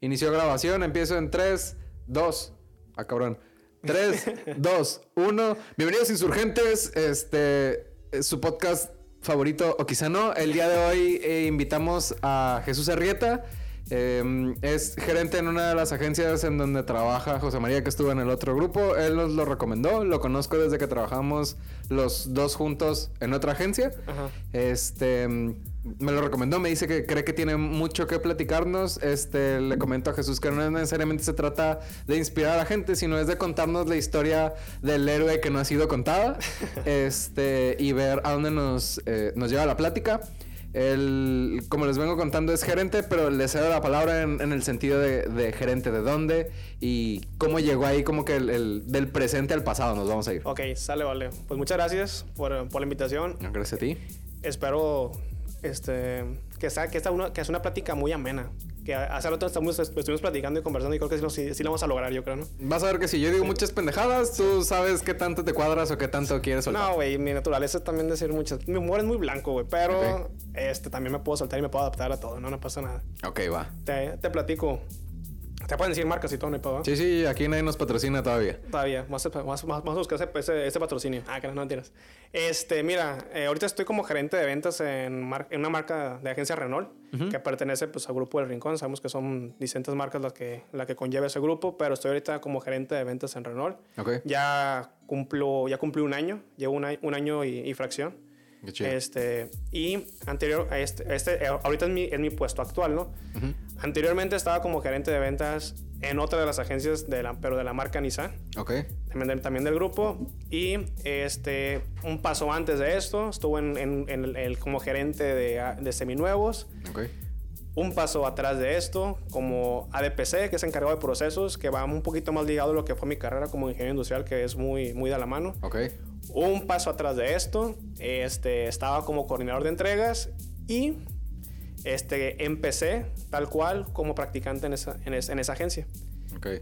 Inició grabación, empiezo en 3, 2. Ah, cabrón. 3, 2, 1. Bienvenidos insurgentes. Este, eh, su podcast favorito, o quizá no. El día de hoy eh, invitamos a Jesús Arrieta. Eh, es gerente en una de las agencias en donde trabaja José María, que estuvo en el otro grupo. Él nos lo recomendó. Lo conozco desde que trabajamos los dos juntos en otra agencia. Ajá. Este me lo recomendó, me dice que cree que tiene mucho que platicarnos. Este le comento a Jesús que no necesariamente se trata de inspirar a la gente, sino es de contarnos la historia del héroe que no ha sido contada. este, y ver a dónde nos, eh, nos lleva la plática. Él, como les vengo contando, es gerente, pero le cedo la palabra en, en el sentido de, de gerente de dónde y cómo llegó ahí, como que el, el- del presente al pasado nos vamos a ir. Ok, sale, vale. Pues muchas gracias por, por la invitación. Gracias a ti. Espero este, que, sea, que, sea una, que es una plática muy amena. Que hace rato estamos, estuvimos platicando y conversando y creo que sí, lo- sí, sí lo vamos a lograr, yo creo, ¿no? Vas a ver que si yo digo muchas pendejadas, tú sabes qué tanto te cuadras o qué tanto quieres soltar. No, güey, mi naturaleza es también decir muchas. Mi humor es muy blanco, güey, pero este, también me puedo soltar y me puedo adaptar a todo, no, no pasa nada. Ok, va. Te, te platico. Te pueden decir marcas y todo, no pedo. Sí, sí, aquí nadie nos patrocina todavía. Todavía, más, más, más, más a buscar ese, ese, patrocinio. Ah, que no, no mentiras. Este, mira, eh, ahorita estoy como gerente de ventas en, mar- en una marca de agencia Renault, que pertenece pues al grupo del Rincón. Sabemos que son distintas marcas las que, la que conlleva ese grupo, pero estoy ahorita como gerente de ventas en Renault. Ok. Ya cumplo, ya cumplí un año, llevo un, año- un año y, y fracción. Este, y anterior a este, este eh, ahorita es mi, es mi puesto actual, ¿no? Anteriormente estaba como gerente de ventas en otra de las agencias, de la, pero de la marca Nissan Ok. también del, también del grupo. Y este, un paso antes de esto, estuve en, en- en el, el- como gerente de, de seminuevos. Ok. Un paso atrás de esto, como ADPC, que es encargado de procesos, que va un poquito más ligado a lo que fue mi carrera como ingeniero industrial, que es muy, muy de la mano. Ok. Un paso atrás de esto, este, estaba como coordinador de entregas y este, empecé tal cual como practicante en esa, en esa, en esa agencia.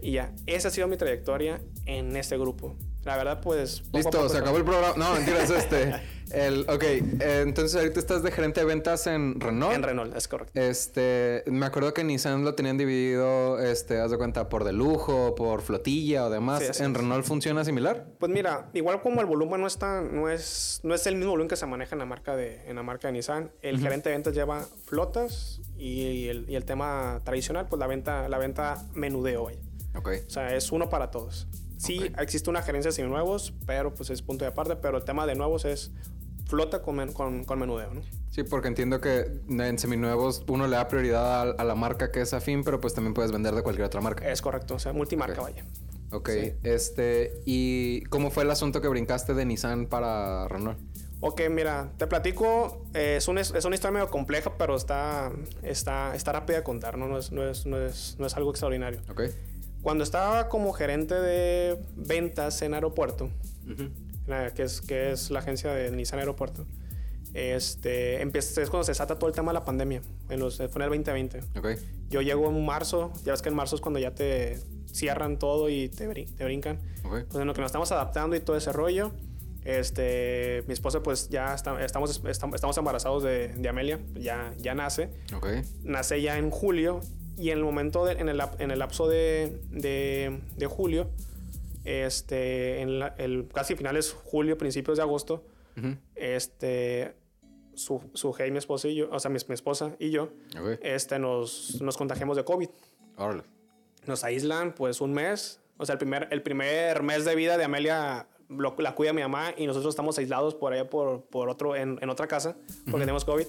Y ya, esa ha sido mi trayectoria en este grupo. La verdad, pues... Listo, se acabó el programa. No, mentiras, este. El, ok, eh, entonces ahorita estás de gerente de ventas en Renault. En Renault, es correcto. Este, me acuerdo que Nissan lo tenían dividido, este, haz de cuenta, por de lujo, por flotilla o demás. Sí, ¿En. Renault funciona similar? Pues mira, igual como el volumen no está, no es, no es el mismo volumen que se maneja en la marca de, en la marca de Nissan, el gerente de ventas lleva flotas y el, y el tema tradicional, pues la venta, la venta menudeo, güey. Ok. O sea, es uno para todos. Sí, existe una gerencia sin nuevos, pero pues es punto de aparte, pero el tema de nuevos es flota con, men- con, con menudeo, ¿no? Sí, porque entiendo que en seminuevos uno le da prioridad a, a la marca que es afín, pero pues también puedes vender de cualquier otra marca. Es correcto, o sea, multimarca, vaya. Ok, Sí. este, ¿y cómo fue el asunto que brincaste de Nissan para Renault? Ok, mira, te platico. eh, es, una, es una historia medio compleja, pero está, está, está rápida de contar, ¿no? No es, no, es, no, es, no es algo extraordinario. Ok. Cuando estaba como gerente de ventas en aeropuerto, la- que, es, que es la agencia de Nissan Aeropuerto, este, empecé, es cuando se desata todo el tema de la pandemia. En los, fue en el 2020. Ok. Yo llego en marzo, ya ves que en marzo es cuando ya te cierran todo y te, brin- te brincan. Ok. Pues en lo que nos estamos adaptando y todo ese rollo. Este, mi esposa pues ya está- estamos, estamos, embarazados de, de Amelia, ya, ya nace. Ok. Nace ya en julio y en el momento, de- en, el, en el lapso de, de, de julio, este, en la- el, casi finales julio, principios de agosto, Ujú. este, su, su Hey, mi esposa y yo, o sea, mi, mi esposa y yo, Ok. este, nos, nos contagiamos de COVID. Órale. Nos aíslan pues un mes. O sea, el primer, el primer mes de vida de Amelia lo- la cuida mi mamá y nosotros estamos aislados por allá por, por otro, en, en otra casa porque tenemos COVID.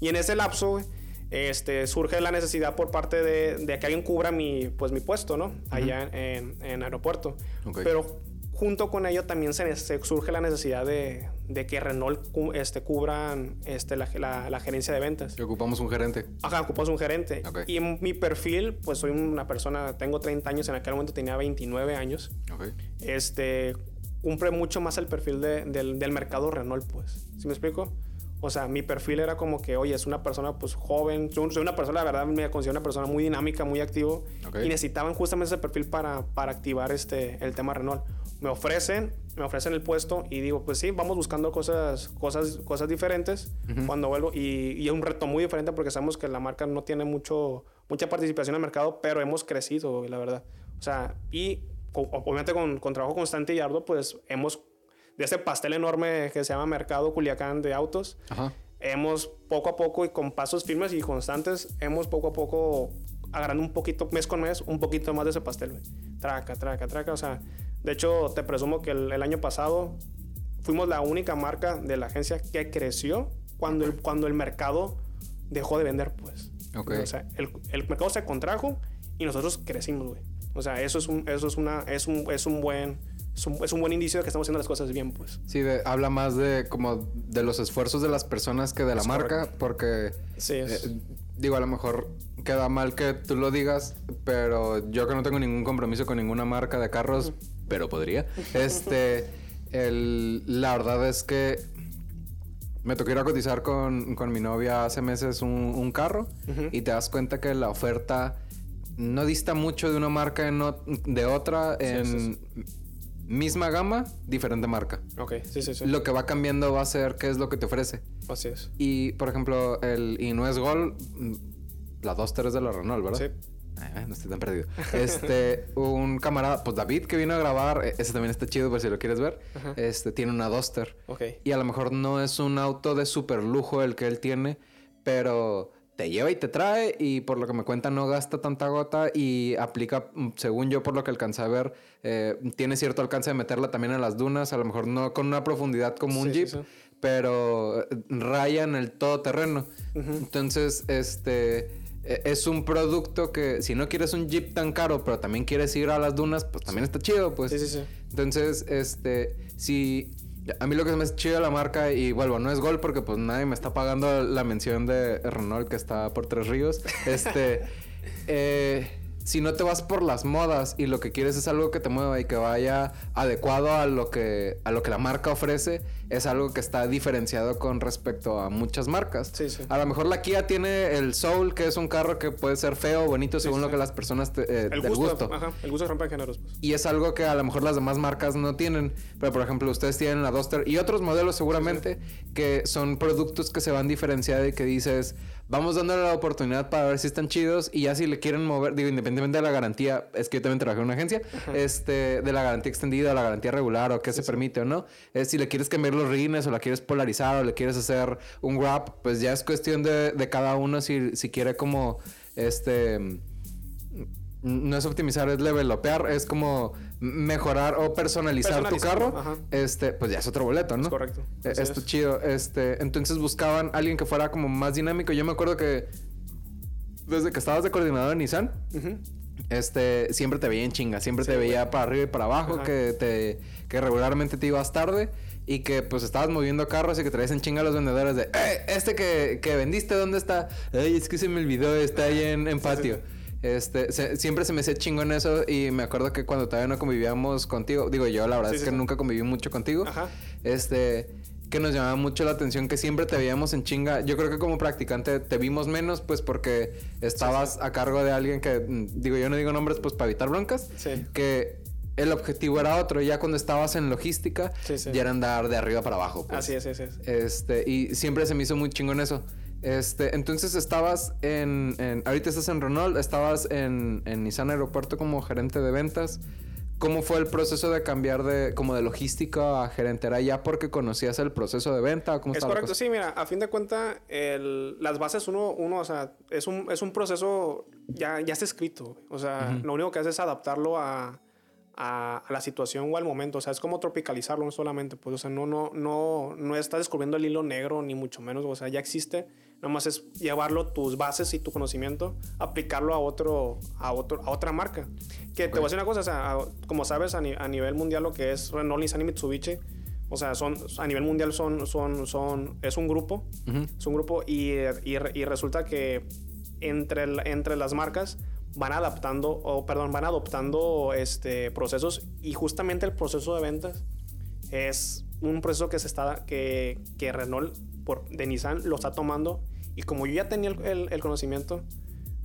Y en ese lapso, güey, este, surge la necesidad por parte de, de que alguien cubra mi, pues, mi puesto, ¿no? Allá en, en aeropuerto. Pero junto con ello también se, se surge la necesidad de, de que Renault cu- este, cubran este, la, la- la gerencia de ventas. Que ocupamos un gerente. Ajá, ocupamos un gerente. Ok. Y en mi perfil, pues soy una persona, tengo 30 años, en aquel momento tenía 29 años. Ok. Este, cumple mucho más el perfil de- del, del mercado Renault, pues. ¿Sí me explico? O sea, mi perfil era como que, oye, es una persona pues joven, soy una persona, la verdad, me considero una persona muy dinámica, muy activo. Ok. Y necesitaban justamente ese perfil para, para activar este, el tema Renault. Me ofrecen, me ofrecen el puesto y digo, pues sí, vamos buscando cosas, cosas, cosas diferentes cuando vuelvo. Y, y es un reto muy diferente porque sabemos que la marca no tiene mucho, mucha participación en el mercado, pero hemos crecido, la verdad. O sea, y obviamente con, con trabajo constante y arduo, pues hemos, de ese pastel enorme que se llama Mercado Culiacán de autos, Ajá. hemos poco a poco y con pasos firmes y constantes, hemos poco a poco agarrando un poquito, mes con mes, un poquito más de ese pastel, güey. Traca, traca, traca. O sea, de hecho, te presumo que el, el año pasado fuimos la única marca de la agencia que creció cuando el, cuando el mercado dejó de vender, pues. Ok. O sea, el, el mercado se contrajo y nosotros crecimos, güey. O sea, eso es un, eso es una, es un, es un buen, es un, es un buen indicio de que estamos haciendo las cosas bien, pues. Sí, de- habla más de como de los esfuerzos de las personas que de la Es marca, correcto. porque Sí, es. eh, digo, a lo mejor queda mal que tú lo digas, pero yo que no tengo ningún compromiso con ninguna marca de carros, pero podría. Este, el, la verdad es que me tocó ir a cotizar con, con mi novia hace meses un, un carro y te das cuenta que la oferta no dista mucho de una marca en o- de otra en sí, misma gama, diferente marca. Ok, sí, sí, sí. Lo que va cambiando va a ser qué es lo que te ofrece. Así es. Y, por ejemplo, el y no es gol, mm, la 2-3 de la Renault, ¿verdad? Sí. Ay, no estoy tan perdido. Este, un camarada, pues David que vino a grabar, e- ese también está chido por si lo quieres ver. Ajá. Este, tiene una Duster. Ok. Y a lo mejor no es un auto de super lujo el que él tiene, pero te lleva y te trae y por lo que me cuenta no gasta tanta gota y aplica, mm, según yo por lo que alcancé a ver, eh, tiene cierto alcance de meterla también en las dunas, a lo mejor no con una profundidad como un Sí, Jeep, sí. pero eh, raya en el todoterreno. Ujú. Entonces, este... eh, Es un producto que si no quieres un Jeep tan caro, pero también quieres ir a las dunas, pues también está chido, pues. Sí, sí, sí. Entonces, este, si a mí lo que me es chido de la marca y vuelvo, no es gol porque pues nadie me está pagando la mención de Renault que está por Tres Ríos. Este, eh, si no te vas por las modas y lo que quieres es algo que te mueva y que vaya adecuado a lo que a lo que la marca ofrece, es algo que está diferenciado con respecto a muchas marcas. Sí, sí. A lo mejor la Kia tiene el Soul, que es un carro que puede ser feo o bonito según lo que las personas te, eh, El del gusto, gusto. Ajá, el gusto rompe géneros, pues. Y es algo que a lo mejor las demás marcas no tienen. Pero por ejemplo, ustedes tienen la Duster y otros modelos seguramente que son productos que se van diferenciando y que dices, vamos dándole la oportunidad para ver si están chidos y ya si le quieren mover, digo, independientemente de la garantía, es que yo también trabajé en una agencia, este, de la garantía extendida, la garantía regular o qué se permite o no. Es si le quieres cambiar los rines o la quieres polarizar o le quieres hacer un wrap, pues ya es cuestión de, de cada uno si, si quiere como, este no es optimizar, es levelopear, es como mejorar o personalizar, tu carro. ajá. este, pues ya es otro boleto, ¿no? Es correcto. Eh, Está es. chido. Este, entonces buscaban alguien que fuera como más dinámico. Yo me acuerdo que desde que estabas de coordinador en Nissan, este, siempre te veía en chinga, siempre Sí, te güey. veía para arriba y para abajo, Ajá. que te, que regularmente te ibas tarde y que pues estabas moviendo carros y que traías en chinga a los vendedores de, "Eh, este que, que vendiste, ¿dónde está? Ay, es que se me olvidó, está ahí en, en patio. Este, se- siempre se me hacía chingón eso y me acuerdo que cuando todavía no convivíamos contigo, digo yo, la verdad Sí, es sí, que sí. nunca conviví mucho contigo. Ajá. Este, que nos llamaba mucho la atención que siempre te veíamos en chinga. Yo creo que como practicante te vimos menos, pues porque estabas a cargo de alguien que, mm, digo, yo no digo nombres, pues para evitar broncas. Sí. Que el objetivo era otro. Ya cuando estabas en logística, Sí, sí. ya era andar de arriba para abajo. pues. Así es, así es. Este, y siempre se me hizo muy chingón eso. Este, entonces estabas en, en- ahorita estás en Renault, estabas en, en Nissan Aeropuerto como gerente de ventas. ¿Cómo fue el proceso de cambiar de como de logística a gerente? ¿Era ya porque conocías el proceso de venta? ¿Cómo Es correcto, cosa? sí, mira, a fin de cuentas, las bases uno, uno, o sea, es un, es un proceso, ya, ya está escrito, o sea, lo único que hace es adaptarlo a, a, a la situación o al momento, o sea, es como tropicalizarlo no solamente, pues, o sea, no, no, no, no está descubriendo el hilo negro, ni mucho menos, o sea, ya existe, nomás es llevarlo, tus bases y tu conocimiento, aplicarlo a otro, a otro, a otra marca. Que te voy a decir una cosa, o sea, a- como sabes, a, ni- a nivel mundial lo que es Renault, Nissan y Mitsubishi, o sea, son, a nivel mundial son, son, son, es un grupo, Ujú. es un grupo y, y, y resulta que entre, el- entre las marcas van adaptando, o perdón, van adoptando este, procesos y justamente el proceso de ventas es un proceso que se está, que, que Renault por, de Nissan lo está tomando. Y como yo ya tenía el, el- el conocimiento,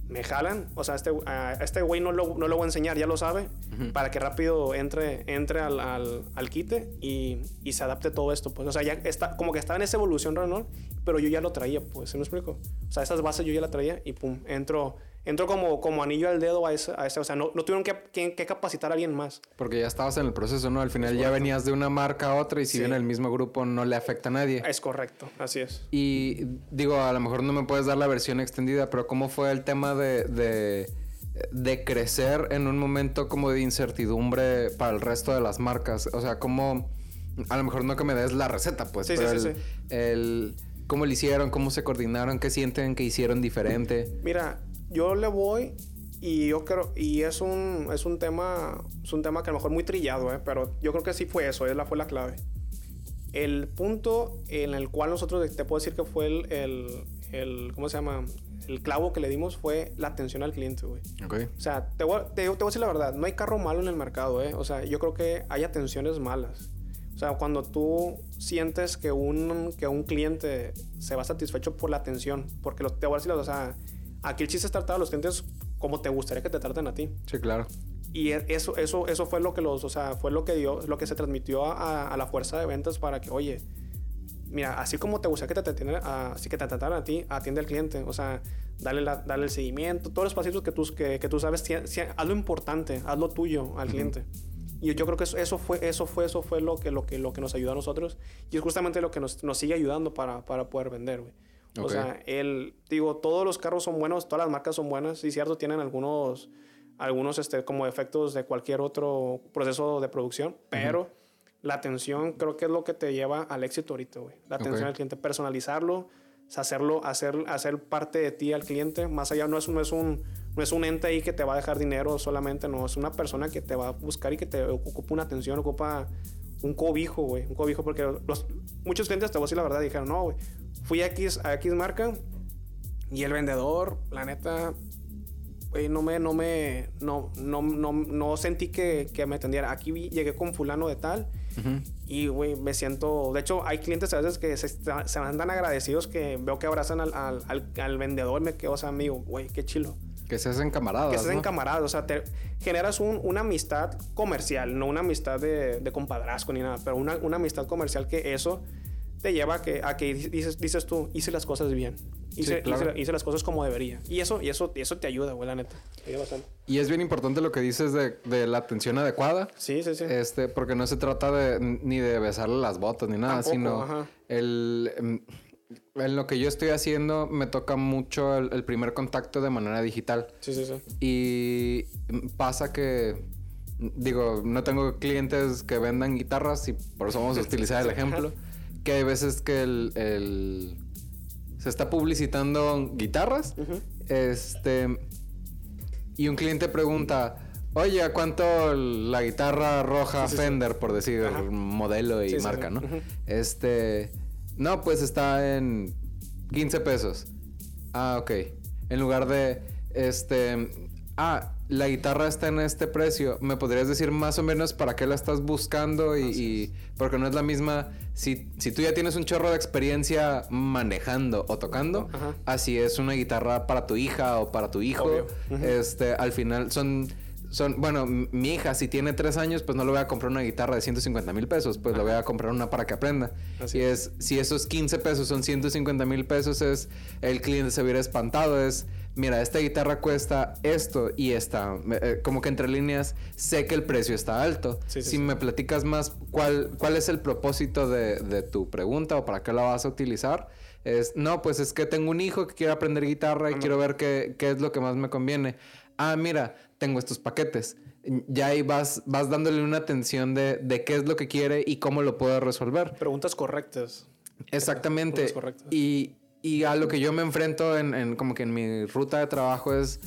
me jalan, o sea, este, a este güey no lo, no lo voy a enseñar, ya lo sabe, para que rápido entre, entre al, al, al quite y, y se adapte todo esto, pues, o sea, ya está, como que estaba en esa evolución Renault, pero yo ya lo traía, pues, ¿se me explico? O sea, esas bases yo ya la traía y pum, entro, entró como, como anillo al dedo a ese, a ese o sea, no, no tuvieron que, que, capacitar a alguien más. Porque ya estabas en el proceso, ¿no? Al final ya venías de una marca a otra y si bien el mismo grupo no le afecta a nadie. Es correcto, así es. Y digo, a lo mejor no me puedes dar la versión extendida, pero ¿cómo fue el tema de, de, de crecer en un momento como de incertidumbre para el resto de las marcas? O sea, ¿cómo... A lo mejor no que me des la receta, pues, sí, pero sí, el, el ¿Cómo lo hicieron? ¿Cómo se coordinaron? ¿Qué sienten que hicieron diferente? Mira, yo le voy y yo creo, y es un, es un tema, es un tema que a lo mejor muy trillado, ¿eh? pero yo creo que sí fue eso, esa fue la clave. El punto en el cual nosotros, te puedo decir que fue el, el, el ¿cómo se llama? El clavo que le dimos fue la atención al cliente, güey. Ok. O sea, te voy, te, te voy a decir la verdad, no hay carro malo en el mercado, ¿eh? O sea, yo creo que hay atenciones malas. O sea, cuando tú sientes que un, que un cliente se va satisfecho por la atención, porque lo, te voy a decir, o sea, aquí el chiste es tratar a los clientes como te gustaría que te traten a ti. Sí, claro. Y e, eso, eso, eso fue lo que los, o sea, fue lo que dio, lo que se transmitió a, a la fuerza de ventas para que, oye, mira, así como te gustaría que te atiendan, así que te trataran a ti, atiende al cliente. O sea, dale, la, dale el seguimiento, todos los pasitos que tú, que, que tú sabes, haz lo importante, haz lo tuyo al cliente. Y yo creo que eso, eso, fue, eso fue, eso fue lo que, lo que, lo que nos ayudó a nosotros. Y es justamente lo que nos, nos sigue ayudando para, para poder vender, güey. O sea, el, digo, todos los carros son buenos, todas las marcas son buenas. Y cierto, tienen algunos, algunos este, como efectos de cualquier otro proceso de producción. Pero la atención creo que es lo que te lleva al éxito ahorita, güey. La atención al cliente, personalizarlo hacerlo, hacer, hacer parte de ti al cliente, más allá no es, no es un no es un ente ahí que te va a dejar dinero solamente, no, es una persona que te va a buscar y que te ocupa una atención, ocupa un cobijo, güey, un cobijo, porque los, muchos clientes, te voy a decir la verdad, dijeron, no, güey, fui a X, a X marca y el vendedor, la neta, güey, no me, no me, no, no, no, no sentí que, que me atendiera. Aquí llegué con fulano de tal y, güey, me siento... De hecho, hay clientes a veces que se, se andan agradecidos que veo que abrazan al, al, al, vendedor. Me quedo, o sea, amigo, güey, qué chilo. Que se hacen camaradas. Que se hacen camaradas. O sea, te generas un, una amistad comercial, no una amistad de, de compadrazgo ni nada, pero una, una amistad comercial que eso te lleva a que, a que dices, dices tú, hice las cosas bien. Hice, hice, las cosas como debería. Y eso, y eso, y eso te ayuda, güey, la neta. Y es bien importante lo que dices de, de, la atención adecuada. Sí, sí, sí. Este, porque no se trata de ni de besarle las botas ni nada, sino el em, en lo que yo estoy haciendo me toca mucho el, primer contacto de manera digital. Sí, sí, sí. Y pasa que digo, no tengo clientes que vendan guitarras y por eso vamos a utilizar el ejemplo. Que hay veces que el se está publicitando guitarras. Este. Y un cliente pregunta. Oye, ¿a cuánto la guitarra roja Fender, por decir modelo y marca, no? Este. No, pues está en 15 pesos. Ah, ok. En lugar de. Este. Ah, la guitarra está en este precio. ¿Me podrías decir más o menos para qué la estás buscando? Y, porque no es la misma. Si, si, tú ya tienes un chorro de experiencia manejando o tocando, así es una guitarra para tu hija o para tu hijo. Este, al final son. Son, bueno, mi hija, si tiene tres años, pues no le voy a comprar una guitarra de 150 mil pesos, pues le voy a comprar una para que aprenda. Así y es, si esos 15 pesos son 150 mil pesos, es el cliente se hubiera espantado, es mira, esta guitarra cuesta esto y esta. Eh, como que entre líneas sé que el precio está alto. si me platicas más cuál, cuál es el propósito de, tu pregunta o para qué la vas a utilizar, es, no, pues es que tengo un hijo que quiere aprender guitarra y quiero ver qué, qué, es lo que más me conviene. Ah, mira, tengo estos paquetes. Ya ahí vas, vas dándole una atención de, de qué es lo que quiere y cómo lo puedo resolver. Preguntas correctas. Exactamente. Preguntas correctas. Y, y a lo que yo me enfrento en, como que en mi ruta de trabajo es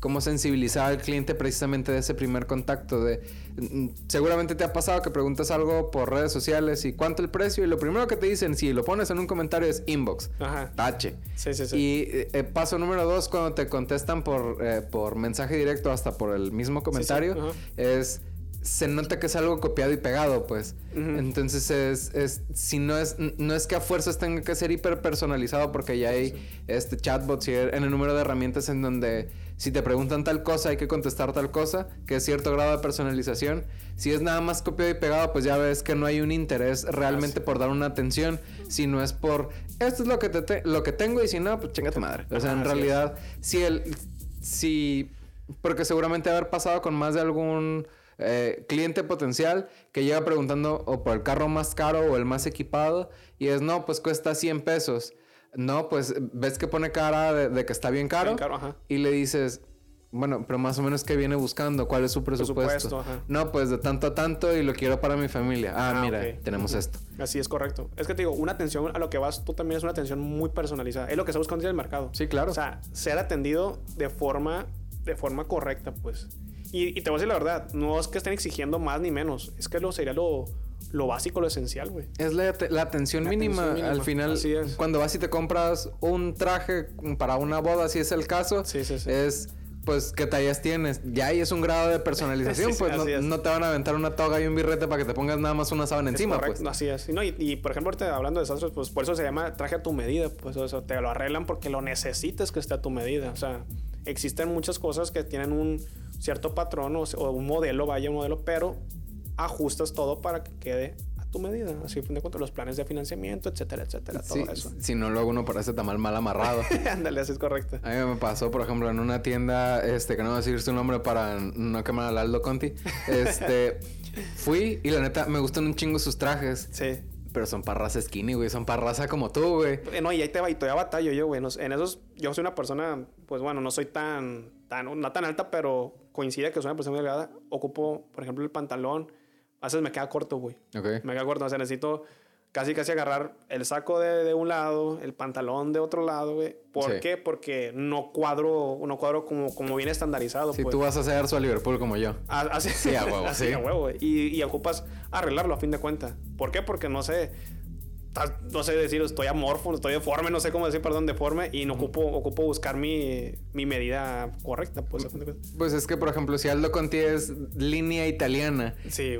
cómo sensibilizar al cliente precisamente de ese primer contacto de mm, seguramente te ha pasado que preguntas algo por redes sociales y cuánto el precio y lo primero que te dicen si lo pones en un comentario es inbox Ajá. tache sí, sí, sí. y eh, paso número dos cuando te contestan por, eh, por mensaje directo hasta por el mismo comentario es se nota que es algo copiado y pegado, pues. Entonces es, es, si no es, no es que a fuerzas tenga que ser hiper personalizado porque ya hay este chatbots y en el número de herramientas en donde si te preguntan tal cosa hay que contestar tal cosa, que es cierto grado de personalización. Si es nada más copiado y pegado, pues ya ves que no hay un interés realmente por dar una atención, sino es por esto es lo que te, lo que tengo y si no, pues chinga tu madre. O sea, en realidad, si el si, porque seguramente haber pasado con más de algún eh, cliente potencial que llega preguntando o por el carro más caro o el más equipado y es, no, pues cuesta 100 pesos. No, pues ves que pone cara de, que está bien caro, y le dices, bueno, pero más o menos qué viene buscando, cuál es su presupuesto. no, pues de tanto a tanto y lo quiero para mi familia. Ah, ah mira, tenemos esto. Así es correcto. Es que te digo, una atención a lo que vas tú también es una atención muy personalizada. Es lo que está buscando en el mercado. Sí, claro. O sea, ser atendido de forma de forma correcta, pues. Y, te voy a decir la verdad, no es que estén exigiendo más ni menos, es que lo sería lo, lo básico, lo esencial, güey. Es la, atención, mínima. Al final, cuando vas y te compras un traje para una boda, si es el caso, es pues qué tallas tienes. Ya ahí es un grado de personalización, pues no, te van a aventar una toga y un birrete para que te pongas nada más una sábana encima, pues. Así es. Y, por ejemplo, ahorita hablando de desastres, pues por eso se llama traje a tu medida, pues eso te lo arreglan porque lo necesitas que esté a tu medida. O sea, existen muchas cosas que tienen un cierto patrón o, un modelo, vaya un modelo, pero ajustas todo para que quede a tu medida. Así, fin de cuentas, los planes de financiamiento, etcétera, etcétera, todo eso. Si no, luego uno parece tan mal, mal amarrado. Ándale, así es correcto. A mí me pasó, por ejemplo, en una tienda, este, que no voy a decir su nombre para no quemar al Aldo Conti. Este, fui y la neta, me gustan un chingo sus trajes. Sí. Pero son parras skinny, güey. Son parraza como tú, güey. Eh, no, y ahí te va, y todavía batallo yo, güey. En esos, yo soy una persona, pues bueno, no soy tan, tan, no tan alta, pero coincide que soy una persona muy delgada. Ocupo, por ejemplo, el pantalón. A veces me queda corto, güey. Ok. Me queda corto. O sea, necesito casi casi agarrar el saco de, de un lado, el pantalón de otro lado, güey. ¿Por qué? Porque no cuadro, no cuadro como, como bien estandarizado. Si pues. tú vas a hacer su a Liverpool como yo. Ah, así, sí, a huevo, así, a huevo. Y, y ocupas arreglarlo a fin de cuentas. ¿Por qué? Porque no sé no sé decir, estoy amorfo, estoy deforme, no sé cómo decir, perdón, deforme, y no ocupo, ocupo buscar mi, mi medida correcta, pues. Pues es que, por ejemplo, si Aldo Conti es línea italiana,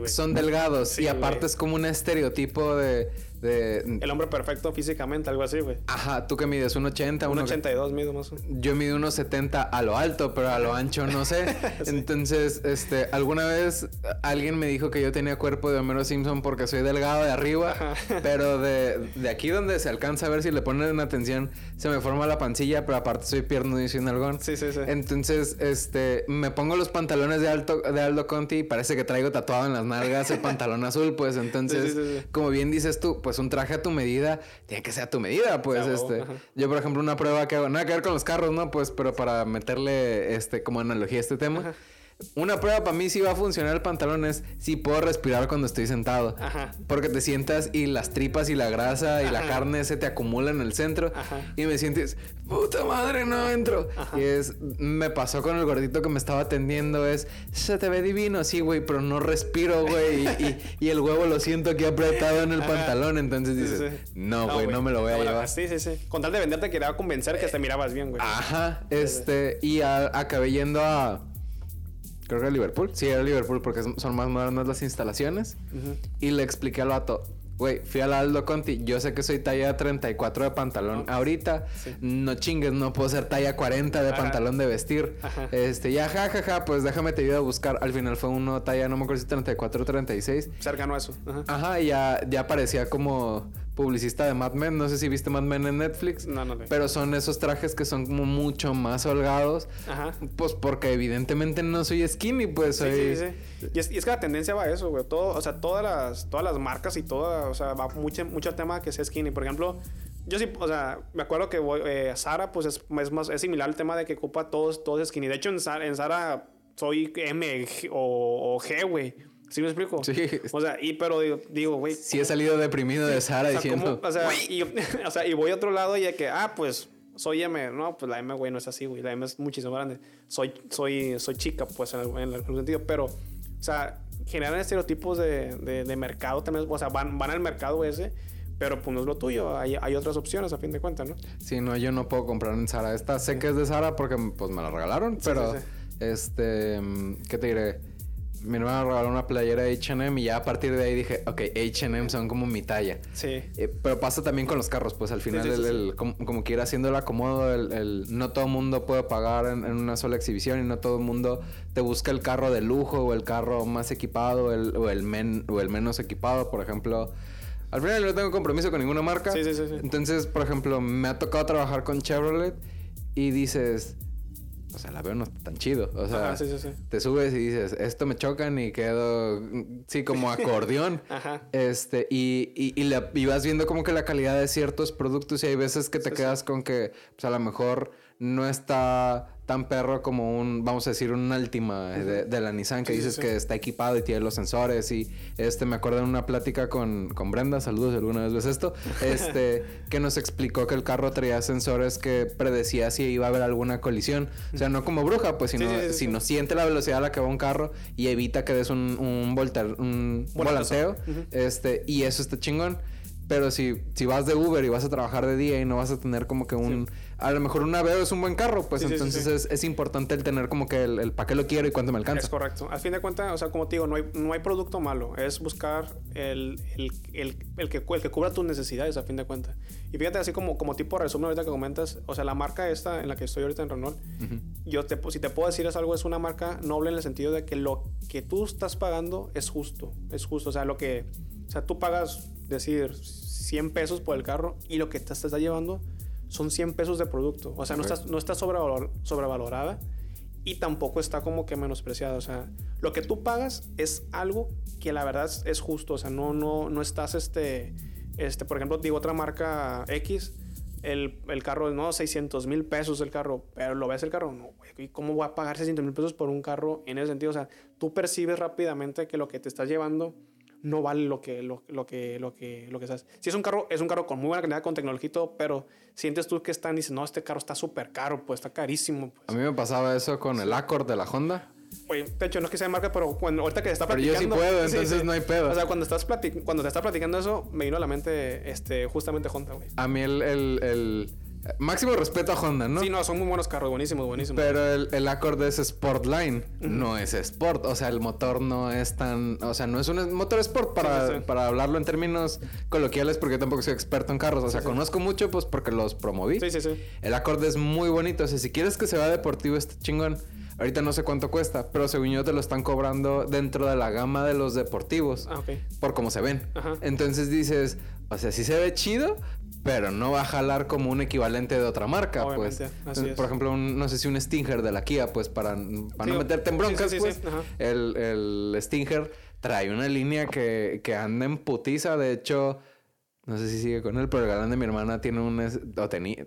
son delgados, y aparte es como un estereotipo de, de... El hombre perfecto físicamente, algo así, güey. Ajá, tú que mides 1,80, 1,82 mido más. Yo mido 1,70 a lo alto, pero a lo ancho no sé. Entonces, este, alguna vez alguien me dijo que yo tenía cuerpo de Homero Simpson porque soy delgado de arriba, pero de, de, aquí donde se alcanza a ver si le ponen atención, se me forma la pancilla, pero aparte soy pierno y soy nalgón. Sí, sí, sí. Entonces, este, me pongo los pantalones de, alto, de Aldo Conti y parece que traigo tatuado en las nalgas el pantalón azul, pues entonces, como bien dices tú, pues un traje a tu medida tiene que ser a tu medida, pues este. Yo, por ejemplo, una prueba que hago, nada que ver con los carros, ¿no? Pues, pero para meterle este como analogía a este tema. Una prueba para mí si va a funcionar el pantalón es si puedo respirar cuando estoy sentado. Ajá. Porque te sientas y las tripas y la grasa y la carne se te acumulan en el centro. Ajá. Y me sientes, puta madre, no entro. Y es, me pasó con el gordito que me estaba atendiendo, es, se te ve divino, sí, güey, pero no respiro, güey. y, el huevo lo siento aquí apretado en el pantalón. Entonces dices, no, güey, no, me lo voy a llevar. Sí, sí, sí. Con tal de venderte quería convencer que te mirabas bien, güey. Ajá. Este, y acabé yendo a creo que era Liverpool. Sí, era Liverpool porque son más modernas las instalaciones. Y le expliqué al vato, güey, fui al Aldo Conti, yo sé que soy talla 34 de pantalón ahorita, no chingues, no puedo ser talla 40 de pantalón de vestir. Este, ya, jajaja, ja, ja, pues déjame te ayudo a buscar. Al final fue uno talla, no me acuerdo si 34 o 36. Cercano a eso. Ajá, y ya, ya parecía como publicista de Mad Men. No sé si viste Mad Men en Netflix. No, no. Pero son esos trajes que son como mucho más holgados. Ajá. Pues porque evidentemente no soy skinny, pues soy... Sí, sí, sí. Y es, y es, que la tendencia va a eso, güey. Todo, o sea, todas las, todas las marcas y todo, o sea, va mucho, mucho tema que sea skinny. Por ejemplo, yo sí, o sea, me acuerdo que voy, eh, Sara, pues es, es, más, es similar al tema de que ocupa todos, todos skinny. De hecho, en Sara, en Sara soy M o, o G, güey. ¿Sí me explico? Sí. O sea, y pero digo, güey. Sí he salido deprimido de Sara diciendo. o, sea, y, o sea, y voy a otro lado y de que, ah, pues soy M. No, pues la M, güey, no es así, güey. La M es muchísimo grande. Soy, soy, soy chica, pues, en, algún sentido. Pero, o sea, generan estereotipos de, de, mercado también. O sea, van, van al mercado ese. Pero pues no es lo tuyo, hay, hay, otras opciones a fin de cuentas, ¿no? Sí, no, yo no puedo comprar en Sara. Esta sé que es de Sara porque pues me la regalaron, pero este, ¿qué te diré? Mi hermano regaló una playera de H&M y ya a partir de ahí dije, ok, H&M son como mi talla. Sí. Eh, pero pasa también con los carros, pues al final el, como, como, que ir haciendo el acomodo, el, no todo el mundo puede pagar en, una sola exhibición y no todo el mundo te busca el carro de lujo o el carro más equipado o el, men, o el menos equipado, por ejemplo. Al final no tengo compromiso con ninguna marca. Sí, sí, sí, Entonces, por ejemplo, me ha tocado trabajar con Chevrolet y dices o sea, la veo no está tan chido. O sea, Ajá, sí, sí, sí. te subes y dices, esto me chocan y quedo, sí, como acordeón. Ajá. Este, y, y, y, la- y vas viendo como que la calidad de ciertos productos y hay veces que te quedas con que, pues a lo mejor no está tan perro como un, vamos a decir, un Altima de, de la Nissan que Sí, dices sí. que está equipado y tiene los sensores y este, me acuerdo en una plática con, con Brenda, saludos si alguna vez ves esto, este, que nos explicó que el carro traía sensores que predecía si iba a haber alguna colisión. O sea, no como bruja, pues, sino, Sí, sino siente la velocidad a la que va un carro y evita que des un, un, volter- un volanteo. Este, y eso está chingón. Pero si, si vas de Uber y vas a trabajar de día y no vas a tener como que un... A lo mejor un Aveo es un buen carro, pues Sí, sí, sí, entonces sí. Es, es importante el tener como que el, el para qué lo quiero y cuánto me Es alcanza. correcto. Al fin de cuentas, o sea, como te digo, no hay, no hay producto malo. Es buscar el, el, el, el que, el que cubra tus necesidades, a fin de cuentas. Y fíjate, así como, como tipo resumen ahorita que comentas, o sea, la marca esta en la que estoy ahorita en Renault, yo te, si te puedo decir es algo, es una marca noble en el sentido de que lo que tú estás pagando es justo. Es justo. O sea, lo que... O sea, tú pagas, decir, 100 pesos por el carro y lo que te estás llevando son 100 pesos de producto. O sea, no Ok. estás, no está sobrevalor- sobrevalorada y tampoco está como que menospreciada. O sea, lo que tú pagas es algo que la verdad es, justo. O sea, no, no, no estás, este, este, por ejemplo, digo otra marca X, el, el carro, no, 600 mil pesos el carro, pero lo ves el carro, no, ¿y ¿cómo voy a pagar 600 mil pesos por un carro en ese sentido? O sea, tú percibes rápidamente que lo que te estás llevando no vale lo que, lo, lo que, lo que, lo que sabes. Si es un carro, es un carro con muy buena calidad, con tecnología y todo, pero sientes tú que están y dices, no, este carro está súper caro, pues está carísimo. Pues. A mí me pasaba eso con el Accord de la Honda. Oye, de hecho, no es que sea de marca, pero cuando, ahorita que te está Pero yo platicando... sí puedo, entonces sí. no hay pedo. O sea, cuando, estás cuando te está platicando eso, me vino a la mente este, justamente Honda, güey. A mí el, el, el- máximo respeto a Honda, ¿no? Sí, no, son muy buenos carros, buenísimos, buenísimos. Pero el, el Accord es Sportline, no es Sport. O sea, el motor no es tan. O sea, no es un motor Sport para, Sí, sí, sí. para hablarlo en términos coloquiales, porque yo tampoco soy experto en carros. O sea, Sí, conozco mucho, pues porque los promoví. Sí, sí, sí. El Accord es muy bonito. O sea, si quieres que se vea deportivo, este chingón. Ahorita no sé cuánto cuesta, pero según yo te lo están cobrando dentro de la gama de los deportivos. Ah, ok. Por cómo se ven. Ajá. Entonces dices, o sea, sí se ve chido, pero no va a jalar como un equivalente de otra marca, pues. Obviamente, así es. Por ejemplo, un- no sé si un Stinger de la Kia, pues para, para Sí, no meterte en broncas, sí, sí, pues. El, el Stinger trae una línea que, que anda en putiza. De hecho, no sé si sigue con él, pero el galán de mi hermana tiene un... O tenía...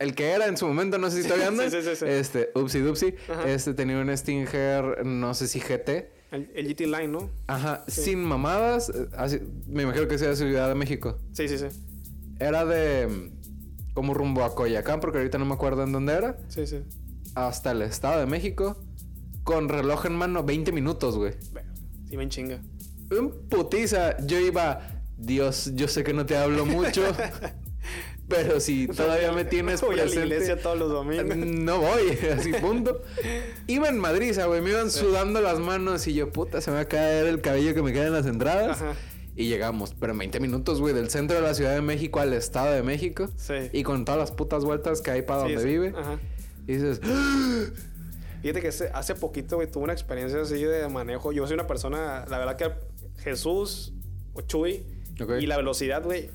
El que era en su momento, no sé si todavía anda. Sí, sí, sí, sí. Este, Upsi Dupsi. Este tenía un Stinger, no sé si GT. El, el GT Line, ¿no? Ajá, Sí. sin mamadas. eh, así- me imagino que sea de Ciudad de México. Sí, sí, sí. Era de mm, como rumbo a Coyacán, porque ahorita no me acuerdo en dónde era. Sí, sí. Hasta el Estado de México. Con reloj en mano, 20 minutos, güey. Sí, me chinga. Un putiza. Yo iba, Dios, yo sé que no te hablo mucho. pero si todavía me tienes Voy a la iglesia todos los domingos. No voy, así punto. Iba en Madrid, güey. Me iban sudando las manos y yo, puta, se me va a caer el cabello que me queda en las entradas. Ajá. Y llegamos, pero en 20 minutos, güey, del centro de la Ciudad de México al Estado de México. Sí. Y con todas las putas vueltas que hay para Sí, donde sí. vive. Ajá. Y dices, Fíjate que hace, poquito, güey, tuve una experiencia así de manejo. Yo soy una persona, la verdad que Jesús o Chuy y la velocidad, güey,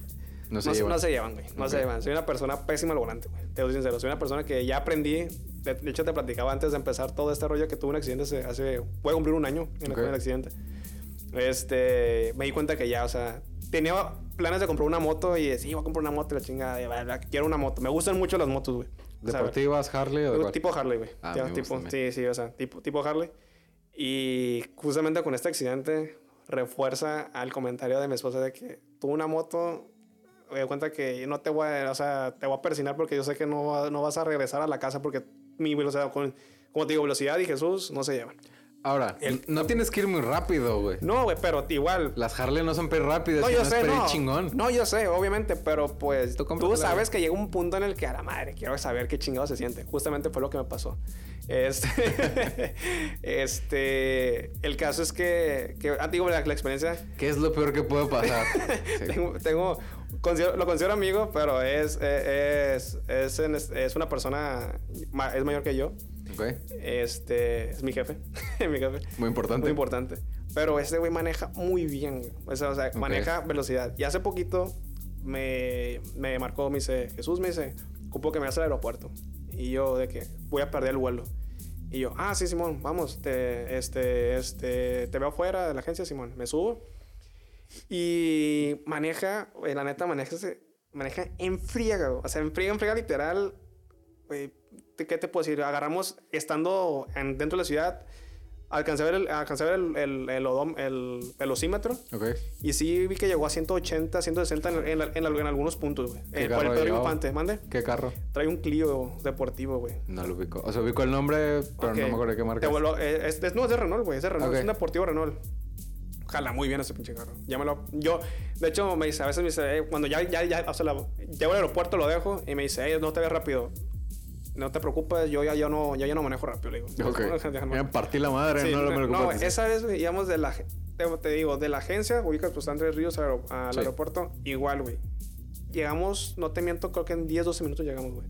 no se llevan. no se llevan, güey. No se llevan. Soy una persona pésima al volante, güey. Te soy sincero. Soy una persona que ya aprendí. De, hecho, te platicaba antes de empezar todo este rollo que tuve un accidente hace... hace voy a cumplir un año en el accidente. Este... Me di cuenta que ya, o sea... Tenía planes de comprar una moto y decía, voy a comprar una moto la chingada. y, "Vale, quiero una moto. Me gustan mucho las motos, güey. O sea, ¿Deportivas, Harley o de Tipo- cuál? Harley, güey. Ah, Ya, tipo, sí, sí, o sea, tipo, tipo Harley. Y justamente con este accidente refuerza al comentario de mi esposa de que tuvo una moto, me doy cuenta que no te voy a, o sea, te voy a persinar porque yo sé que no, no vas a regresar a la casa porque mi velocidad, como te digo, velocidad y Jesús no se llevan. Ahora, El- no tienes que ir muy rápido, güey. No, güey, pero igual. Las Harley no son per rápidas, No, yo sé, no. chingón. No, yo sé, obviamente, pero pues Tú tú, sabes que llega un punto en el que a la madre quiero saber qué chingado se siente. Justamente fue lo que me pasó. Este, este, el caso es que, que ah, digo, la, la experiencia, ¿Qué es lo peor que puede pasar? Sí. tengo, tengo- considero- lo considero amigo, pero es, es, es, es una persona, es mayor que yo. Ok, Este, es mi jefe, mi jefe. muy importante. Muy importante. Pero este güey maneja muy bien. O sea, o sea, Ok. maneja velocidad. Y hace poquito me, me marcó, me dice, Jesús me dice, ocupo que me hagas al aeropuerto. Y yo de que voy a perder el vuelo. Y yo, ah, sí, Simón, vamos, te, este, este, te veo afuera de la agencia, Simón. Me subo. Y maneja, güey, la neta, maneja, maneja en friega, güey. O sea, en friega, en friega literal, güey, ¿qué te puedo decir? Agarramos, estando en, dentro de la ciudad, alcancé a ver el, alcancé a ver el, el, el, odom- el velocímetro. Ok. Y sí vi que llegó a 180, 160 en, en, en, en algunos puntos, güey. ¿Qué Eh, por el carro llevaba? Infante, mande. ¿Qué carro? Trae un Clio deportivo, güey. No lo ubico. O sea, ubico el nombre, pero Ok. no me acuerdo qué marca. Te es. vuelvo- eh, es, es- no, es de Renault, güey. Es de Renault. Ok. Es un deportivo Renault. Jala muy bien ese pinche carro. Ya me lo... Yo, de hecho, me dice... A veces me dice... eh, cuando ya, ya, ya... O sea, la- llego al aeropuerto, lo dejo. Y me dice... No te veas rápido. No te preocupes. Yo ya, yo no, ya, yo no manejo rápido. Le digo. Ok. Déjame. Me partí la madre, Sí, no lo me no, preocupes. no, esa vez, güey, íbamos de la... Te, te digo, de la agencia, ubicas pues Andrés Ríos al, al Sí. aeropuerto. Igual, güey. Llegamos, no te miento, creo que en 10, 12 minutos llegamos, güey.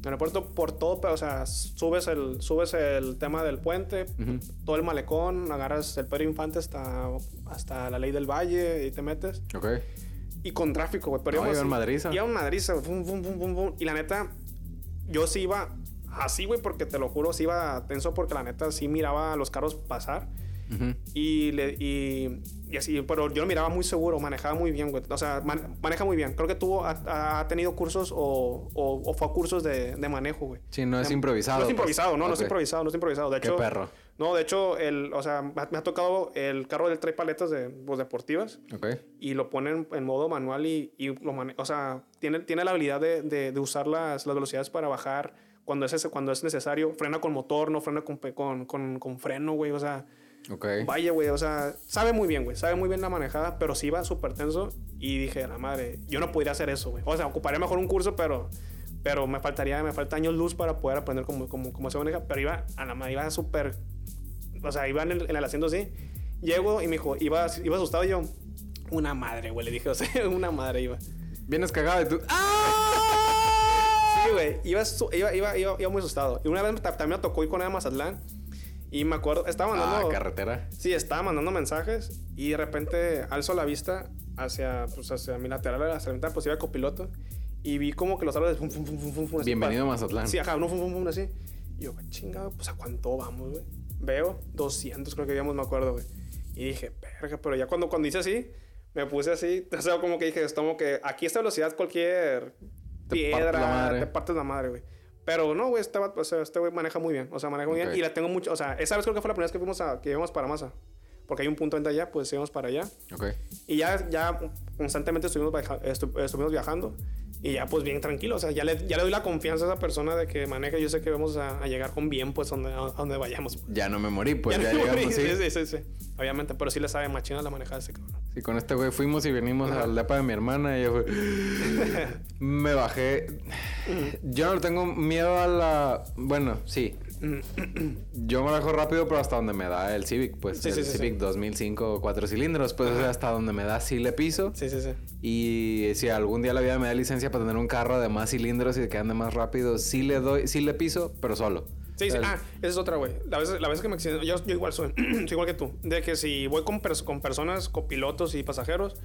El aeropuerto por todo, pero, o sea, subes el, subes el tema del puente, Ujú. todo el malecón, agarras el Pedro Infante hasta, hasta la Ley del Valle y te metes. Ok. Y con tráfico, güey. Pero No, íbamos iba en madriza. Iba en. Fum, fum, fum, fum, fum. Y la neta, yo sí iba así, güey, porque te lo juro, sí iba tenso porque la neta sí miraba a los carros pasar. Y, le, y, y así, pero yo lo miraba muy seguro, manejaba muy bien, güey. O sea, man- maneja muy bien. Creo que tuvo, ha, ha tenido cursos o, o, o fue a cursos de, de manejo, güey. Sí, no es improvisado. No es pues. improvisado, no, no es improvisado, no es improvisado. De Qué hecho, perro. No, de hecho, el, o sea, me ha, tocado el carro del trae paletas de, pues, deportivas y lo ponen en modo manual y, y lo mane- o sea, tiene, tiene la habilidad de, de, de usar las, las velocidades para bajar cuando es, ese- cuando es necesario. Frena con motor, no frena con, con, con, con freno, güey. O sea, Ok. vaya, güey. O sea, sabe muy bien, güey. Sabe muy bien la manejada, pero sí va súper tenso. Y dije, la madre, yo no podría hacer eso, güey. O sea, ocuparía mejor un curso, pero, pero me faltaría, me falta años luz para poder aprender cómo, cómo, cómo se maneja. Pero iba, a la madre, iba súper, o sea, iba en el, en el asiento así. Llego y me dijo, iba, iba asustado y yo, una madre, güey. Le dije, o sea, una madre iba. Vienes cagado y tú. Sí, güey. Iba, iba, iba, iba, muy asustado. Y una vez ta- también me tocó ir con él a Mazatlán. Y me acuerdo, estaba Ah, mandando. carretera. Sí, estaba mandando mensajes. Y de repente alzo la vista hacia, pues, hacia mi lateral, hacia la mitad, pues iba copiloto. Y vi como que los árboles. Fum, fum, fum, fum, fum, así, Bienvenido a Mazatlán. Sí, ajá, no, fum, fum, fum, así. Y yo, chingado, pues a cuánto vamos, güey. Veo 200, creo que íbamos, me acuerdo, güey. Y dije, pero ya cuando, cuando hice así, me puse así. O sea, como que dije, es como que aquí a esta velocidad cualquier Te piedra, madre. te partes la madre, güey. Pero no, güey, este, o sea, este güey maneja muy bien. O sea, maneja muy bien. Y la tengo mucho. O sea, esa vez creo que fue la primera vez que fuimos a, que íbamos para Masa. Porque hay un punto de venta allá, pues íbamos para allá. Ok. Y ya, ya constantemente estuvimos, estuvimos viajando. Y ya, pues bien tranquilo. O sea, ya le, ya le doy la confianza a esa persona de que maneja. Yo sé que vamos a, a llegar con bien, pues, donde, a, donde vayamos. Ya no me morí, pues ya, no me llegamos, morí. sí. sí, sí, sí. Obviamente, pero sí le sabe machina la manejada de ese cabrón. Sí, con este güey fuimos y venimos al depa de mi hermana y yo fue... me bajé. Yo no le tengo miedo a la... Bueno, sí. Yo manejo rápido, pero hasta donde me da el Civic, pues Sí, el sí, sí, Civic sí. 2005 cuatro cilindros, pues hasta donde me da sí le piso. Sí, sí, sí. Y si algún día la vida me da licencia para tener un carro de más cilindros y que ande más rápido, sí le doy, sí le piso, pero solo. Sí, sí. Ah, esa es otra, güey. La vez, la vez que me accidento, yo, yo igual soy, soy igual que tú. De que si voy con, pers- con personas, copilotos y pasajeros,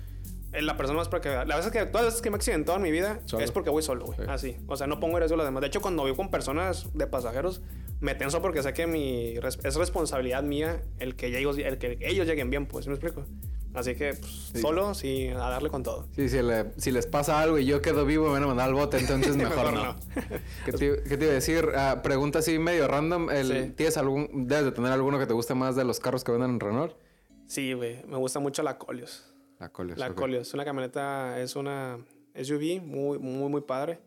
la persona más para que... La vez que, todas las veces que me he accidentado en mi vida Solo. es porque voy solo, güey. Sí. Así. O sea, no pongo riesgo a los demás. De hecho, cuando voy con personas de pasajeros, me tenso porque sé que mi, es responsabilidad mía el que, ellos, el que ellos lleguen bien, pues. ¿sí ¿Me explico? Así que, pues, Sí. solo, sí, a darle con todo. Sí, si, le- si les pasa algo y yo quedo vivo, me van a mandar al bote, entonces mejor, Mejor no. no. ¿Qué, te, qué te iba a decir? Ah, pregunta así medio random. El, Sí. ¿Tienes algún, debes de tener alguno que te guste más de los carros que venden en Renault? Sí, güey. Me gusta mucho la Colios. La Coleos. La ok. Colios. Es una camioneta, es una SUV muy, muy, muy padre.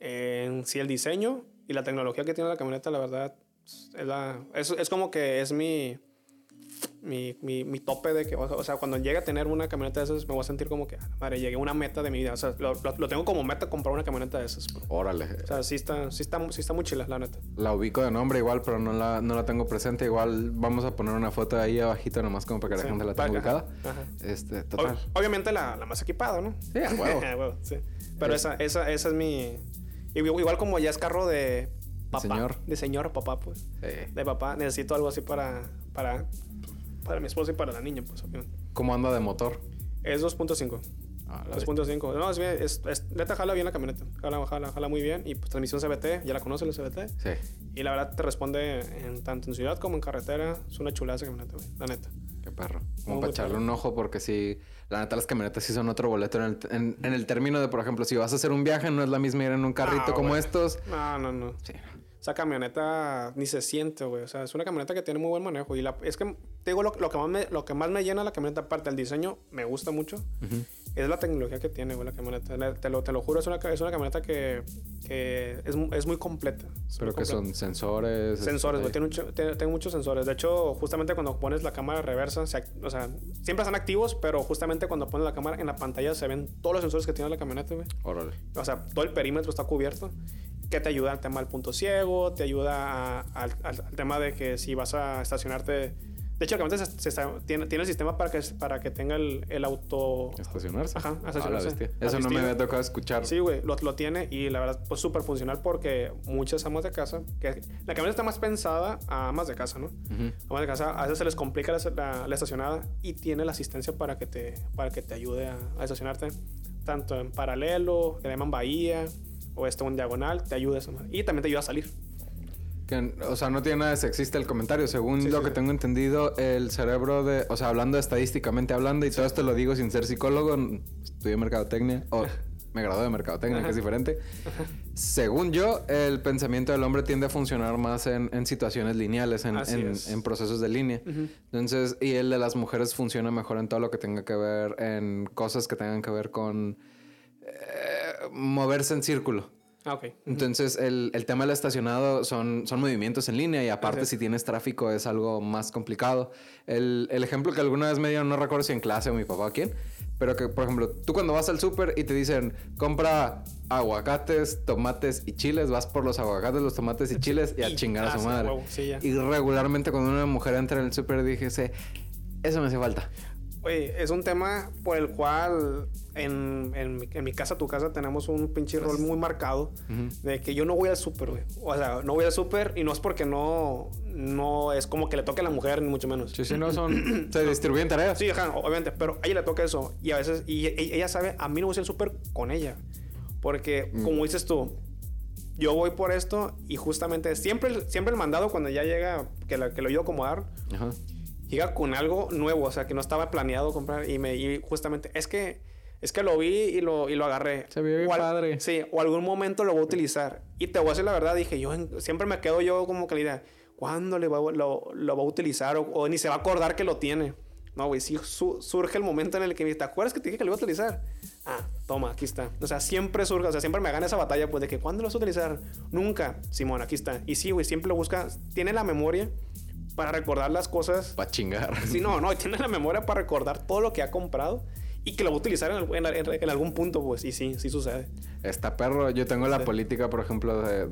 En sí, el diseño y la tecnología que tiene la camioneta, la verdad, es, la, es, es como que es mi, mi, mi, mi tope de que, o sea, cuando llegue a tener una camioneta de esas, me voy a sentir como que, "Ah, madre, llegué a una meta de mi vida. O sea, lo, lo- lo tengo como meta comprar una camioneta de esas. pues. Órale. O sea, sí está, sí está, sí está muy chila, la neta. La ubico de nombre igual, pero no la, no la tengo presente. Igual vamos a poner una foto ahí abajito nomás como para que la Sí, gente la tenga ubicada. ajá. Este, Ob- total. obviamente la, la más equipada, ¿no? Sí, a huevo. A huevo, sí. Pero Eh. esa, esa, esa es mi... Igual, igual como ya es carro de papá. Señor. De señor, papá, pues. Sí. De papá. Necesito algo así para... Para, para mi esposa y para la niña, pues, obviamente. ¿Cómo anda de motor? Es 2.5. Ah, la 2.5. No, es bien, es, es, neta jala bien la camioneta. Jala, jala, jala muy bien. Y pues transmisión CBT, ya la conoces la CBT. Sí. Y la verdad te responde en, tanto en ciudad como en carretera. Es una chulada esa camioneta, güey. La neta. Qué perro. Como para echarle un ojo porque sí, la neta las camionetas sí son otro boleto en el, en, en el término de, por ejemplo, si vas a hacer un viaje, no es la misma ir en un carrito Ah, como güey. estos. No, no, no. Sí. Esa camioneta ni se siente, güey. O sea, es una camioneta que tiene muy buen manejo. Y la, es que, te digo, lo, lo que más me, lo que más me llena la camioneta, aparte del diseño, me gusta mucho. Ujú. Es la tecnología que tiene, güey, la camioneta. La- Te lo, te lo juro, es una, es una camioneta que, que es, es muy completa. Es Pero muy que completa. son sensores. Sensores, güey. Tiene, tiene- tiene muchos sensores. De hecho, justamente cuando pones la cámara reversa, se o sea, siempre están activos, pero justamente cuando pones la cámara en la pantalla se ven todos los sensores que tiene la camioneta, güey. Órale. O sea, todo el perímetro está cubierto. Que te ayuda al tema del punto ciego, te ayuda a- al, al- tema de que si vas a estacionarte. De hecho, camioneta se- se está- tiene, tiene el sistema para que, para que tenga el, el auto. Estacionarse. Ajá, Ah, estacionarse. bestia. Eso no me había tocado escuchar. Sí, güey, lo, lo tiene y la verdad, pues súper funcional porque muchas amas de casa, que la camioneta está más pensada a amas de casa, ¿no? Ujú. Amas de casa, a veces se les complica la, la- la estacionada y tiene la asistencia para que te, para que te ayude a, a estacionarte, tanto en paralelo, que le llaman bahía, o esto en diagonal, te ayuda eso, Y también te ayuda a salir. Que, o sea, no tiene nada de sexista el comentario. Según Sí, lo sí, que sí. tengo entendido, el cerebro de... O sea, hablando estadísticamente hablando, y todo esto lo digo sin ser psicólogo, estudié mercadotecnia, o me gradué de mercadotecnia, que es diferente. Según yo, el pensamiento del hombre tiende a funcionar más en, en situaciones lineales, en, procesos de línea. Entonces, y el de las mujeres funciona mejor en todo lo que tenga que ver, en cosas que tengan que ver con eh, moverse en círculo. Ah, ok. Entonces, el, el tema del estacionado son, son movimientos en línea y aparte si tienes tráfico es algo más complicado. El, el ejemplo que alguna vez me dieron, no recuerdo si en clase o mi papá o quién, pero que, por ejemplo, tú cuando vas al súper y te dicen, compra aguacates, tomates y chiles, vas por los aguacates, los tomates y chiles y a chingar a su madre. sí, y regularmente cuando una mujer entra en el súper dije, "Sí, eso me hace falta. Oye, es un tema por el cual en, en, mi, en mi casa, tu casa, tenemos un pinche rol muy marcado de que yo no voy al súper, güey. O sea, no voy al súper y no es porque no, no es como que le toque a la mujer, ni mucho menos. Sí, sí, no son... se distribuyen tareas. Sí, ajá, obviamente, pero a ella le toca eso. Y a veces, y e- ella sabe, a mí no voy al súper con ella. Porque, como dices tú, yo voy por esto y justamente siempre, siempre el mandado cuando ya llega, que, la- que lo a acomodar, Ajá. Llega con algo nuevo, o sea, que no estaba planeado comprar y me y justamente es que es que lo vi y lo, y lo agarré. Se vio bien O al- padre. Sí, o algún momento lo voy a utilizar. Y te voy a decir la verdad, dije, yo siempre me quedo yo como que la idea, ¿cuándo le va- lo, lo va a utilizar? O, o ni se va a acordar que lo tiene. No, güey, sí su- surge el momento en el que me ¿te acuerdas que te dije que lo iba a utilizar? Ah, toma, aquí está. O sea, siempre surge, o sea, siempre me gana esa batalla, pues, de que ¿cuándo lo vas a utilizar? Nunca. Simón, aquí está. Y sí, güey, siempre lo busca. Tiene la memoria para recordar las cosas Para chingar. Sí, no, no, tiene la memoria para recordar todo lo que ha comprado y que lo va a utilizar en, en- en- algún punto, pues. Y sí, sí sucede. Está perro. Yo tengo la Sí. política, por ejemplo, de...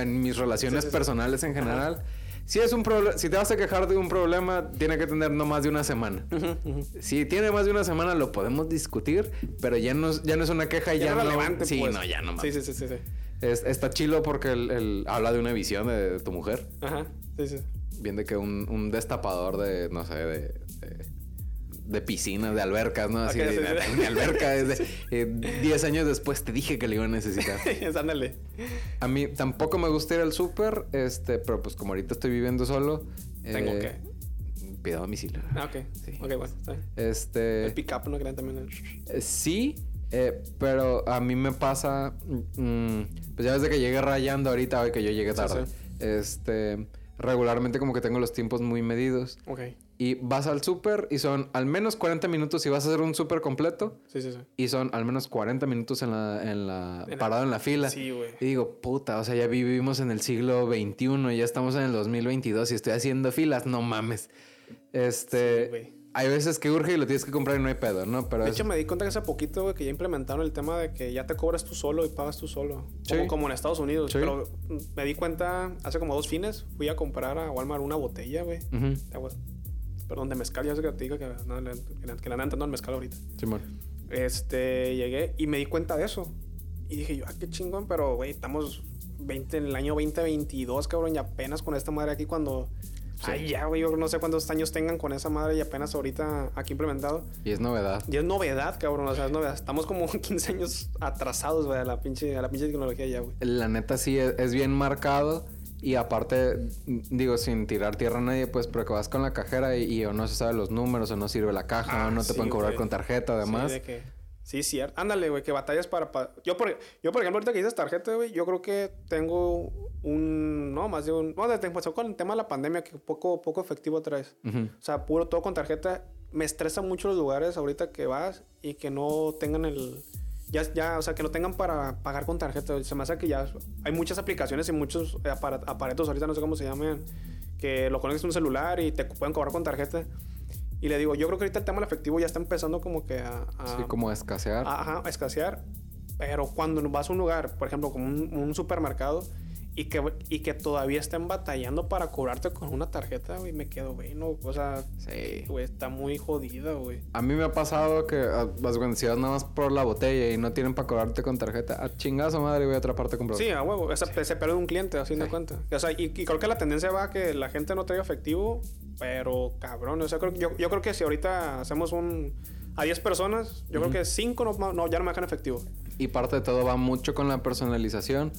En mis relaciones Sí, sí, personales en general. Si es un. Si te vas a quejar de un problema, tiene que tener no más de una semana. Si tiene más de una semana, lo podemos discutir, pero ya no, ya no es una queja y ya, Ya, no... relevante, sí, pues. no, ya no mames. sí, sí, sí, sí. Es- está chilo porque él, él habla de una visión de, de tu mujer. Ajá, sí, sí. Bien de que un, un destapador de, no sé, de... de de piscinas, de albercas, ¿no? Así de, sí, de- sí. de alberca. es de, eh, 10 años después te dije que le iba a necesitar. Ándale. A mí tampoco me gusta ir al súper, este, pero pues como ahorita estoy viviendo solo. Tengo eh, que. Pido a domicilio. Ah, ok. Sí. Ok, bueno. está bien. Este. El pick-up, ¿no? Que también. eh, sí, eh, pero a mí me pasa. mm, pues ya desde que llegué rayando ahorita, hoy que yo llegué Sí, tarde. sí. Este. Regularmente como que tengo los tiempos muy medidos. Ok. Y vas al súper y son al menos 40 minutos si vas a hacer un súper completo. Sí, sí, sí. Y son al menos 40 minutos en la, en la, En la- parado en la fila. Sí, güey. Y digo, puta, o sea, ya vivimos en el siglo XXI y ya estamos en el 2022 y estoy haciendo filas, no mames. Este, Sí. Hay veces que urge y lo tienes que comprar y no hay pedo, ¿no? Pero De es- hecho, me di cuenta que hace poquito, güey, que ya implementaron el tema de que ya te cobras tú solo y pagas tú solo. Sí. Como, como en Estados Unidos. Sí. Pero me di cuenta hace como dos fines. Fui a comprar a Walmart una botella, güey. De agua. Perdón, de mezcal. Ya sé que te digo que, no, le- que, le- andan entrando el mezcal ahorita. Simón. Este, llegué y me di cuenta de eso. Y dije yo, ah, qué chingón, pero, güey, estamos 20, en el año 2022, cabrón, y apenas con esta madre aquí cuando Ay, ya, güey, yo no sé cuántos años tengan con esa madre y apenas ahorita aquí implementado. Y es novedad. Y es novedad, cabrón, o sea, es novedad. Estamos como 15 años atrasados, güey, a la pinche, a la pinche tecnología ya, güey. La neta sí es, es bien marcado. Y aparte, digo, sin tirar tierra a nadie, pues, pero que vas con la cajera y, y o no se sabe los números, o no sirve la caja, Ah, o no te sí, pueden cobrar güey. con tarjeta, además. Sí, de que... sí, cierto. Ándale, güey, que batallas para... pa- Yo, por, yo, por ejemplo, ahorita que dices tarjeta, güey, yo creo que tengo un... No, más de un... No, desde empezó con el tema de la pandemia, que poco, poco efectivo traes. O sea, puro todo con tarjeta. Me estresa mucho los lugares ahorita que vas y que no tengan el... Ya, ya, o sea, que no tengan para pagar con tarjeta. Se me hace que ya hay muchas aplicaciones y muchos apara- aparatos, ahorita no sé cómo se llaman, que lo conectas a un celular y te pueden cobrar con tarjeta. Y le digo, yo creo que ahorita el tema del efectivo ya está empezando como que a... a- Sí, como escasear. a- ajá, a escasear. Pero cuando vas a un lugar, por ejemplo, como un, un supermercado, y que, y que todavía estén batallando para cobrarte con una tarjeta, güey, me quedo, güey, no, o sea, Sí. güey, está muy jodida, güey. A mí me ha pasado que ah, vas cuando si vas nada más por la botella y no tienen para cobrarte con tarjeta, a chingazo madre voy a otra parte a comprar. Sí, a huevo, esa, se pierde un cliente, a fin de Sí. cuentas. O sea, y, y creo que la tendencia va a que la gente no traiga efectivo, pero cabrón, o sea, creo, yo, yo creo que si ahorita hacemos un... A 10 personas, yo creo que 5 no, no, ya no me dejan efectivo. Y parte de todo va mucho con la personalización.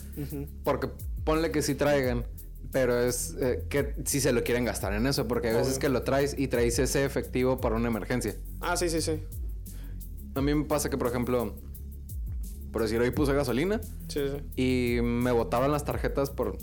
Porque ponle que sí traigan, pero es eh, que si se lo quieren gastar en eso, porque hay veces que lo traes y traes ese efectivo para una emergencia. Ah, sí, sí, sí. A mí me pasa que, por ejemplo, por decir, hoy puse gasolina Sí, sí. y me botaban las tarjetas por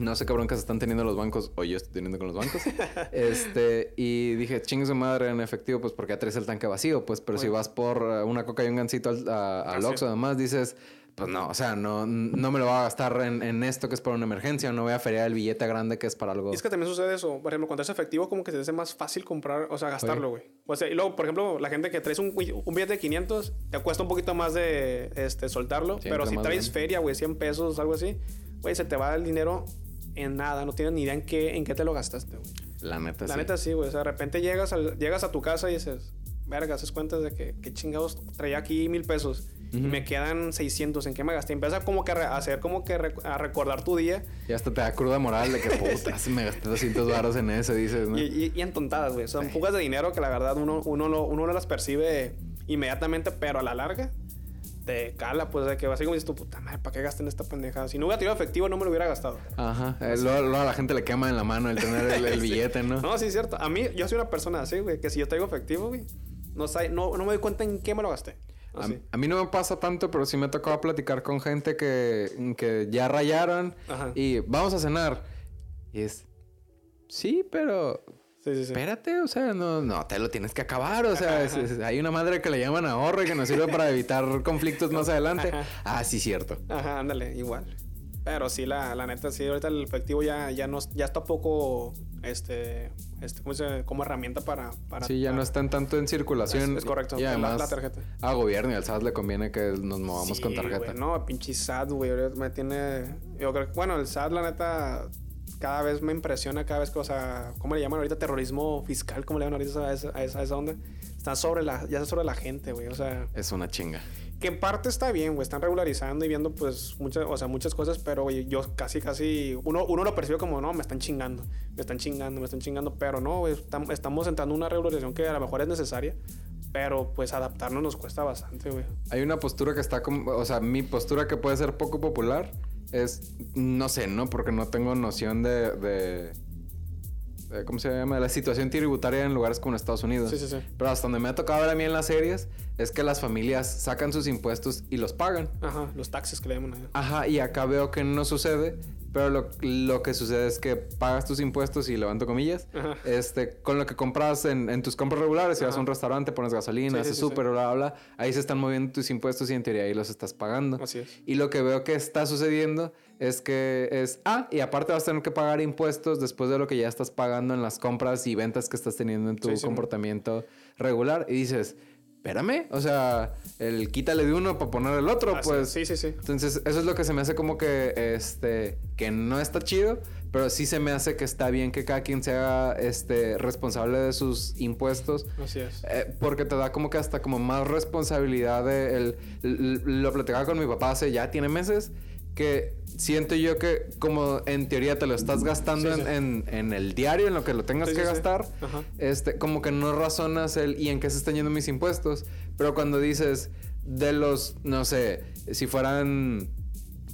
no sé qué broncas están teniendo los bancos o yo estoy teniendo con los bancos. este, y dije, chingue su madre en efectivo, pues porque traes el tanque vacío, pues, pero si Bueno. vas por eh, una coca y un gancito al, a- al. Oxxo, además dices, pues no, o sea, no, no me lo voy a gastar en, en esto que es para una emergencia, no voy a feriar el billete grande que es para algo. Y es que también sucede eso. Por ejemplo, cuando es efectivo, como que te hace más fácil comprar, o sea, gastarlo, güey. O sea, y luego, por ejemplo, la gente que traes un, un billete de 500, te cuesta un poquito más de este, soltarlo. Pero si traes feria, güey, 100 pesos, algo así, güey, se te va el dinero en nada. No tienes ni idea en qué, en qué te lo gastaste, güey. La neta, La sí. neta sí, güey. O sea, de repente llegas, al- llegas a tu casa y dices, verga, haces cuentas de que, qué chingados traía aquí mil pesos. Y Ujú. me quedan 600, ¿en qué me gasté? Empieza como que a hacer como que a recordar tu día. Y hasta te da cruda moral de que puta, si me gasté 200 baros en eso, dices, ¿no? Y, y, y en tontadas, güey. Son fugas de dinero que la verdad uno, uno, no, uno no las percibe inmediatamente, pero a la larga te cala, pues, de que así como dices tú, puta madre, ¿para qué gasten esta pendejada? Si no hubiera tenido efectivo, no me lo hubiera gastado. Ajá. eh, luego, luego a la gente le quema en la mano el tener el, billete, ¿no? No, sí, es cierto. A mí, yo soy una persona así, güey, que si yo traigo efectivo, güey, no, sabe- no, no me doy cuenta en qué me lo gasté. A, mí no me pasa tanto, pero sí me ha tocado platicar con gente que, que ya rayaron Ajá. y vamos a cenar. Y es, sí, pero Sí, sí, sí. espérate, o sea, no, no te lo tienes que acabar. O sea, es- es- hay una madre que le llaman ahorro y que nos sirve para evitar conflictos más adelante. Ajá. Ah, sí, cierto. Ajá, ándale, igual. Pero sí, la, la neta, sí, ahorita el efectivo ya, ya, no, ya está poco, este, este ¿cómo se dice? Como herramienta para... para Sí, ya no están tanto en circulación. Es- es correcto, Y además, la tarjeta. a gobierno y al SAT le conviene que nos movamos Sí, con tarjeta. güey, no, pinche SAT, güey. Me tiene. Yo creo que, bueno, el SAT, la neta, cada vez me impresiona, cada vez que, o sea, ¿cómo le llaman ahorita? Terrorismo fiscal, ¿cómo le llaman ahorita a esa, a esa, a esa onda? Están sobre la, ya sobre la gente, güey. O sea, Es una chinga. que en parte está bien, güey. Están regularizando y viendo, pues, muchas, o sea, muchas cosas, pero, güey, yo casi, casi. Uno, uno lo percibe como, no, me están chingando, me están chingando, me están chingando, pero no, güey. estam- Estamos entrando en una regularización que a lo mejor es necesaria, pero, pues, adaptarnos nos cuesta bastante, güey. Hay una postura que está como, o sea, mi postura que puede ser poco popular es, no sé, ¿no? Porque no tengo noción de, de, ¿cómo se llama? La situación tributaria en lugares como en Estados Unidos. Sí, sí, sí. Pero hasta donde me ha tocado ver a mí en las series es que las familias sacan sus impuestos y los pagan. Ajá, los taxes que le llaman allá. Ajá, y acá veo que no sucede, pero lo, lo que sucede es que pagas tus impuestos y levanto comillas, Ajá. este, con lo que compras en, en tus compras regulares, si vas a Ajá. un restaurante, pones gasolina, haces súper, bla, bla, ahí se están moviendo tus impuestos y en teoría ahí los estás pagando. Así es. Y lo que veo que está sucediendo es que es, ah, y aparte vas a tener que pagar impuestos después de lo que ya estás pagando en las compras y ventas que estás teniendo en tu Sí, sí. comportamiento regular. Y dices, espérame, o sea, el quítale de uno para poner el otro, pues... es. Sí, sí, sí. Entonces, eso es lo que se me hace como que, este, que no está chido, pero sí se me hace que está bien que cada quien sea, este, responsable de sus impuestos. Así es. eh, porque te da como que hasta como más responsabilidad de el, l- lo platicaba con mi papá hace ya tiene meses que siento yo que como en teoría te lo estás gastando Sí, sí. En, en- en el diario, en lo que lo tengas Sí, que gastar, este, como que no razonas el y en qué se están yendo mis impuestos. Pero cuando dices de los, no sé, si fueran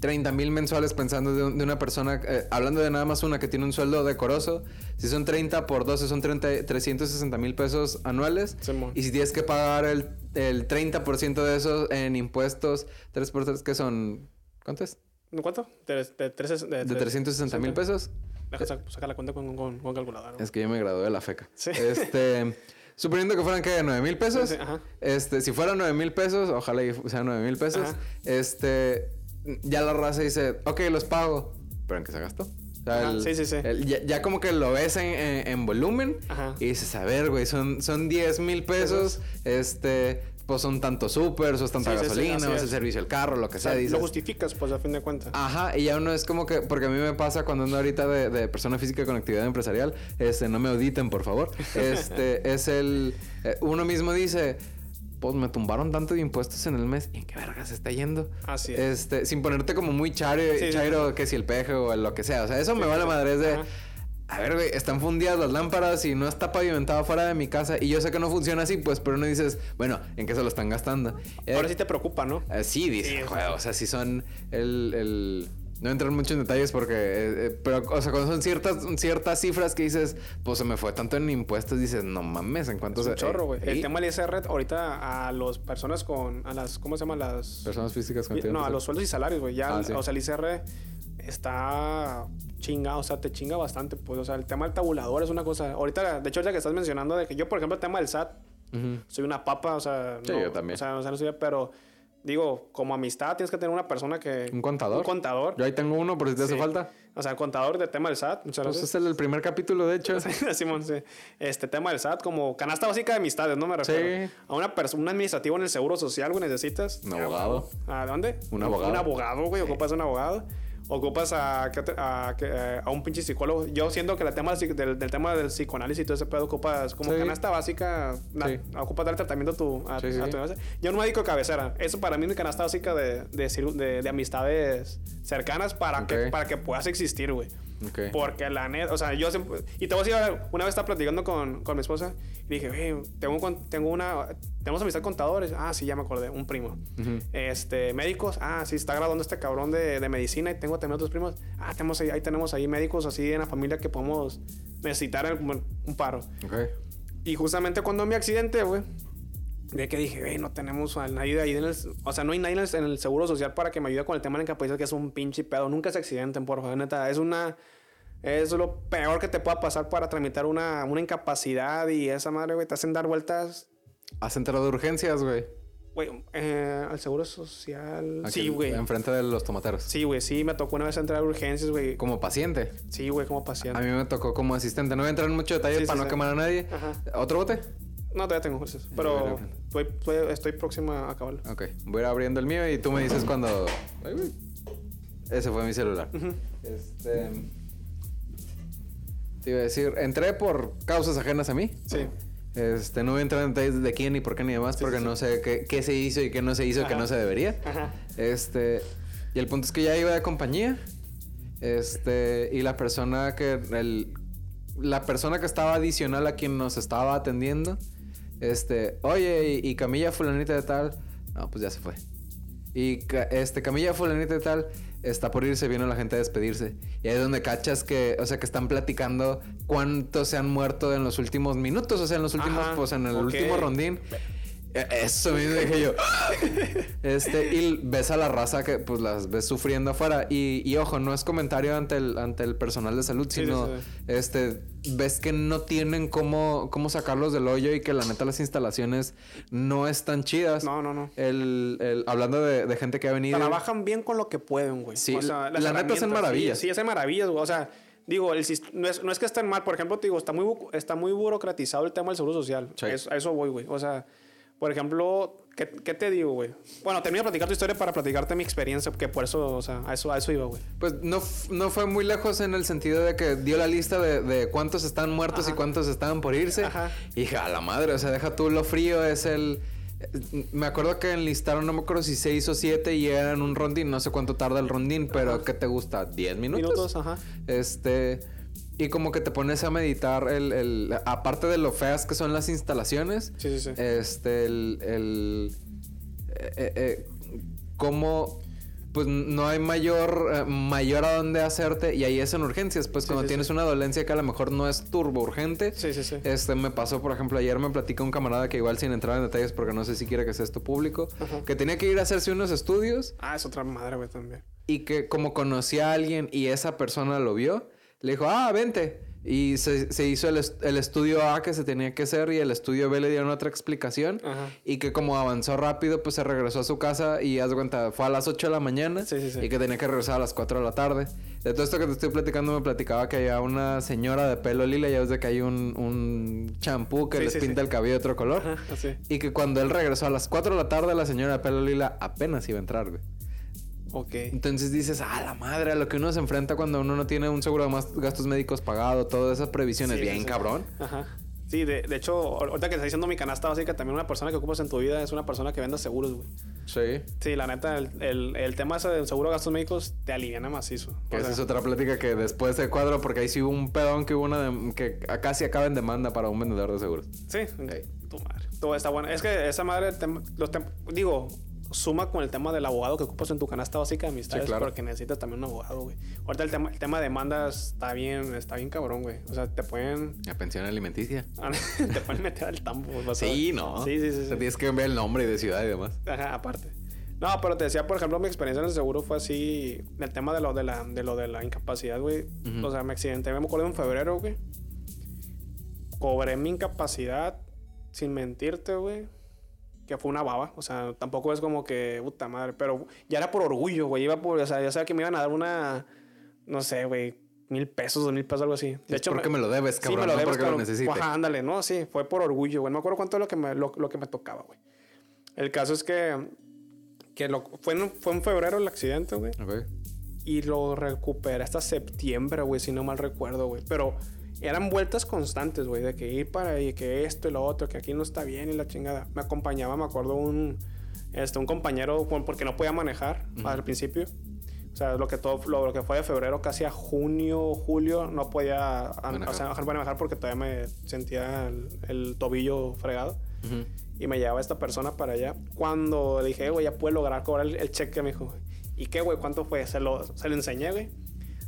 30 mil mensuales pensando de, un- de una persona, eh, hablando de nada más una que tiene un sueldo decoroso, si son 30 por 12 son 30, 360 mil pesos anuales. Simón. Y si tienes que pagar el, el 30% de eso en impuestos, 3 por 3 que son, ¿cuánto es? ¿Cuánto? De, de, de, De 360 mil pesos. Deja sa- sacar la cuenta con, con, con calculadora. Es que yo me gradué de la FECA. Sí. Este, suponiendo que fueran que 9 mil pesos. Sí, ajá. Este, si fueran 9 mil pesos, ojalá y sean 9 mil pesos. Ajá. Este, ya la raza dice, ok, los pago. Pero en qué se gastó. O sea, Ajá, sí, sí, sí. el- ya, ya como que lo ves en, en- en volumen Ajá. y dices, a ver, güey, son, son 10 mil pesos. Este, pues son tantos supers, o es tanta Sí, sí, sí, gasolina, así o es el servicio del carro, lo que O sea. dices, lo justificas, pues, a fin de cuentas. Ajá, y ya uno es como que, porque a mí me pasa cuando ando ahorita de, de persona física con actividad empresarial, este, no me auditen, por favor. Este, es el, eh, uno mismo dice, pues me tumbaron tanto de impuestos en el mes, ¿y en qué verga se está yendo? Así es. Este, sin ponerte como muy chairo, Sí, sí. chairo que si el peje o lo que sea, o sea, eso me vale madre, es de... Ajá. A ver, güey, están fundidas las lámparas y no está pavimentado fuera de mi casa. Y yo sé que no funciona así, pues, pero no dices, bueno, ¿en qué se lo están gastando? Eh, Ahora sí te preocupa, ¿no? eh, sí, dice, Sí, sí. o sea, si son el, el- No entrar mucho en detalles porque... eh, eh, pero, o sea, cuando son ciertas, ciertas cifras que dices, pues se me fue tanto en impuestos, dices, no mames, ¿en cuánto Es un se- chorro, eh, güey. sí, El tema del ISR ahorita a las personas con... A las... ¿Cómo se llaman las...? Personas físicas con No, a los sueldos y salarios, güey. Ya, Ah, sí. o sea, el ICR está chinga, o sea, te chinga bastante, pues. O sea, el tema del tabulador es una cosa. Ahorita, de hecho, ya que estás mencionando de que yo, por ejemplo, el tema del SAT, soy una papa, o sea. Sí, no, yo también. O sea, o sea, no soy, pero digo, como amistad tienes que tener una persona que. ¿Un contador? Un contador. Yo ahí tengo uno, por si te hace Sí. falta. O sea, contador de tema del SAT. Muchas Pues es el primer capítulo, de hecho. Simón, sí. Este tema del SAT, como canasta básica de amistades, ¿no? Me refiero. Sí. A una persona, un administrativo en el seguro social, güey, necesitas. Un abogado. ¿A dónde? Un abogado. Un abogado, güey. Ocupas un abogado. Ocupas a, ¿qué te- a, a un pinche psicólogo. Yo siento que el tema del, del, tema del psicoanálisis y todo ese pedo ocupas como Sí. canasta básica. na- Sí. Ocupas dar tratamiento a tu, a, Sí, tu- Yo un médico cabecera. Eso para mí es mi canasta básica de, de, ciru- de- de amistades cercanas para, que, para que puedas existir, güey. Porque la neta, o sea, yo siempre. Y te voy a decir, una vez estaba platicando con, con mi esposa y dije, güey, tengo, tengo una. Tenemos amistad contadores. Ah, sí, ya me acordé, un primo. Este, médicos. Ah, sí, está graduando este cabrón de, de medicina y tengo también otros primos. Ah, tenemos ahí, ahí tenemos ahí médicos así en la familia que podemos necesitar el- un paro. Ok. Y justamente cuando mi accidente, güey, de que dije, güey, no tenemos a nadie ahí en el, o sea, no hay nadie en el, seguro social para que me ayude con el tema de la incapacidad, que es un pinche pedo. Nunca se accidenten, por favor, neta. Es una, es lo peor que te pueda pasar para tramitar una, una incapacidad y esa madre, güey, te hacen dar vueltas, ¿Has entrado de urgencias, güey? güey, eh, al seguro social. Aquí, sí, güey. Enfrente de los tomateros. Sí, güey, sí, me tocó una vez entrar a urgencias, güey. Como paciente. Sí, güey, como A paciente. mí me tocó como asistente. No voy a entrar en mucho detalle Sí, para sí, no sí. quemar a nadie. Ajá. ¿Otro bote? No, todavía tengo. Bueno, Pero estoy, próxima a acabarlo. Ok. Voy a ir abriendo el mío y tú me dices cuando... Ay, güey. Ese fue mi celular. Este... Te iba a decir, entré por causas ajenas a mí. Sí. Este, no voy a entrar en detalles de quién ni por qué ni demás, porque sí, no sé qué, qué se hizo y qué no se hizo que Ajá. no se debería. Ajá. Este, y el punto es que ya iba de compañía. Este, y la persona que el, la persona que estaba adicional a quien nos estaba atendiendo, este, oye, y, y Camilla fulanita de tal, no, pues ya se fue. Y este Camilla fulanita de tal está por irse, vino la gente a despedirse. Y ahí es donde cachas que, o sea, que están platicando cuántos se han muerto en los últimos minutos, o sea, en los últimos, Ajá, pues en el último rondín. Eso mismo dije yo. Este, y ves a la raza que pues las ves sufriendo afuera. Y, y ojo, no es comentario ante el, ante el personal de salud, sino sí. este ves que no tienen cómo, cómo sacarlos del hoyo y que la neta las instalaciones no están chidas. No, no, no. El, el- hablando de, de gente que ha venido. Trabajan bien con lo que pueden, güey. Sí, O sea, las la neta hacen maravillas. Sí, sí hacen maravillas, güey. O sea, digo, el, no, es, no es que estén mal. Por ejemplo, te digo, está muy, está muy burocratizado el tema del seguro social. Sí. Es- a eso voy, güey. O sea, por ejemplo, ¿qué, qué te digo, güey? Bueno, termino de platicar tu historia para platicarte mi experiencia, que por eso, o sea, a eso, a eso iba, güey. Pues no, no fue muy lejos en el sentido de que dio la lista de, de cuántos están muertos y cuántos estaban por irse. Ajá. Hija, a la madre, o sea, deja tú lo frío, es el. Me acuerdo que enlistaron, no me acuerdo si seis o siete y eran un rondín. No sé cuánto tarda el rondín, pero ¿qué te gusta? ¿10 minutos? Minutos, ajá. Este. Y como que te pones a meditar el, el- aparte de lo feas que son las instalaciones, Sí, sí, sí. este, el, el eh, eh, eh, cómo pues no hay mayor, eh, mayor a dónde hacerte y ahí es en urgencias, pues Sí, cuando sí, tienes sí. una dolencia que a lo mejor no es turbo urgente. Sí, sí, sí. Este me pasó, por ejemplo, ayer me platicó un camarada que igual sin entrar en detalles porque no sé si quiere que sea esto público, Ajá. que tenía que ir a hacerse unos estudios Ah, es otra madre, güey, también. y que como conocía a alguien y esa persona lo vio, le dijo, ah, vente. Y se, se hizo el, est- el estudio A que se tenía que hacer y el estudio B le dieron otra explicación. Ajá. Y que como avanzó rápido, pues se regresó a su casa y haz cuenta, fue a las 8 de la mañana Sí, sí, sí. y que tenía que regresar a las 4 de la tarde. De todo esto que te estoy platicando, me platicaba que había una señora de pelo lila, ya ves de que hay un, un champú que les pinta el cabello de otro color. Ajá, así. Y que cuando él regresó a las 4 de la tarde, la señora de pelo lila apenas iba a entrar, güey. Ok. Entonces dices, ah, la madre, a lo que uno se enfrenta cuando uno no tiene un seguro de más gastos médicos pagado, todas esas previsiones, Sí, bien cabrón. Ajá. Sí, de, de hecho, ahorita que está diciendo mi canasta básica, también una persona que ocupas en tu vida es una persona que venda seguros, güey. Sí. Sí, la neta, el, el, el tema ese del seguro de gastos médicos te aliviana macizo. Que esa sea, es otra plática que después de cuadro, porque ahí sí hubo un pedón que hubo una de- que casi acaba en demanda para un vendedor de seguros. Sí, tu madre. Todo está bueno. Es que esa madre, los digo, suma con el tema del abogado que ocupas en tu canasta básica de amistades, Sí, claro. porque necesitas también un abogado, güey. Ahorita el tema, el tema de demandas está bien, está bien cabrón, güey. O sea, te pueden, La pensión alimenticia. te pueden meter al tambo, güey. Sí, no. Sí, sí, sí. O sí. sea, tienes que cambiar el nombre y de ciudad y demás. Ajá, aparte. No, pero te decía, por ejemplo, mi experiencia en el seguro fue así, el tema de lo de la, de lo de la incapacidad, güey. O sea, me accidenté, me acuerdo en febrero, güey. Cobré mi incapacidad, sin mentirte, güey. Que fue una baba. O sea, tampoco es como que, puta madre. Pero ya era por orgullo, güey. Iba por, o sea, ya sabía que me iban a dar una, no sé, güey, mil pesos, dos mil pesos, algo así. De Es porque me lo debes, cabrón, sí, me lo no debes, porque lo necesite. Ajá, ándale, no, sí, fue por orgullo, güey. No me acuerdo cuánto es lo que me, lo, lo que me tocaba, güey. El caso es que, que lo, fue, en, fue en febrero el accidente, güey. Ok. Y lo recuperé hasta septiembre, güey, si no mal recuerdo, güey. Pero eran vueltas constantes, güey, de que ir para ahí, que esto y lo otro, que aquí no está bien y la chingada. Me acompañaba, me acuerdo, un, este, un compañero, porque no podía manejar al principio. O sea, lo que, todo, lo, lo que fue de febrero casi a junio, julio, no podía an- Manejar. o sea, manejar porque todavía me sentía el, el tobillo fregado. Ujú. Y me llevaba esta persona para allá. Cuando le dije, "Eh, güey, ya puedo lograr cobrar el, el cheque, me dijo, ¿y qué, güey? ¿Cuánto fue? Se lo, se lo enseñé, güey.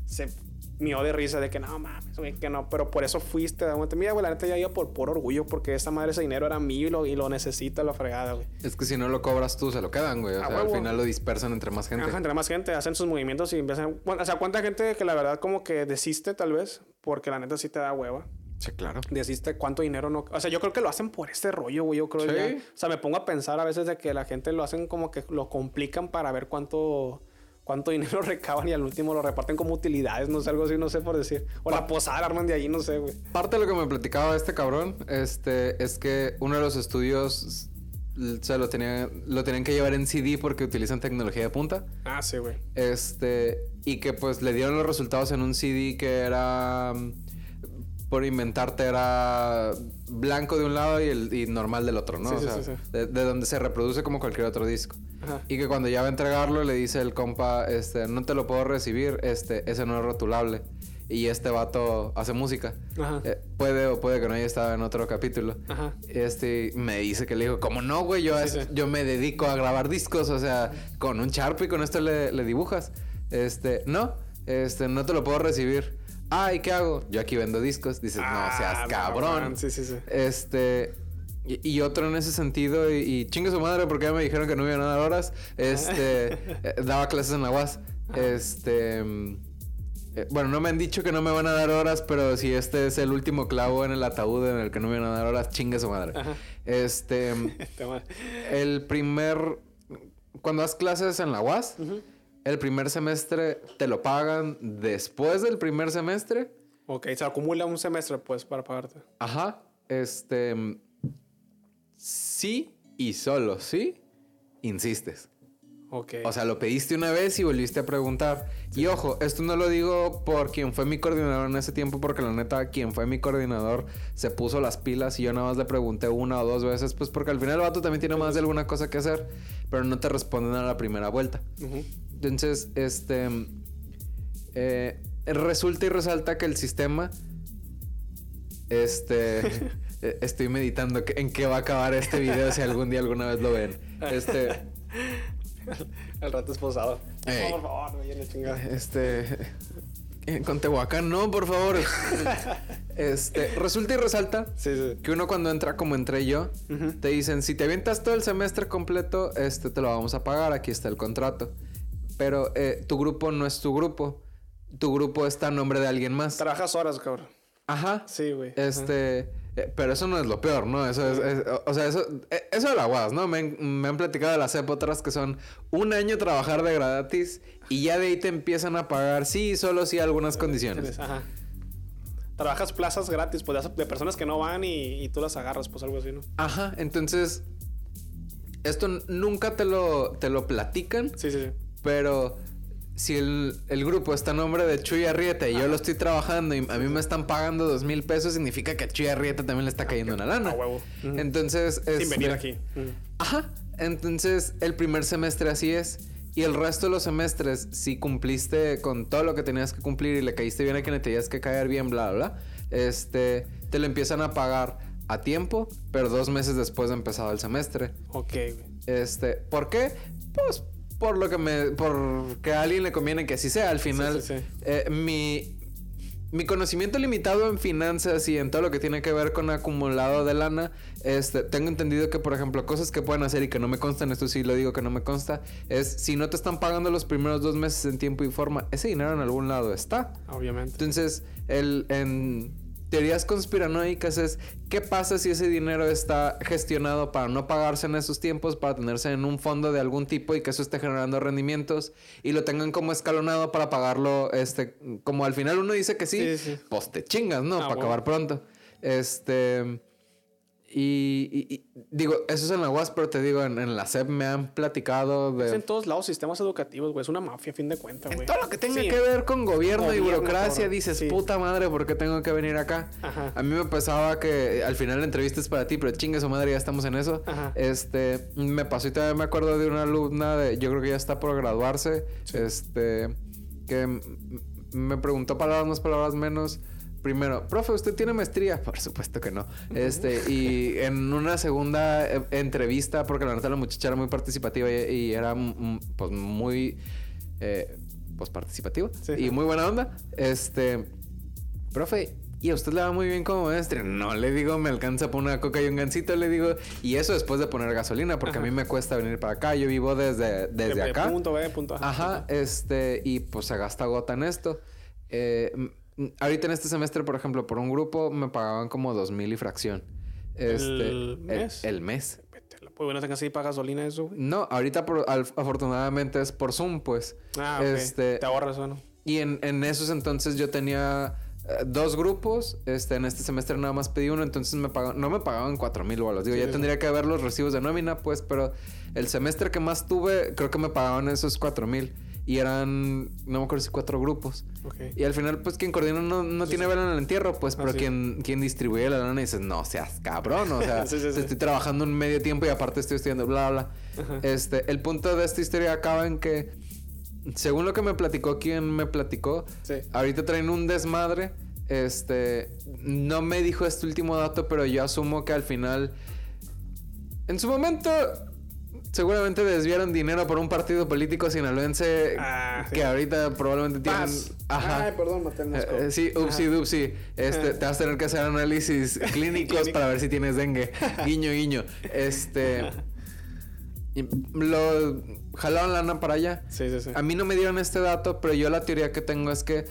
Se mió de risa de que no mames, güey, que no. Pero por eso fuiste. cuenta. Mira, güey, la neta ya iba por, por orgullo porque esa madre, ese dinero era mío y lo, y lo necesita la fregada, güey. Es que si no lo cobras tú, se lo quedan, güey. O sea, al final lo dispersan entre más gente. Ajá, entre más gente hacen sus movimientos y empiezan. Bueno, o sea, cuánta gente que la verdad como que desiste, tal vez, porque la neta sí te da hueva. Sí, claro. Desiste cuánto dinero no. O sea, yo creo que lo hacen por este rollo, güey. Yo creo Sí. ya. O sea, me pongo a pensar a veces de que la gente lo hacen como que lo complican para ver cuánto. Cuánto dinero recaban y al último lo reparten como utilidades, no sé, algo así, no sé por decir. O la posada arman de ahí, no sé, güey. Parte de lo que me platicaba este cabrón, este, es que uno de los estudios se lo tenían, lo tenían que llevar en CD porque utilizan tecnología de punta. Ah, sí, güey. Este, y que pues le dieron los resultados en un CD que era, por inventarte, era blanco de un lado y, el, y normal del otro, ¿no? Sí, o sí, sea, sí. De, de donde se reproduce como cualquier otro disco. Ajá. Y que cuando ya va a entregarlo le dice el compa, este, no te lo puedo recibir, este, ese no es rotulable. Y este vato hace música. Ajá. Eh, puede o puede que no haya estado en otro capítulo. Ajá. Este me dice que le dijo, como no, güey, yo, yo me dedico a grabar discos, o sea, con un Sharpie, con esto le, le dibujas. Este, no, este, no te lo puedo recibir. Ah, ¿y qué hago? Yo aquí vendo discos. Dices, Ah, no seas cabrón. Sí, sí, sí. Este. Y, y otro en ese sentido, y, y chingue su madre porque ya me dijeron que no iban a dar horas. Este. eh, daba clases en la UAS. Este. eh, bueno, no me han dicho que no me van a dar horas, pero si este es el último clavo en el ataúd en el que no me van a dar horas, chingue su madre. Ajá. Este. el primer. Cuando das clases en la UAS. El primer semestre te lo pagan después del primer semestre. Ok, se acumula un semestre, pues, para pagarte. Ajá. Este. Sí y solo sí insistes. Ok. O sea, lo pediste una vez y volviste a preguntar. Y ojo, esto no lo digo por quien fue mi coordinador en ese tiempo, porque la neta, quien fue mi coordinador se puso las pilas y yo nada más le pregunté una o dos veces, pues porque al final el vato también tiene más de alguna cosa que hacer, pero no te responden a la primera vuelta. Ujú. Entonces, este. eh, resulta y resalta que el sistema. Este. eh, estoy meditando en qué va a acabar este video si algún día alguna vez lo ven. Este. El rato esposado. Ey. No, por favor, no viene chingada. Este. eh, Con Tehuacán, no, por favor. Este. Resulta y resalta Sí, sí. que uno cuando entra como entré yo, te dicen, si te avientas todo el semestre completo, este te lo vamos a pagar, aquí está el contrato. Pero eh, tu grupo no es tu grupo. Tu grupo está a nombre de alguien más. Trabajas horas, cabrón. Ajá. Sí, güey. Este, eh, pero eso no es lo peor, ¿no? Eso es, es- o sea, eso, eh, eso de la guas, ¿no? Me, han- me han platicado de las CEP otras que son un año trabajar de gratis y ya de ahí te empiezan a pagar, sí, solo sí, algunas condiciones. Ajá. Trabajas plazas gratis, pues de- personas que no van y, y tú las agarras, pues algo así, ¿no? Ajá, entonces, esto nunca te lo, te lo platican, Sí, sí, sí. Pero si el, el grupo está a nombre de Chuy Arrieta y yo lo estoy trabajando y a mí me están pagando dos mil pesos, significa que a Chuy Arrieta también le está cayendo una lana. A huevo. Entonces, Sin venir este, aquí. Ujú. Ajá. Entonces, el primer semestre así es. Y el resto de los semestres, si cumpliste con todo lo que tenías que cumplir y le caíste bien a quien le tenías que caer bien, bla, bla, bla, este, te lo empiezan a pagar a tiempo, pero dos meses después de empezado el semestre. Ok, güey. Este, ¿por qué? Pues por lo que me, por que a alguien le conviene que así sea. Al final, sí, sí. eh, mi, mi conocimiento limitado en finanzas y en todo lo que tiene que ver con acumulado de lana, este, tengo entendido que, por ejemplo, cosas que pueden hacer y que no me constan, esto sí lo digo que no me consta, es si no te están pagando los primeros dos meses en tiempo y forma, ese dinero en algún lado está. Obviamente. Entonces, el, en teorías conspiranoicas es qué pasa si ese dinero está gestionado para no pagarse en esos tiempos, para tenerse en un fondo de algún tipo y que eso esté generando rendimientos y lo tengan como escalonado para pagarlo, este, como al final uno dice que sí, Sí, sí. pues te chingas, ¿no? Ah, para bueno. acabar pronto. Este... Y, y- y digo, eso es en la UAS, pero te digo, en, en la SEP me han platicado de... Es en todos lados sistemas educativos, güey. Es una mafia a fin de cuentas, En güey. todo lo que tenga Sí. que ver con gobierno, y burocracia, dices, Sí. puta madre, ¿por qué tengo que venir acá? Ajá. A mí me pasaba que al final la entrevista es para ti, pero chingue su madre, ya estamos en eso. Ajá. Este, me pasó y también me acuerdo de una alumna de, yo creo que ya está por graduarse, este, que me preguntó palabras más, palabras menos. Primero, profe, ¿usted tiene maestría? Por supuesto que no. Este, y en una segunda eh, entrevista, porque la neta la muchacha era muy participativa y, y era pues muy eh, pues participativa Sí. y muy buena onda. Este, profe, ¿y a usted le va muy bien como maestre? No le digo, me alcanza por una coca y un gancito, le digo, y eso después de poner gasolina, porque Ajá. a mí me cuesta venir para acá, yo vivo desde, desde De- de acá. Punto B, punto A. Ajá, este, y pues se gasta gota en esto. Eh, ahorita en este semestre, por ejemplo, por un grupo me pagaban como dos mil y fracción. Este, ¿El mes? El, mes. Vete, la- Pues bueno, tengas así para gasolina eso, güey. No, ahorita por- al- afortunadamente es por Zoom, pues. Ah, ok. Este, Te ahorras eso, ¿no? y en, en esos entonces yo tenía eh, dos grupos. Este, en este semestre nada más pedí uno, entonces me pagaban, no me pagaban cuatro mil bolas. Digo, Sí, ya sí. tendría que ver los recibos de nómina, pues, pero el semestre que más tuve, creo que me pagaban esos cuatro mil. Y eran, no me acuerdo si cuatro grupos. Y al final, pues quien coordina no, no tiene vela en el entierro, pues, pero Ah, sí. quien, quien distribuye la lana dice, no seas cabrón, o sea, Sí, sí, sí. estoy trabajando un medio tiempo y aparte estoy estudiando, bla, bla. Ajá. Este, el punto de esta historia acaba en que, según lo que me platicó quien me platicó, Sí. ahorita traen un desmadre. Este, no me dijo este último dato, pero yo asumo que al final, en su momento, seguramente desviaron dinero por un partido político sinaloense Ah, sí. que ahorita probablemente tienen. Paz. Ajá. Ay, perdón, maté el. Eh, eh, sí, upsi dupsi. Este, te vas a tener que hacer análisis clínicos para ver si tienes dengue. Guiño, guiño. Este. y Lo jalaron lana para allá. Sí, sí, sí. A mí no me dieron este dato, pero yo la teoría que tengo es que eh,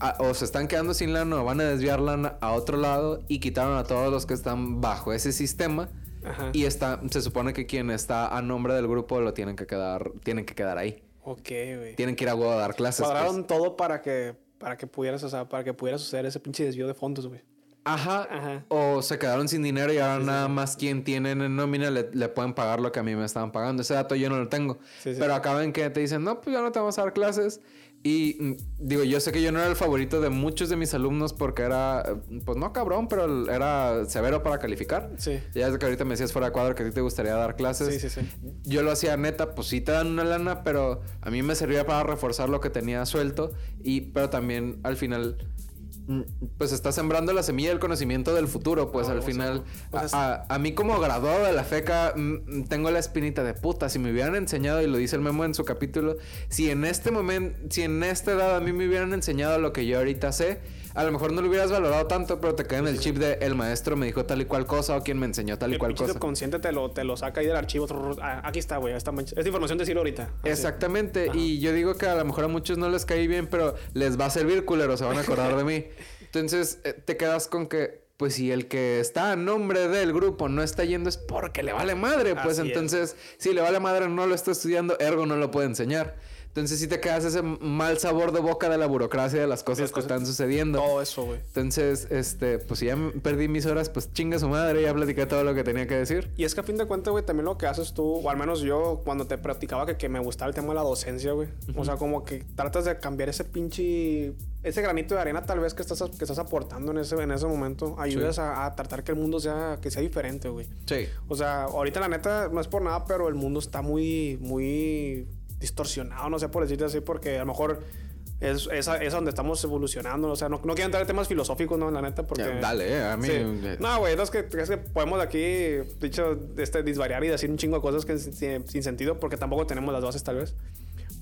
a- o se están quedando sin lana o van a desviar lana a otro lado y quitaron a todos los que están bajo ese sistema. Ajá. Y está, se supone que quien está a nombre del grupo lo tienen que quedar, tienen que quedar ahí. Ok, güey. Tienen que ir a huevo a dar clases. Cuadraron pues. todo para que, para que pudieras, o sea, para que pudiera suceder ese pinche desvío de fondos, güey. Ajá, O se quedaron sin dinero y ahora nada más quien tienen en nómina le, pueden pagar lo que a mí me estaban pagando. Ese dato yo no lo tengo. Pero acaban que te dicen, no, pues ya no te vamos a dar clases. Y mm, digo, yo sé que yo no era el favorito de muchos de mis alumnos porque era, pues no cabrón, pero era severo para calificar. Sí. Ya desde que ahorita me decías fuera de cuadro que a ti te gustaría dar clases. Sí, sí, sí. Yo lo hacía neta, pues sí te dan una lana, pero a mí me servía para reforzar lo que tenía suelto. Y, pero también al final pues está sembrando la semilla del conocimiento del futuro, pues al final, pues a, mí como graduado de la FECA, mm, tengo la espinita de puta, si me hubieran enseñado, y lo dice el memo en su capítulo, si en este momento, si en esta edad a mí me hubieran enseñado lo que yo ahorita sé, a lo mejor no lo hubieras valorado tanto, pero te queda en el chip de el maestro me dijo tal y cual cosa o quien me enseñó tal y cual cosa. El consciente te lo, te lo saca ahí del archivo. Ah, aquí está, güey. Esta, esta información te sirve ahorita. Exactamente. Y yo digo que a lo mejor a muchos no les caí bien, pero les va a servir, culero. Se van a acordar de mí. Entonces eh, te quedas con que pues si el que está a nombre del grupo no está yendo es porque le vale madre, pues entonces si le vale madre no lo está estudiando, ergo no lo puede enseñar. Entonces sí te quedas ese mal sabor de boca de la burocracia de las cosas que están sucediendo. Todo eso, güey. Entonces, este, pues si ya perdí mis horas, pues chinga su madre, ya platiqué todo lo que tenía que decir. Y es que a fin de cuentas, güey, también lo que haces tú, o al menos yo, cuando te practicaba que, que me gustaba el tema de la docencia, güey. O sea, como que tratas de cambiar ese pinche ese granito de arena tal vez que estás, que estás aportando en ese, en ese momento, ayudas a, a, tratar que el mundo sea, que sea diferente, güey. Sí. O sea, ahorita la neta no es por nada, pero el mundo está muy, muy distorsionado, no sé por decirte así, porque a lo mejor es, es, es donde estamos evolucionando. O sea, no, no quiero entrar en temas filosóficos, ¿no? La neta, porque... dale, eh, a mí... Eh. No, güey, es que, es que podemos aquí, dicho, este, disvariar y decir un chingo de cosas que sin, sin sentido, porque tampoco tenemos las bases, tal vez.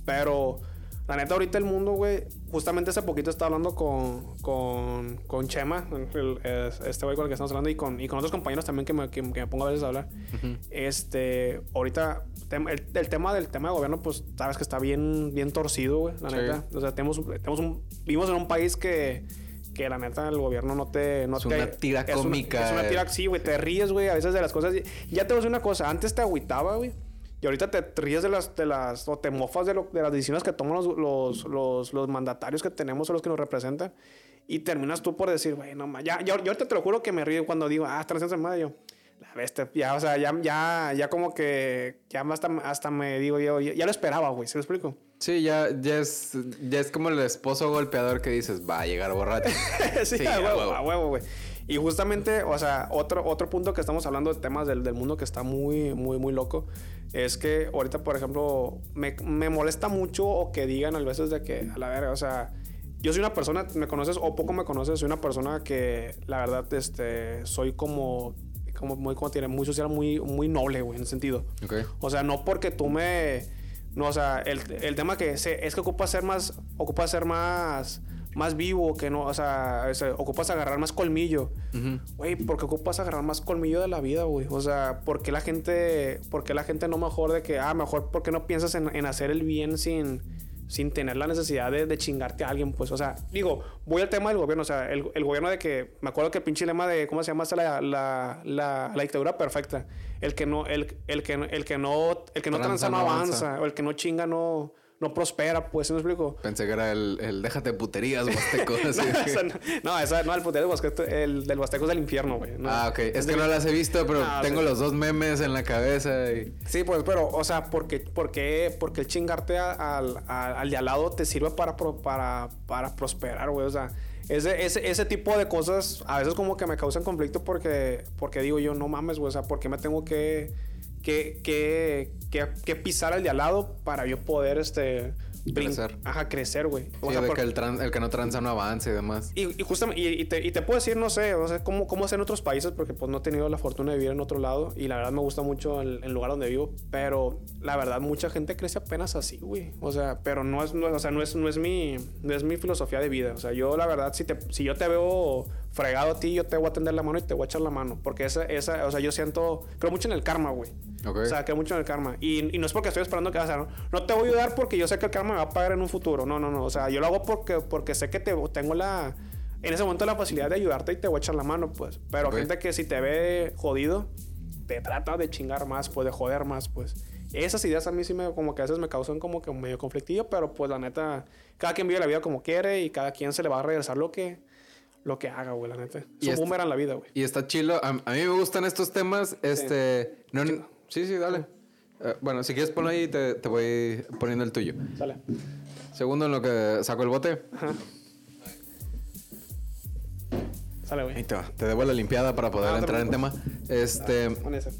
Pero... La neta, ahorita el mundo, güey, justamente hace poquito estaba hablando con, con, con Chema, este güey con el que estamos hablando, y con, y con otros compañeros también que me, que, me pongo a veces a hablar. Este, ahorita, el, tema del tema de gobierno, pues sabes que está bien, bien torcido, güey, la neta. O sea, tenemos, tenemos un, vivimos en un país que que la neta el gobierno no te... No es una tira cómica. es una tira, sí, güey, te ríes, güey, a veces de las cosas. Ya te voy a decir una cosa, antes te agüitaba, güey. Y ahorita te ríes de las, de las, o te mofas de, lo, de las decisiones que toman los, los, los, los, mandatarios que tenemos o los que nos representan. Y terminas tú por decir, güey, no más. Ya, yo, yo ahorita te lo juro que me río cuando digo, ah, están en medio. La bestia, ya, o sea, ya, ya, ya como que, ya hasta, hasta me digo yo, ya, lo esperaba, güey, ¿se lo explico? Sí, ya, ya, es, ya es como el esposo golpeador que dices, va a llegar borracho. sí, sí, a huevo, a huevo, güey. Y justamente, o sea, otro, otro punto que estamos hablando de temas del, del mundo que está muy, muy, muy loco, es que ahorita, por ejemplo, me, me molesta mucho o que digan a veces de que, a la verga, o sea, yo soy una persona, me conoces o poco me conoces, soy una persona que la verdad, este, soy como, como muy, como tiene, muy social, muy, muy noble, güey, en ese sentido. O sea, no porque tú me, no, o sea, el, el tema que sé, es que ocupa ser más, ocupa ser más más vivo, que no, o sea, ocupas agarrar más colmillo. Güey, ¿por qué ocupas agarrar más colmillo de la vida, güey? O sea, ¿por qué la gente, por qué la gente no mejor de que, ah, mejor, ¿por qué no piensas en, en hacer el bien sin, sin tener la necesidad de, de, chingarte a alguien, pues, o sea, digo, voy al tema del gobierno, o sea, el, el gobierno de que, me acuerdo que el pinche lema de, ¿cómo se llama? La, la, la, la dictadura perfecta. El que no, el, el que, el que no, el que no tranza, no avanza, o el que no chinga no no prospera, pues, ¿sí me explico? Pensé que era el, el déjate puterías, Huasteco. no, esa, no, el puterías Huasteco, el del Huasteco es del infierno, güey. ah, ok. Es, que no las he visto, pero tengo los dos memes en la cabeza. Y... Sí, pues, pero, o sea, porque, porque, porque el chingarte al, al, de al lado te sirve para, para, para prosperar, güey. O sea, ese, ese, ese tipo de cosas a veces como que me causan conflicto porque, porque digo yo, no mames, güey. O sea, ¿por qué me tengo que que, que, que, pisar al de al lado para yo poder este Crecer. Ajá, crecer, güey. Sí, de que el, el, que no tranza no avance y demás. Y, y justamente, y, te, y, te, puedo decir, no sé, o sea, cómo, cómo es en otros países, porque pues no he tenido la fortuna de vivir en otro lado. Y la verdad me gusta mucho el, el lugar donde vivo. Pero la verdad, mucha gente crece apenas así, güey. O sea, pero no es, no, o sea, no es, no es mi, no es mi filosofía de vida. O sea, yo la verdad, si, te, si yo te veo fregado a ti, yo te voy a tender la mano y te voy a echar la mano. Porque esa, esa, o sea, yo siento, creo mucho en el karma, güey. O sea, creo mucho en el karma. Y, y, no es porque estoy esperando que, o sea, no, no te voy a ayudar porque yo sé que el karma me va a pagar en un futuro. No, no, no. O sea, yo lo hago porque, porque sé que te, tengo la, en ese momento la facilidad de ayudarte y te voy a echar la mano, pues. Pero gente que si te ve jodido, te trata de chingar más, pues, de joder más, pues. Esas ideas a mí sí me, como que a veces me causan como que medio conflictillo, pero pues la neta, cada quien vive la vida como quiere y cada quien se le va a regresar lo que, lo que haga, güey, la neta. Es Y este- boomerang la vida, güey. Y está chilo. A, a mí me gustan estos temas. Este. No, sí, sí, dale. Eh, bueno, si quieres ponlo ahí y te, te voy poniendo el tuyo. Sale. Segundo en lo que saco el bote. Ajá. Sale, Ahí güey. te va. Te debo la limpiada para poder Ah, entrar en tema. Este. Con ese.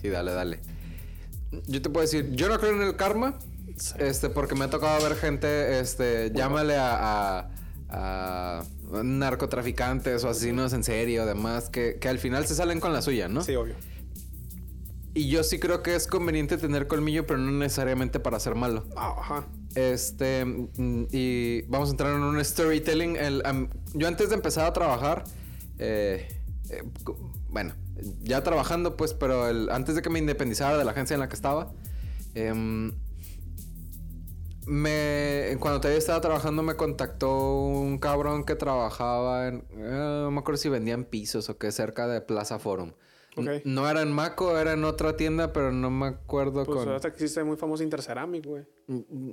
Sí, dale, dale. Yo te puedo decir, yo no creo en el karma. Este, porque me ha tocado ver gente, este, llámale a, a- a narcotraficantes o asesinos en serie o demás, que, que al final se salen con la suya, ¿no? Sí, obvio. Y yo sí creo que es conveniente tener colmillo, pero no necesariamente para ser malo. Ajá. Este, mm, y vamos a entrar en un storytelling. El, yo antes de empezar a trabajar, eh, eh, bueno, ya trabajando pues, pero el- antes de que me independizara de la agencia en la que estaba, em, me, cuando todavía estaba trabajando me contactó un cabrón que trabajaba en, eh, no me acuerdo si vendían pisos o qué, cerca de Plaza Forum. No era en Maco, era en otra tienda, pero no me acuerdo Pues con... ahorita existe muy famoso Interceramic, güey.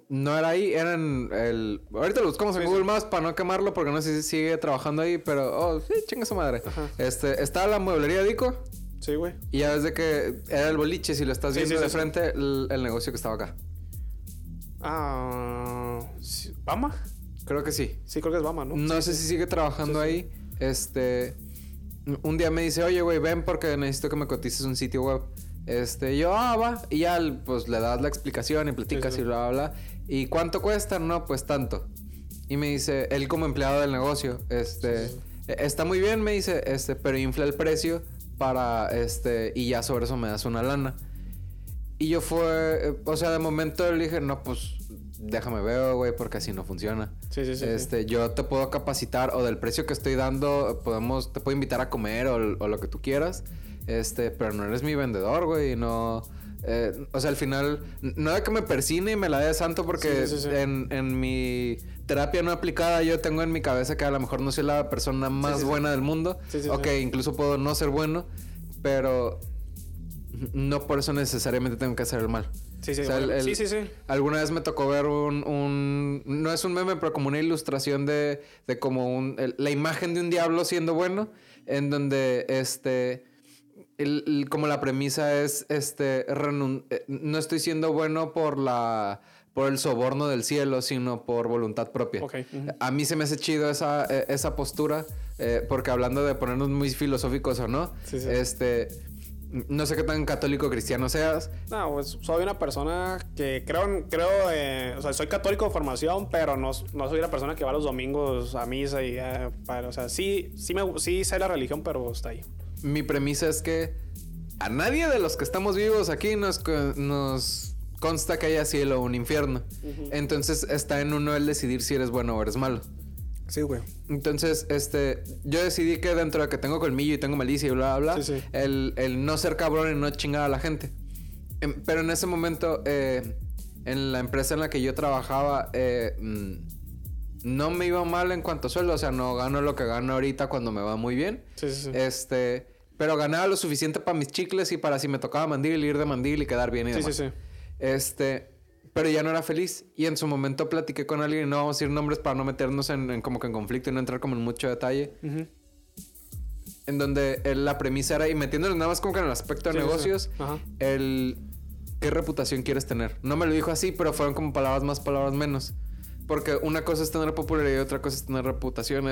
No era ahí, eran el... Ahorita lo buscamos en Google sí. Maps para no quemarlo porque no sé si sigue trabajando ahí, pero... Oh, sí, chinga su madre. Ajá. Este, está la mueblería Dico Sí, güey. y ya desde que era el boliche, si lo estás viendo sí, de frente, el, el negocio que estaba acá. Ah. ¿Bama? Creo que sí. Sí, creo que es Bama, ¿no? No sé si sigue trabajando ahí. Este... Un día me dice, oye, güey, ven porque necesito que me cotices un sitio web. Este, yo, ah, va. Y ya, pues, le das la explicación y platicas y bla, bla, bla. ¿Y cuánto cuesta? No, pues tanto. Y me dice, él como empleado del negocio, este... "eh, Está muy bien, me dice, este, pero infla el precio para, este... Y ya sobre eso me das una lana. Y yo fue... eh, O sea, de momento le dije, no, pues... Déjame ver, güey, porque así no funciona. Sí, sí, sí. sí. Este, yo te puedo capacitar o del precio que estoy dando, podemos, te puedo invitar a comer o, o lo que tú quieras. Este, pero no eres mi vendedor, güey, no. eh, o sea, al final, no de que me persine y me la dé de santo, porque Sí, sí, sí. En, en mi terapia no aplicada, yo tengo en mi cabeza que a lo mejor no soy la persona más sí, sí. buena del mundo. Sí, sí, ok, sí. incluso puedo no ser bueno, pero no por eso necesariamente tengo que hacer el mal. Sí, sí, O sea, el- bueno, el- sí, sí, sí. Alguna vez me tocó ver un, un- No es un meme, pero como una ilustración de, de como un... el- la imagen de un diablo siendo bueno, en donde este... el- el- como la premisa es, este, renun- eh, no estoy siendo bueno por la... por el soborno del cielo, sino por voluntad propia. A mí se me hace chido esa, eh, esa postura, eh, porque hablando de ponernos muy filosóficos o no, Sí, sí. este... No sé qué tan católico cristiano seas, No, pues soy una persona que creo, creo, eh, o sea, soy católico de formación, pero no, no soy una persona que va los domingos a misa y, eh, para, o sea, sí, sí, me, sí sé la religión, pero está ahí. mi premisa es que a nadie de los que estamos vivos aquí nos consta que haya cielo o un infierno. Entonces está en uno el decidir si eres bueno o eres malo. Sí, güey. Entonces, este, yo decidí que dentro de que tengo colmillo y tengo malicia y bla, bla, bla, Sí, sí. El, el no ser cabrón y no chingar a la gente. Em, Pero en ese momento, eh, en la empresa en la que yo trabajaba, eh, mm, no me iba mal en cuanto a sueldo. O sea, no gano lo que gano ahorita cuando me va muy bien. Sí, sí, sí. Este, pero ganaba lo suficiente para mis chicles y para si me tocaba mandil, ir de mandil y quedar bien y sí, demás. sí, sí. Este, pero ya no era feliz. Y en su momento platiqué con alguien, y no vamos a decir nombres para no meternos en, en como que en conflicto y no entrar como en mucho detalle. En donde la premisa era, y metiéndonos nada más como que en el aspecto de Sí, sí, sí. negocios, el qué reputación quieres tener. No me lo dijo así, pero fueron como palabras más, palabras menos. Porque una cosa es tener popularidad y otra cosa es tener reputación.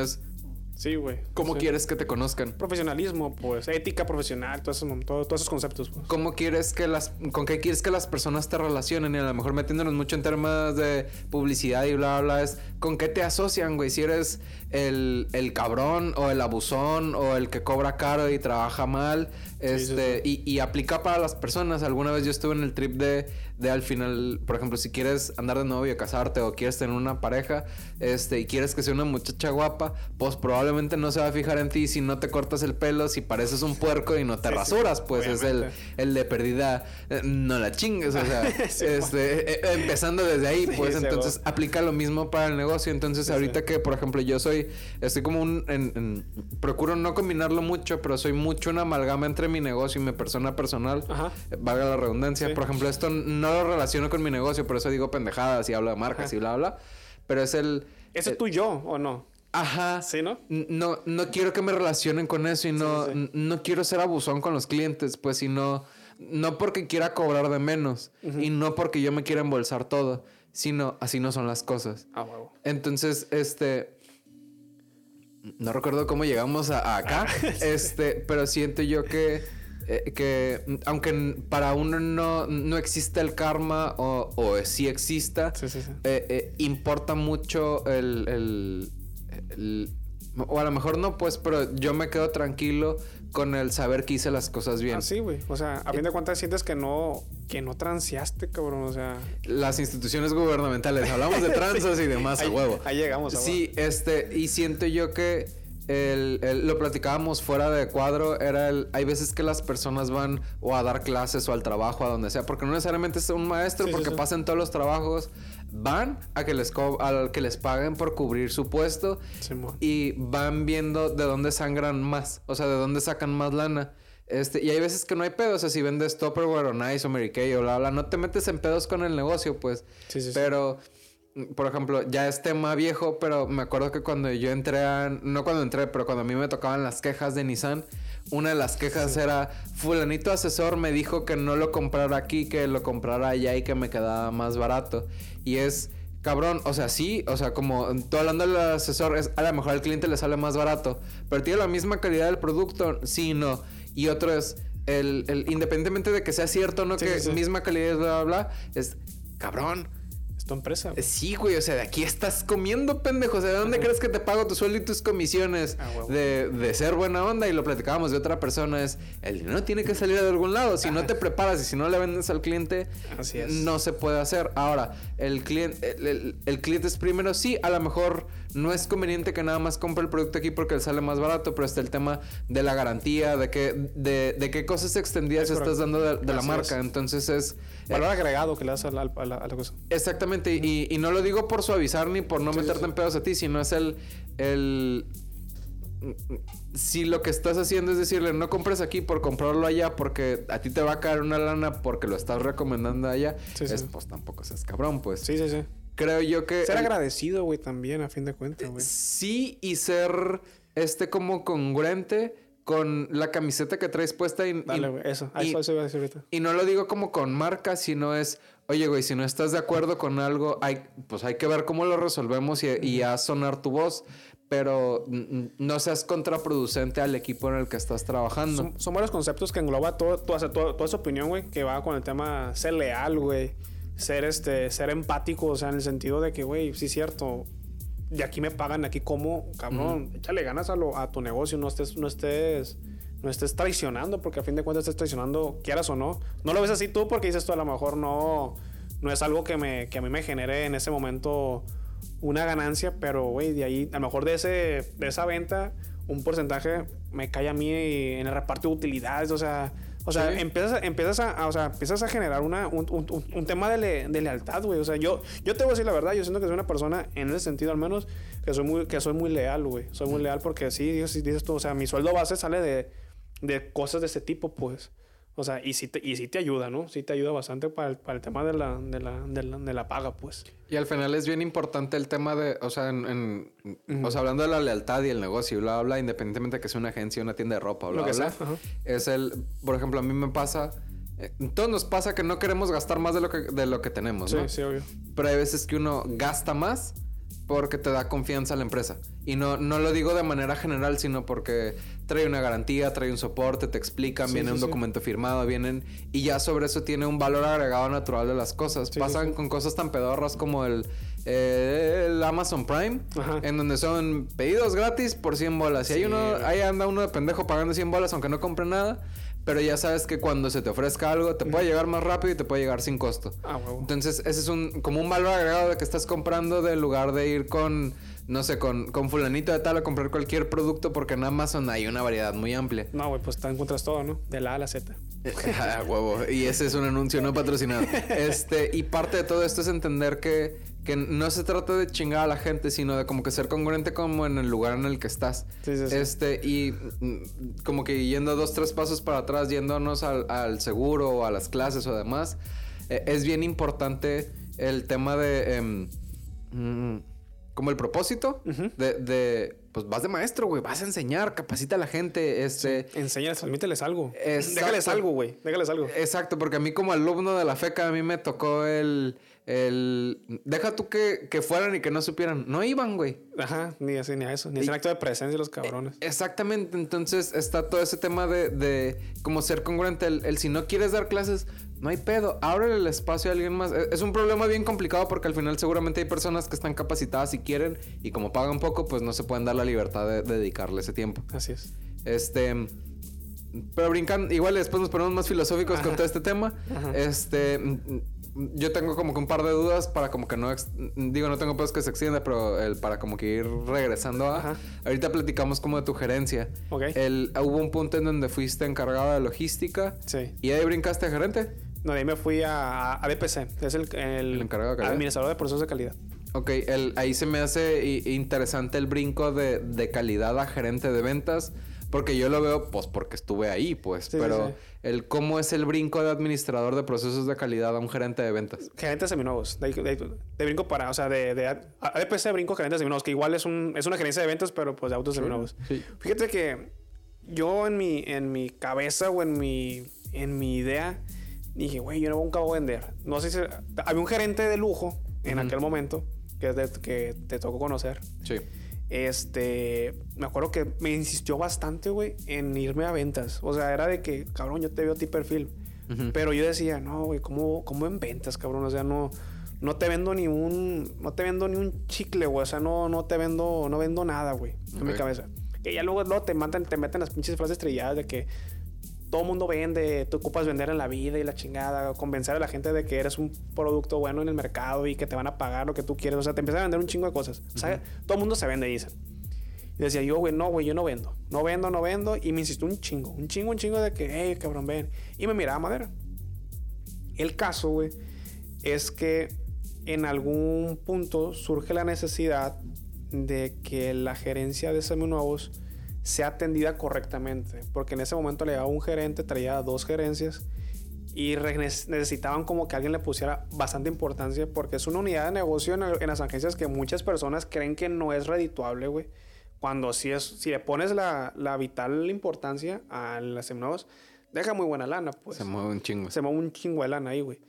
Sí, güey. cómo Sí. quieres que te conozcan. Profesionalismo, pues, ética profesional, todo eso, todo- todos esos conceptos, pues. ¿Cómo quieres que las... con qué quieres que las personas te relacionen? Y a lo mejor metiéndonos mucho en temas de publicidad y bla, bla, bla, es con qué te asocian, güey. Si eres el, el cabrón o el abusón o el que cobra caro y trabaja mal. Sí, Este, Y, y aplica para las personas. Alguna vez yo estuve en el trip de, de al final, por ejemplo, si quieres andar de novio, casarte o quieres tener una pareja, este, y quieres que sea una muchacha guapa, pues probablemente no se va a fijar en ti si no te cortas el pelo, si pareces un puerco y no te rasuras, pues es el, el de perdida, eh, no la chingues, o sea, este, eh, empezando desde ahí, pues entonces aplica lo mismo para el negocio. Entonces, ahorita que, por ejemplo, yo soy, estoy como un, en- en- procuro no combinarlo mucho, pero soy mucho una amalgama entre mi negocio y mi persona personal. Ajá. Eh, Valga la redundancia. Sí. Por ejemplo, esto no lo relaciono con mi negocio, por eso digo pendejadas y hablo de marcas Ajá. y bla, bla. Pero es el. ¿Ese eh, es tu yo o no? Ajá. Sí, ¿no? No, no quiero que me relacionen con eso y no, no quiero ser abusón con los clientes, pues, sino no porque quiera cobrar de menos y no porque yo me quiera embolsar todo, sino así no son las cosas. Ah, huevo. Entonces, este. No recuerdo cómo llegamos a, acá. este, pero siento yo que. eh, que aunque para uno no, no existe el karma o, o sí exista, Sí, sí, sí. eh, eh, importa mucho el, el- el- O a lo mejor no, pues, pero yo me quedo tranquilo con el saber que hice las cosas bien. Ah, sí, güey. O sea, a fin de cuentas sientes que no, que no transeaste, cabrón. O sea, Las instituciones gubernamentales, hablamos de tranzas y demás a huevo. ahí llegamos. a huevo. Sí, este, y siento yo que el, el- lo platicábamos fuera de cuadro, era el, hay veces que las personas van o a dar clases o al trabajo, a donde sea, porque no necesariamente es un maestro, Sí, sí, porque sí. pasan todos los trabajos, van a que les, co- a que les paguen por cubrir su puesto y van viendo de dónde sangran más, o sea, de dónde sacan más lana. Este, y hay veces que no hay pedos, o sea, si vendes Tupperware o Nice o Mary Kay o bla, bla, no te metes en pedos con el negocio, pues. Sí, sí. Pero, por ejemplo, ya es tema viejo, pero me acuerdo que cuando yo entré a... No cuando entré, pero cuando a mí me tocaban las quejas de Nissan, una de las quejas era, fulanito asesor me dijo que no lo comprara aquí, que lo comprara allá y que me quedaba más barato. Y es... Cabrón, o sea, sí, o sea, como tú hablando del asesor, es a lo mejor al cliente le sale más barato, pero tiene la misma calidad del producto, sí, no. Y otro es, el, el- independientemente de que sea cierto o no, Sí, que sí, misma calidad, bla, bla, bla, es, cabrón, tu empresa. güey. Sí, güey, o sea, de aquí estás comiendo, pendejo. O sea, ¿de dónde crees que te pago tu sueldo y tus comisiones? Ah, de, de ser buena onda y lo platicábamos de otra persona. Es el dinero tiene que salir de algún lado. Si no te preparas y si no le vendes al cliente, Así es. no se puede hacer. Ahora, el cliente, el, el- el cliente es primero. Sí, a lo mejor no es conveniente que nada más compre el producto aquí porque le sale más barato, pero está el tema de la garantía, de qué, de, de qué cosas extendidas Es estás dando de, de la marca. es. Entonces es. Valor agregado que le das a la, a la- a la cosa. Exactamente, y, y no lo digo por suavizar ni por no Sí, meterte sí. en pedos a ti, sino es el, el... Si lo que estás haciendo es decirle, no compres aquí por comprarlo allá porque a ti te va a caer una lana porque lo estás recomendando allá, Sí, sí. es, pues tampoco seas cabrón, pues. Sí, sí, sí. Creo yo que... Ser el- agradecido, güey, también, a fin de cuentas, güey. Sí, y ser este como congruente con la camiseta que traes puesta y, Dale, güey. Eso. A y- eso, eso iba a decir ahorita. y no lo digo como con marca, sino es, oye, güey, si no estás de acuerdo con algo, hay, pues hay que ver cómo lo resolvemos y, y haz sonar tu voz, pero no seas contraproducente al equipo en el que estás trabajando. Son, son varios conceptos que engloba todo, sea, todo- toda esa opinión, güey, que va con el tema ser leal, güey. Ser, este, ser empático, o sea, en el sentido de que, güey, sí es cierto. De aquí me pagan, aquí como, cabrón. Échale ganas a, lo, a tu negocio, no estés, no estés, no estés traicionando, porque a fin de cuentas estés traicionando, quieras o no. No lo ves así tú porque dices tú, a lo mejor no, no es algo que, me, que a mí me genere en ese momento una ganancia, pero, güey, de ahí, a lo mejor de, ese, de esa venta, un porcentaje me cae a mí en el reparto de utilidades, o sea, o sea, Sí. empiezas, a- empiezas, a, o sea, empiezas a generar una, un, un- un- un tema de, le- de lealtad, güey. O sea, yo, yo te voy a decir la verdad, yo siento que soy una persona, en ese sentido al menos, que soy muy, que soy muy leal, güey. Soy muy leal porque sí, dices, dices tú, o sea, mi sueldo base sale de, de cosas de ese tipo, pues. O sea, y sí te, y sí te ayuda, ¿no? Sí te ayuda bastante para el, para el tema de la, de, la, de, la, de la paga, pues. Y al final es bien importante el tema de, o sea, en, en- o sea, hablando de la lealtad y el negocio, y bla, bla, bla, independientemente de que sea una agencia, una tienda de ropa, bla, Lo que bla, sea, bla, es el, por ejemplo, a mí me pasa, eh, todos nos pasa que no queremos gastar más de lo que, de lo que tenemos, Sí, ¿no? sí, obvio. Pero hay veces que uno gasta más porque te da confianza a la empresa. Y no, no lo digo de manera general, sino porque trae una garantía, trae un soporte, te explican, Sí, viene sí, un sí. documento firmado, vienen... Y ya sobre eso tiene un valor agregado natural de las cosas. Pasan con cosas tan pedorras como el, eh, el Amazon Prime, Ajá. en donde son pedidos gratis por 100 bolas. Y hay uno, ahí anda uno de pendejo pagando 100 bolas aunque no compre nada. Pero ya sabes que cuando se te ofrezca algo, te puede llegar más rápido y te puede llegar sin costo. Ah, huevo. Entonces, ese es un como un valor agregado de que estás comprando de lugar de ir con, no sé, con, con fulanito de tal a comprar cualquier producto porque en Amazon hay una variedad muy amplia. No, güey, pues te encuentras todo, ¿no? De la A a la Z. Ah, huevo. Y ese es un anuncio no patrocinado. Este, y parte de todo esto es entender que, que no se trata de chingar a la gente, sino de como que ser congruente como en el lugar en el que estás. Sí, sí, sí. Este, y mm, como que yendo dos, tres pasos para atrás, yéndonos al, al seguro o a las clases o demás, eh, es bien importante el tema de... em, mm, como el propósito de, de, pues vas de maestro, güey, vas a enseñar, capacita a la gente, este... Sí. Enséñales, transmíteles algo. Déjales algo, güey, déjales algo. Exacto, porque a mí como alumno de la FECA, a mí me tocó el... el deja tú que, que fueran y que no supieran. No iban, güey. Ajá, ni así, ni a eso. Ni un acto de presencia los cabrones. Exactamente. Entonces está todo ese tema de, de como ser congruente. El, el si no quieres dar clases, no hay pedo, ábrele el espacio a alguien más. E, es un problema bien complicado porque al final seguramente hay personas que están capacitadas y quieren y como pagan poco, pues no se pueden dar la libertad de, dedicarle ese tiempo. Así es. Este, pero brincan, igual después nos ponemos más filosóficos con todo este tema. Este, yo tengo como que un par de dudas para como que no, digo, no tengo pedos que se extienda, pero el, para como que ir regresando a... Ahorita platicamos como de tu gerencia. Ok. El, hubo un punto en donde fuiste encargado de logística. Sí. ¿Y ahí brincaste a gerente? No, de ahí me fui a, a BPC, es el, el, encargado de. Administrador de procesos de calidad. Ok, el, ahí se me hace interesante el brinco de, de, calidad a gerente de ventas. Porque yo lo veo, pues, porque estuve ahí, pues. pero el cómo es el brinco de administrador de procesos de calidad a un gerente de ventas. Gerentes seminuevos. De, de, brinco para, o sea, de, de ADPC brinco gerentes seminuevos, que igual es, un, es una gerencia de ventas, pero pues de autos seminuevos. Fíjate que yo en mi, en mi cabeza o en mi, en mi idea dije, güey, yo no nunca voy a vender. No sé si... Había un gerente de lujo en aquel momento que, que te tocó conocer. Sí. Este, me acuerdo que me insistió bastante, güey, en irme a ventas. O sea, era de que, cabrón, yo te veo a ti perfil. Pero yo decía, no, güey, ¿cómo, ¿cómo en ventas, cabrón? O sea, no, no te vendo ni un, no te vendo ni un chicle, güey. O sea, no, no te vendo, no vendo nada, güey, en mi cabeza. Que ya luego, luego te, mandan, te meten las pinches frases estrelladas de que todo mundo vende, tú ocupas vender en la vida y la chingada, convencer a la gente de que eres un producto bueno en el mercado y que te van a pagar lo que tú quieres. O sea, te empiezan a vender un chingo de cosas. O sea, todo el mundo se vende, dicen. Y decía yo, güey, no, güey, yo no vendo. No vendo, no vendo. Y me insistió un chingo, un chingo, un chingo de que, hey, cabrón, ven. Y me miraba madera. El caso, güey, es que en algún punto surge la necesidad de que la gerencia de seminuevos sea atendida correctamente. Porque en ese momento le daba un gerente, traía dos gerencias y necesitaban como que alguien le pusiera bastante importancia porque es una unidad de negocio en, las agencias que muchas personas creen que no es redituable, güey. Cuando si, es, si le pones la, la vital importancia a las seminuevos, deja muy buena lana, pues. Se mueve un chingo. Se mueve un chingo de lana ahí, güey.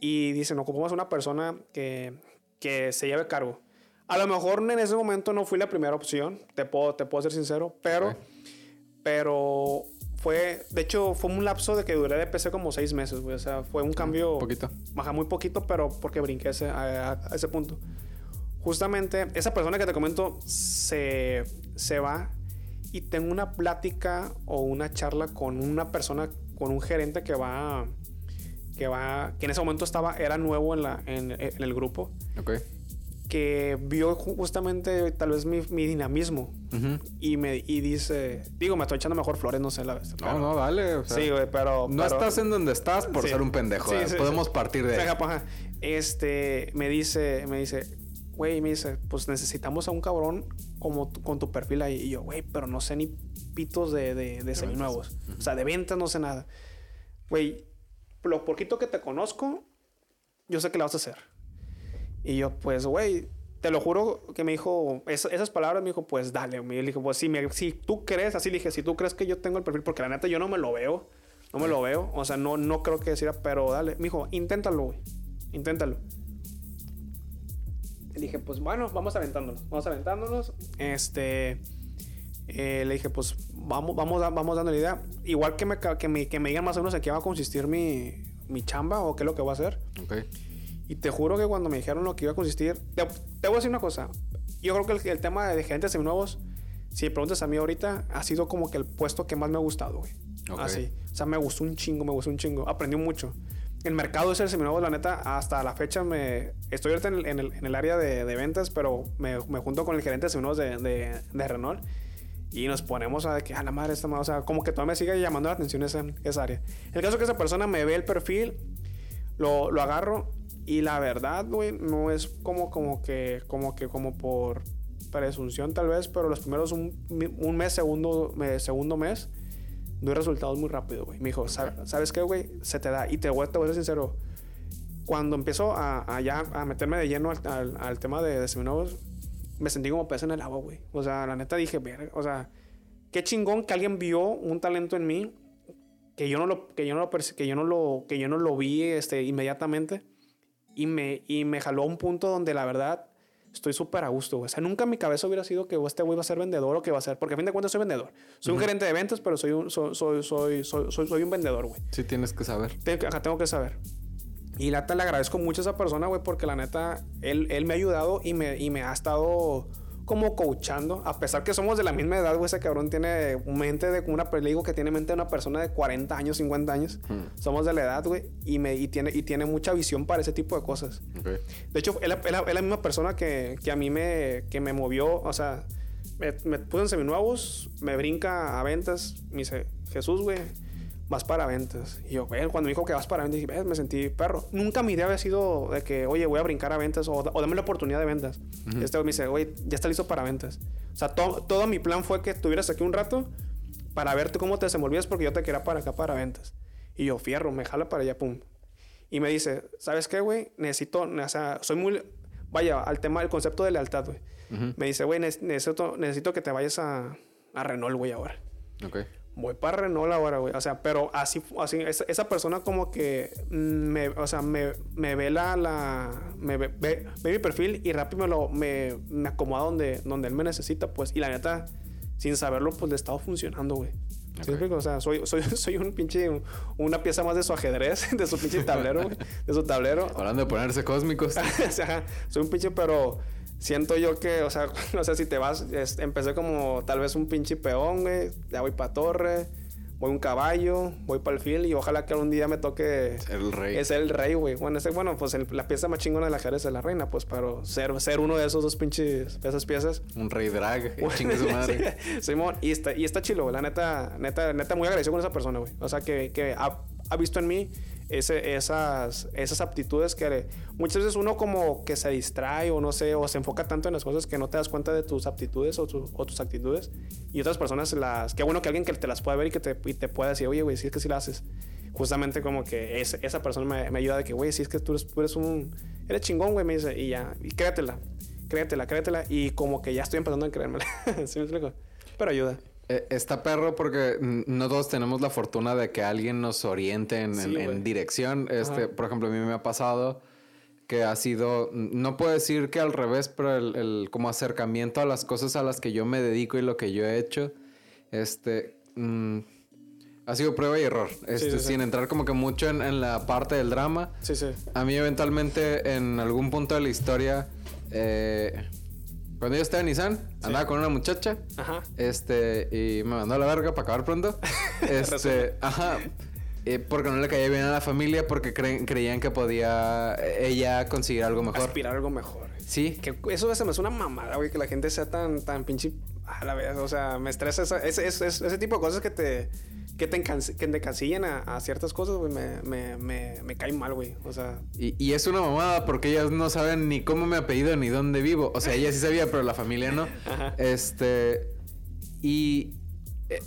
Y dicen, ocupamos una persona que, que se lleve cargo. A lo mejor en ese momento no fui la primera opción, te puedo, te puedo ser sincero, pero, pero fue, de hecho, fue un lapso de que duré de PC como seis meses, güey. O sea, fue un cambio. Un poquito. Baja muy poquito, pero porque brinqué ese, a, ese punto. Justamente, esa persona que te comento se, se va y tengo una plática o una charla con una persona, con un gerente que va, que va, que en ese momento estaba, era nuevo en, la, en, en el grupo. Ok que vio justamente tal vez mi, mi dinamismo y me y dice, digo, me estoy echando mejor flores, no sé la vez. No, no, dale. sí, güey, pero... No estás en donde estás por ser un pendejo. Eh, podemos partir de ahí. Este, me dice, me dice, güey, me dice, pues necesitamos a un cabrón como con tu perfil ahí. Y yo, güey, pero no sé ni pitos de, de, de seminuevos. O sea, de ventas no sé nada. Güey, lo poquito que te conozco, yo sé que lo vas a hacer. Y yo, pues, güey, te lo juro que me dijo, esas palabras me dijo, pues dale. Me dijo, pues si, me, si tú crees, así le dije, si tú crees que yo tengo el perfil, porque la neta yo no me lo veo, no me lo veo, o sea, no, no creo que decir, pero dale. Me dijo, inténtalo, güey, inténtalo. Le dije, pues bueno, vamos aventándonos, vamos aventándonos. Este, eh, le dije, pues vamos, vamos, vamos dando la idea. Igual que me, que me, que me digan más o menos en qué va a consistir mi, mi chamba o qué es lo que voy a hacer. Ok. Y te juro que cuando me dijeron lo que iba a consistir, te, voy a decir una cosa. Yo creo que el, el tema de gerentes seminuevos, si me preguntas a mí ahorita, ha sido como que el puesto que más me ha gustado, güey. Así. O sea, me gustó un chingo, me gustó un chingo. Aprendí mucho. El mercado es el seminuevo, la neta, hasta la fecha me... Estoy ahorita en el, en el, en el área de, de, ventas, pero me, me, junto con el gerente de de, de, de, Renault y nos ponemos a que, a la madre, esta madre, o sea, como que todavía me sigue llamando la atención esa, esa área. El caso es que esa persona me ve el perfil, lo, lo agarro y la verdad, güey, no es como, como que, como que, como por presunción tal vez, pero los primeros un, un mes, segundo, segundo mes, doy resultados muy rápido, güey. Me dijo, ¿sabes qué, güey? Se te da. Y te voy, te voy a ser sincero. Cuando empezó a, a ya a meterme de lleno al, al, tema de, de seminuevos, me sentí como pez en el agua, güey. O sea, la neta dije, verga, o sea, qué chingón que alguien vio un talento en mí que yo no lo que yo no lo que yo no lo que yo no lo vi este inmediatamente y me y me jaló a un punto donde la verdad estoy súper a gusto, güey. O sea, nunca en mi cabeza hubiera sido que este güey va a ser vendedor o que va a ser, porque a fin de cuentas soy vendedor. Soy un gerente de ventas, pero soy un soy soy soy soy, soy, soy un vendedor, güey. Sí tienes que saber. Tengo, ajá, tengo que saber. Y la le agradezco mucho a esa persona, güey, porque la neta, él, él me ha ayudado y me, y me ha estado como coachando. A pesar que somos de la misma edad, güey, ese cabrón tiene mente de una, le digo que tiene mente de una persona de 40 años, 50 años. Somos de la edad, güey, y, me, y, tiene, y tiene mucha visión para ese tipo de cosas. De hecho, él- él es la misma persona que, que a mí me, que me movió, o sea, me, me puso en seminuevos, me brinca a ventas, me dice, Jesús, güey, vas para ventas. Y yo, güey, cuando me dijo que vas para ventas, dije, "Ves, me sentí perro. Nunca mi idea había sido de que, oye, voy a brincar a ventas o, o dame la oportunidad de ventas. Este güey me dice, güey, ya está listo para ventas. O sea, to- todo mi plan fue que estuvieras aquí un rato para verte cómo te desenvolvías porque yo te quería para acá para ventas. Y yo, fierro, me jala para allá, pum. Y me dice, ¿sabes qué, güey? Necesito, o sea, soy muy... Vaya, al tema del concepto de lealtad, güey. Me dice, güey, ne- necesito, necesito que te vayas a, a Renault, güey, ahora. Ok. Voy para Renault ahora, güey. O sea, pero así, así esa, esa persona como que me, o sea, me, me ve la, la me ve, ve- ve mi perfil y rápido me lo, me, me acomoda donde, donde él me necesita, pues. Y la neta, sin saberlo, pues le he estado funcionando, güey. ¿Sí? O sea, soy, soy, soy un pinche, una pieza más de su ajedrez, de su pinche tablero, güey. De su tablero. Hablando de ponerse cósmicos. o sea, soy un pinche, pero siento yo que, o sea, no sé si te vas, es- empecé como tal vez un pinche peón, güey, ya voy para torre, voy un caballo, voy para el fil y ojalá que algún día me toque El rey. es el rey, güey. Bueno, ese, bueno, pues el- la pieza más chingona del ajedrez es la reina, pues, pero ser, ser uno de esos dos pinches, esas piezas. Un rey drag. Chingue su madre. Sí, Simón, y está, y está chilo, güey. La neta, neta, neta, muy agradecido con esa persona, güey. O sea, que, que ha, ha visto en mí ese, esas, esas aptitudes que muchas veces uno como que se distrae o no sé, o se enfoca tanto en las cosas que no te das cuenta de tus aptitudes o, tu- o tus actitudes. Y otras personas las... Qué bueno que alguien que te las pueda ver y que te, y te pueda decir, oye, güey, sí es que sí la haces. Justamente como que es- esa persona me, me ayuda de que, güey, sí es que tú eres, tú eres un... Eres chingón, güey, me dice. Y ya, y créetela. Créetela, créetela. Y como que ya estoy empezando a creérmela. ¿Sí me explico? Pero ayuda. Eh, Está perro porque no todos tenemos la fortuna de que alguien nos oriente en, Sí, en- en güey. dirección. Este, Ajá. por ejemplo, a mí me ha pasado que ha sido, no puedo decir que al revés, pero el, el como acercamiento a las cosas a las que yo me dedico y lo que yo he hecho, este, mm, ha sido prueba y error. Este, sí, sí. Sin entrar como que mucho en, en la parte del drama. Sí, sí. A mí eventualmente en algún punto de la historia, eh, cuando yo estaba en Nissan, andaba con una muchacha. Ajá. Este, y me mandó a la verga para acabar pronto. Este, ajá. Eh, porque no le caía bien a la familia, porque creen- creían que podía eh, ella conseguir algo mejor. Aspirar algo mejor. Sí. Que eso se me hace una mamada, güey, que la gente sea tan, tan pinche a la vez. O sea, me estresa esa- ese, ese, ese- ese tipo de cosas que te, que te, que te encasillan a, a ciertas cosas, güey, me, me, me, me cae mal, güey. O sea, Y, y es una mamada porque ellas no saben ni cómo me apellido ni dónde vivo. O sea, ella sí sabía, pero la familia no. Ajá. Este. Y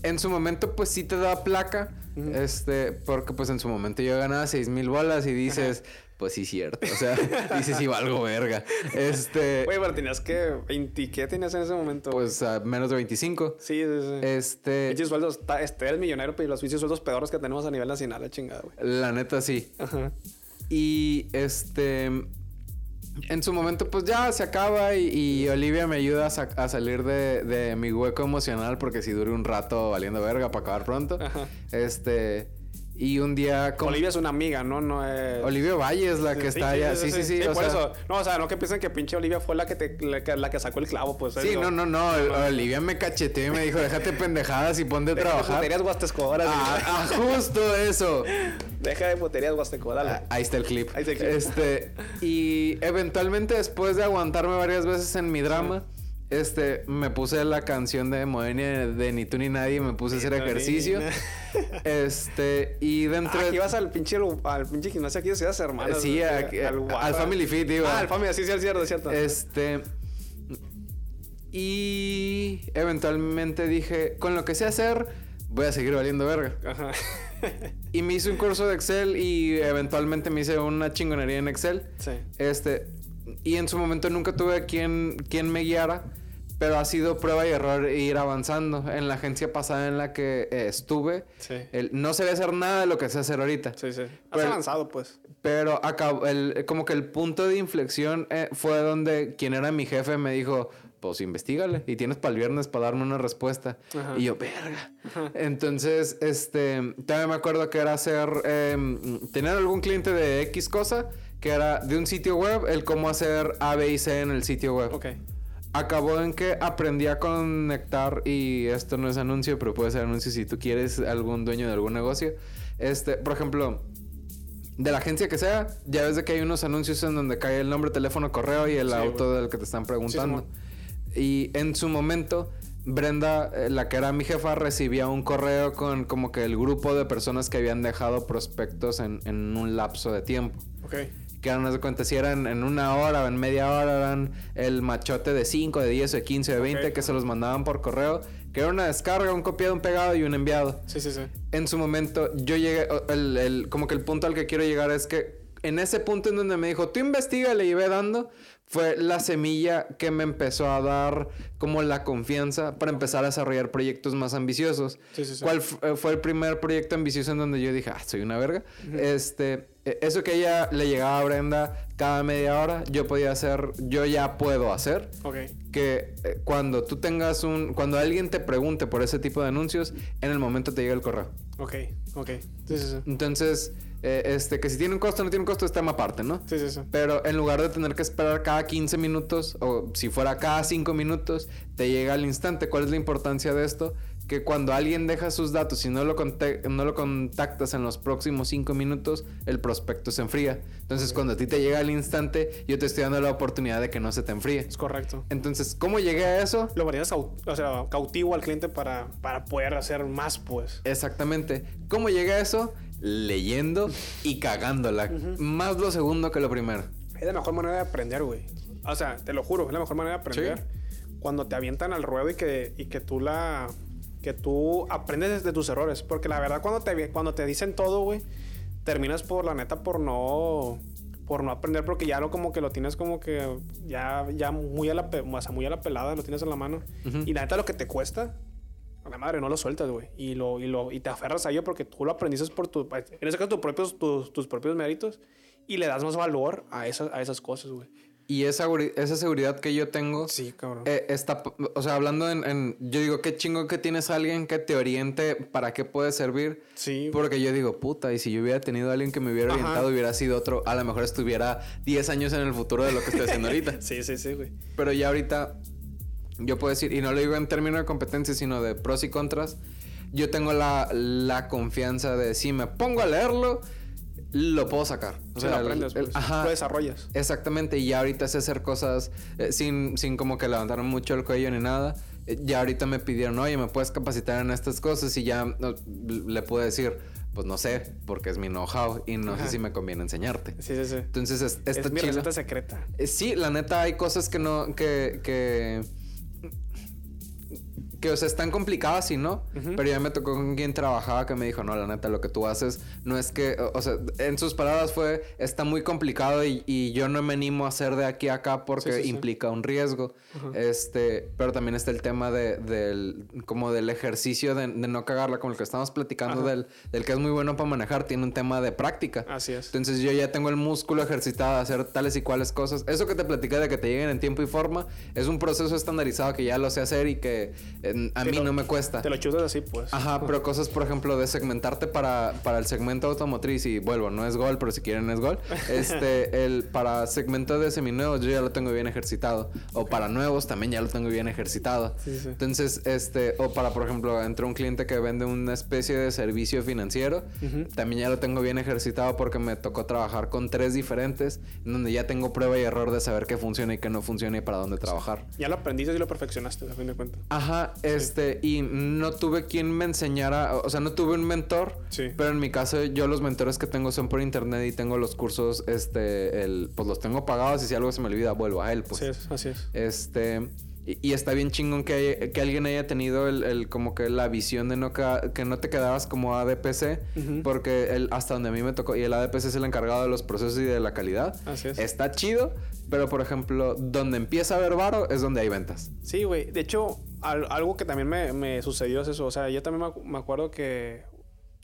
en su momento, pues sí te da placa. Este, porque pues en su momento yo ganaba seis mil bolas y dices, pues sí, cierto. O sea, dices, sí, valgo verga. Este, güey, pero tenías que, 20, ¿qué tenías en ese momento? pues a menos de 25. sí, sí, sí. Este, Pinches sueldos, este, eres millonario, pero los pinches sueldos pedorros que tenemos a nivel nacional, la chingada, güey. la neta sí. Ajá. Y este. En su momento, pues ya se acaba y, y Olivia me ayuda a, sa- a salir de, de mi hueco emocional porque si dure un rato valiendo verga para acabar pronto. Ajá. Este. Y un día. con- Olivia es una amiga, ¿no? No es... Olivia Valles, la que está allá. Sí, sí, sí. o por sea, eso. No, o sea, no que piensen que pinche Olivia fue la que, te, la, que, la que sacó el clavo, pues. Sí, no, no, no. Olivia me cacheteó y me dijo: déjate pendejadas y ponte a trabajar. Puterías guastescodoras. Ah, ah, justo eso. Deja de puterías guastescodoras. Ah, Ahí está el clip. Ahí está el clip. Este, y eventualmente después de aguantarme varias veces en mi drama, este, me puse la canción de Moenia de Ni tú ni nadie, me puse a hacer ejercicio. Este, y dentro Ah, aquí vas al pinche, al pinche gimnasio aquí de Ciudad Hermanas. Sí, aquí- al Guapa. Family Fit iba. Ah, al Family, sí, sí, es cierto, cierto. Este. Y eventualmente dije, con lo que sé hacer, voy a seguir valiendo verga. Ajá. Y me hice un curso de Excel y eventualmente me hice una chingonería en Excel. sí. Este, y en su momento nunca tuve quien, quien me guiara, pero ha sido prueba y error ir avanzando. En la agencia pasada en la que eh, estuve, Sí. el- no se ve hacer nada de lo que sé hacer ahorita. Sí, sí. Has Pero- avanzado, pues. Pero acabó, el, como que el punto de inflexión eh, fue donde quien era mi jefe me dijo, pues investigale y tienes para el viernes para darme una respuesta. Ajá. Y yo, verga. Entonces, este, también me acuerdo que era hacer, eh, tener algún cliente de X cosa, que era de un sitio web, el cómo hacer A, B y C en el sitio web. Ok. Acabó en que aprendí a conectar y esto no es anuncio, pero puede ser anuncio si tú quieres algún dueño de algún negocio. Este, por ejemplo, de la agencia que sea, ya ves de que hay unos anuncios en donde cae el nombre, teléfono, correo y el Sí, auto del que te están preguntando. Simón. y en su momento, Brenda, eh, la que era mi jefa, recibía un correo con como que el grupo de personas que habían dejado prospectos en, en un lapso de tiempo Ok. Que eran, haz de cuenta, si eran en una hora o en media hora, eran el machote de 5, de 10, de 15, de 20 Ok. que se los mandaban por correo, que era una descarga, un copiado, un pegado y un enviado. Sí, sí, sí. En su momento, yo llegué, el, el- como que el punto al que quiero llegar es que en ese punto en donde me dijo, tú investigale y ve dando, fue la semilla que me empezó a dar como la confianza para empezar a desarrollar proyectos más ambiciosos. Sí, sí, sí. ¿Cuál eh, fue el primer proyecto ambicioso en donde yo dije, ah, soy una verga? Este, eh, eso que ella le llegaba a Brenda cada media hora, yo podía hacer, yo ya puedo hacer. Ok. Que eh, cuando tú tengas un, cuando alguien te pregunte por ese tipo de anuncios, en el momento te llega el correo. Ok. Ok. Sí, sí, sí. Entonces, eh, este, que si tiene un costo o no tiene un costo es tema aparte, ¿no? Sí, sí, sí. Pero en lugar de tener que esperar cada 15 minutos o si fuera cada 5 minutos, te llega al instante. ¿Cuál es la importancia de esto? Que cuando alguien deja sus datos y no lo, no lo contactas en los próximos 5 minutos, el prospecto se enfría. Entonces, cuando a ti te llega al instante, yo te estoy dando la oportunidad de que no se te enfríe. Es correcto. Entonces, ¿cómo llegué a eso? Lo manejas o sea, cautivo al cliente para, para poder hacer más, pues. Exactamente. ¿Cómo llegué a eso? Leyendo y cagándola. Más lo segundo que lo primero. Es la mejor manera de aprender, güey. O sea, te lo juro, es la mejor manera de aprender. Cuando te avientan al ruedo y que, y que tú la. Que tú aprendes de tus errores. Porque la verdad, cuando te, cuando te dicen todo, güey, terminas por la neta por no. Por no aprender, porque ya lo como que lo tienes como que ya, ya muy a la, muy a la pelada, lo tienes en la mano. Y la neta lo que te cuesta, a la madre, no lo sueltas, güey. Y, lo, y, lo, y te aferras a ello porque tú lo aprendiste por tu, en ese caso, tus propios, tus, tus propios méritos. Y le das más valor a esas, a esas cosas, güey. Y esa, esa seguridad que yo tengo Sí, cabrón. eh, está, o sea, hablando en, en- yo digo, qué chingo que tienes a alguien que te oriente para qué puede servir. sí, güey. Porque yo digo, puta, y si yo hubiera tenido a alguien que me hubiera Ajá. orientado, hubiera sido otro, a lo mejor estuviera 10 años en el futuro de lo que estoy haciendo ahorita. Sí, sí, sí, güey. Pero ya ahorita, yo puedo decir, y no lo digo en términos de competencia, sino de pros y contras, yo tengo la, la confianza de si me pongo a leerlo, lo puedo sacar. O sea, lo el- aprendes, el- pues. ajá. Lo desarrollas. Exactamente, y ya ahorita sé hacer cosas eh, sin, sin como que levantar mucho el cuello ni nada. Eh, ya ahorita me pidieron, oye, ¿me puedes capacitar en estas cosas? Y ya no, le pude decir, pues no sé, porque es mi know-how y no Ajá. sé si me conviene enseñarte. Sí, sí, sí. Entonces, es, está es mi chido. receta secreta. Eh, Sí, la neta hay cosas que no, que, que, que, o sea, están complicadas y no. Pero ya me tocó con quien trabajaba que me dijo, no, la neta, lo que tú haces no es que, o, sea, en sus palabras fue, está muy complicado y, y yo no me animo a hacer de aquí a acá porque Sí, sí, sí. implica un riesgo. Este, pero también está el tema de, del, como del ejercicio de, de no cagarla, como el que estamos platicando del, del que es muy bueno para manejar, tiene un tema de práctica. Así es. Entonces yo ya tengo el músculo ejercitado de hacer tales y cuales cosas. Eso que te platicé de que te lleguen en tiempo y forma es un proceso estandarizado que ya lo sé hacer y que a Te mí lo- no me cuesta. Te lo chutas así, pues. Ajá, pero cosas, por ejemplo, de segmentarte para, para el segmento automotriz y vuelvo, no es gol, pero si quieren es gol. Este, el para segmento de seminuevos yo ya lo tengo bien ejercitado. O para nuevos también ya lo tengo bien ejercitado. Sí, sí. Entonces, este, o para, por ejemplo, entre un cliente que vende una especie de servicio financiero, también ya lo tengo bien ejercitado porque me tocó trabajar con tres diferentes, en donde ya tengo prueba y error de saber qué funciona y qué no funciona y para dónde trabajar. Ya lo aprendiste y lo perfeccionaste, a fin de cuentas. Ajá, este, y no tuve quien me enseñara, o sea, no tuve un mentor, Sí. pero en mi caso yo los mentores que tengo son por internet y tengo los cursos, este, el, pues los tengo pagados y si algo se me olvida vuelvo a él, pues. Así es, así es. Este, Y, está bien chingón que, que alguien haya tenido el, como que la visión de no que no te quedabas como ADPC, porque el, hasta donde a mí me tocó, y el ADPC es el encargado de los procesos y de la calidad. Así es. Está chido, pero por ejemplo, donde empieza a haber varo es donde hay ventas. Sí, güey. De hecho, algo que también me, me, sucedió es eso. O sea, yo también me, acuerdo que,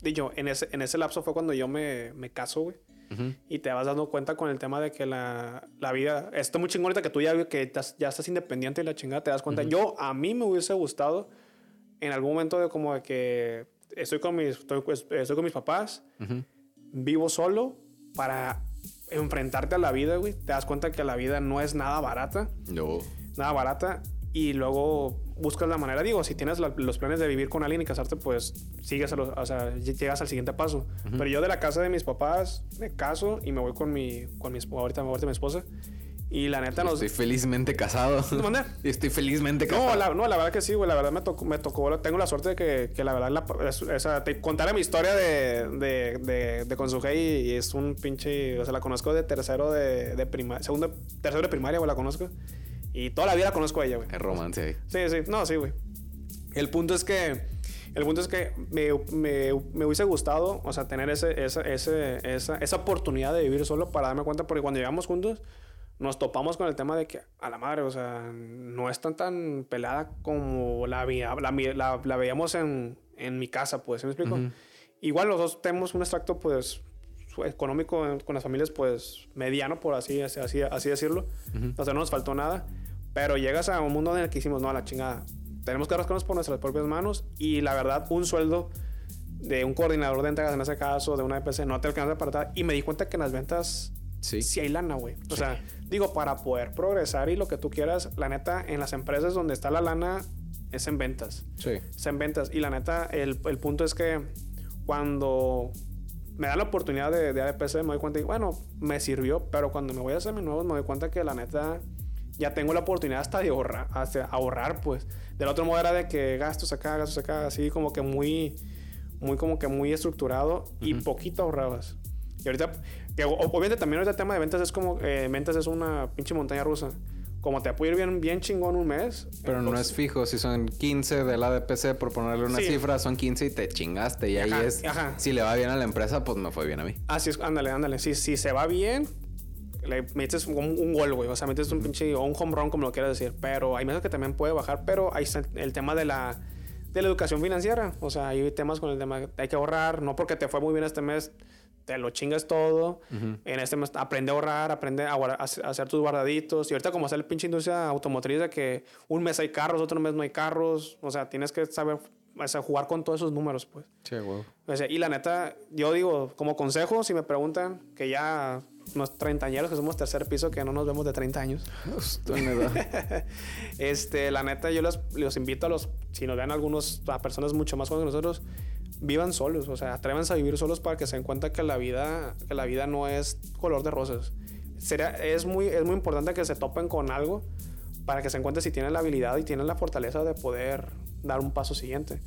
dicho, en ese, en ese lapso fue cuando yo me, me caso, güey. Y te vas dando cuenta con el tema de que la, la vida... Está muy chingón que tú ya, que ya estás independiente y la chingada te das cuenta. Yo, a mí me hubiese gustado en algún momento de como de que estoy con mis, estoy, pues, estoy con mis papás, vivo solo para enfrentarte a la vida, güey. Te das cuenta que la vida no es nada barata. No. Nada barata. Y luego buscas la manera, digo, si tienes los planes de vivir con alguien y casarte, pues sigues a los, o sea, llegas al siguiente paso. Pero yo de la casa de mis papás me caso y me voy con mi, con mi ahorita, ahorita mi esposa. Y la neta no... Estoy felizmente casado. ¿Dónde? Estoy felizmente casado. No la, no, la verdad que sí, güey. La verdad me tocó, me tocó... Tengo la suerte de que, que la verdad... La, esa, te contaré mi historia de, de, de, de con y, es un pinche... O sea, la conozco de tercero de, de primaria... Segundo... Tercero de primaria, güey, la conozco. Y toda la vida conozco a ella, güey. Es romance ahí. Sí, sí. No, sí, güey. El punto es que... El punto es que me, me, me hubiese gustado, o sea, tener ese, esa, ese, esa, esa oportunidad de vivir solo para darme cuenta, porque cuando llegamos juntos, nos topamos con el tema de que, a la madre, o sea, no es tan tan pelada como la, la, la, veíamos en, en, mi casa, pues, ¿sí me explico? Igual los dos tenemos un extracto, pues, económico con las familias, pues, mediano, por así, así, así decirlo. Entonces no nos faltó nada. Pero llegas a un mundo en el que hicimos, no, a la chingada. Tenemos que rascarnos por nuestras propias manos y la verdad, un sueldo de un coordinador de entregas en ese caso, de una EPC, no te alcanza para tal. Y me di cuenta que en las ventas sí, sí hay lana, güey. O sea, digo, para poder progresar y lo que tú quieras, la neta, en las empresas donde está la lana es en ventas. Sí. Es en ventas. Y la neta, el, el punto es que cuando me da la oportunidad de, de ADPC, me doy cuenta y bueno, me sirvió, pero cuando me voy a hacer mi nuevo, me doy cuenta que la neta ya tengo la oportunidad hasta de ahorrar, hasta ahorrar pues. Del otro modo era de que gastos acá, gastos acá, así como que muy, muy como que muy estructurado y poquito ahorrabas. Y ahorita, que obviamente también ahorita el tema de ventas es como, eh, ventas es una pinche montaña rusa como te puede ir bien, bien chingón un mes. Pero no es fijo, si son 15 del ADPC, por ponerle una cifra, son 15 y te chingaste. Y ahí es, si le va bien a la empresa, pues me fue bien a mí. Así es, ándale, ándale. Si, si se va bien, le metes un, gol, güey. O sea, metes un pinche, o un home run, como lo quieras decir. Pero hay meses que también puede bajar, pero hay el tema de la, de la educación financiera. O sea, hay temas con el tema, hay que ahorrar, no porque te fue muy bien este mes te lo chingas todo. En este mes aprende a ahorrar, aprende a, hacer tus guardaditos. Y ahorita como hacer el pinche industria automotriz de que un mes hay carros, otro mes no hay carros. O sea, tienes que saber jugar con todos esos números, pues. Sí, wow. y la neta, yo digo, como consejo, si me preguntan, que ya unos treintañeros que somos tercer piso, que no nos vemos de 30 años. este, la neta, yo los, los invito a los, si nos ven algunos, a personas mucho más jóvenes que nosotros, vivan solos, o sea, atrévanse a vivir solos para que se den cuenta que la vida, que la vida no es color de rosas. Sería, es, muy, es muy importante que se topen con algo para que se encuentren si tienen la habilidad y tienen la fortaleza de poder dar un paso siguiente.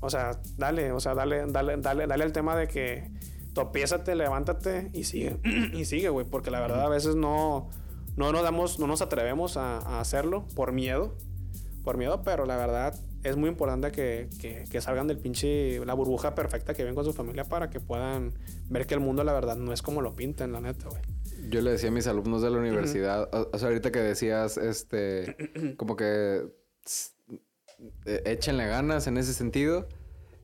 O sea, dale, o sea, dale, dale, dale, dale el tema de que topiézate, levántate y sigue, y sigue, güey, porque la verdad a veces no, no nos damos, no nos atrevemos a, a hacerlo por miedo, por miedo, pero la verdad es muy importante que, que, salgan del pinche, la burbuja perfecta que ven con su familia para que puedan ver que el mundo, la verdad, no es como lo pintan, la neta, güey. Yo le decía a mis alumnos de la universidad, o, sea, ahorita que decías, este, como que e, échenle ganas en ese sentido,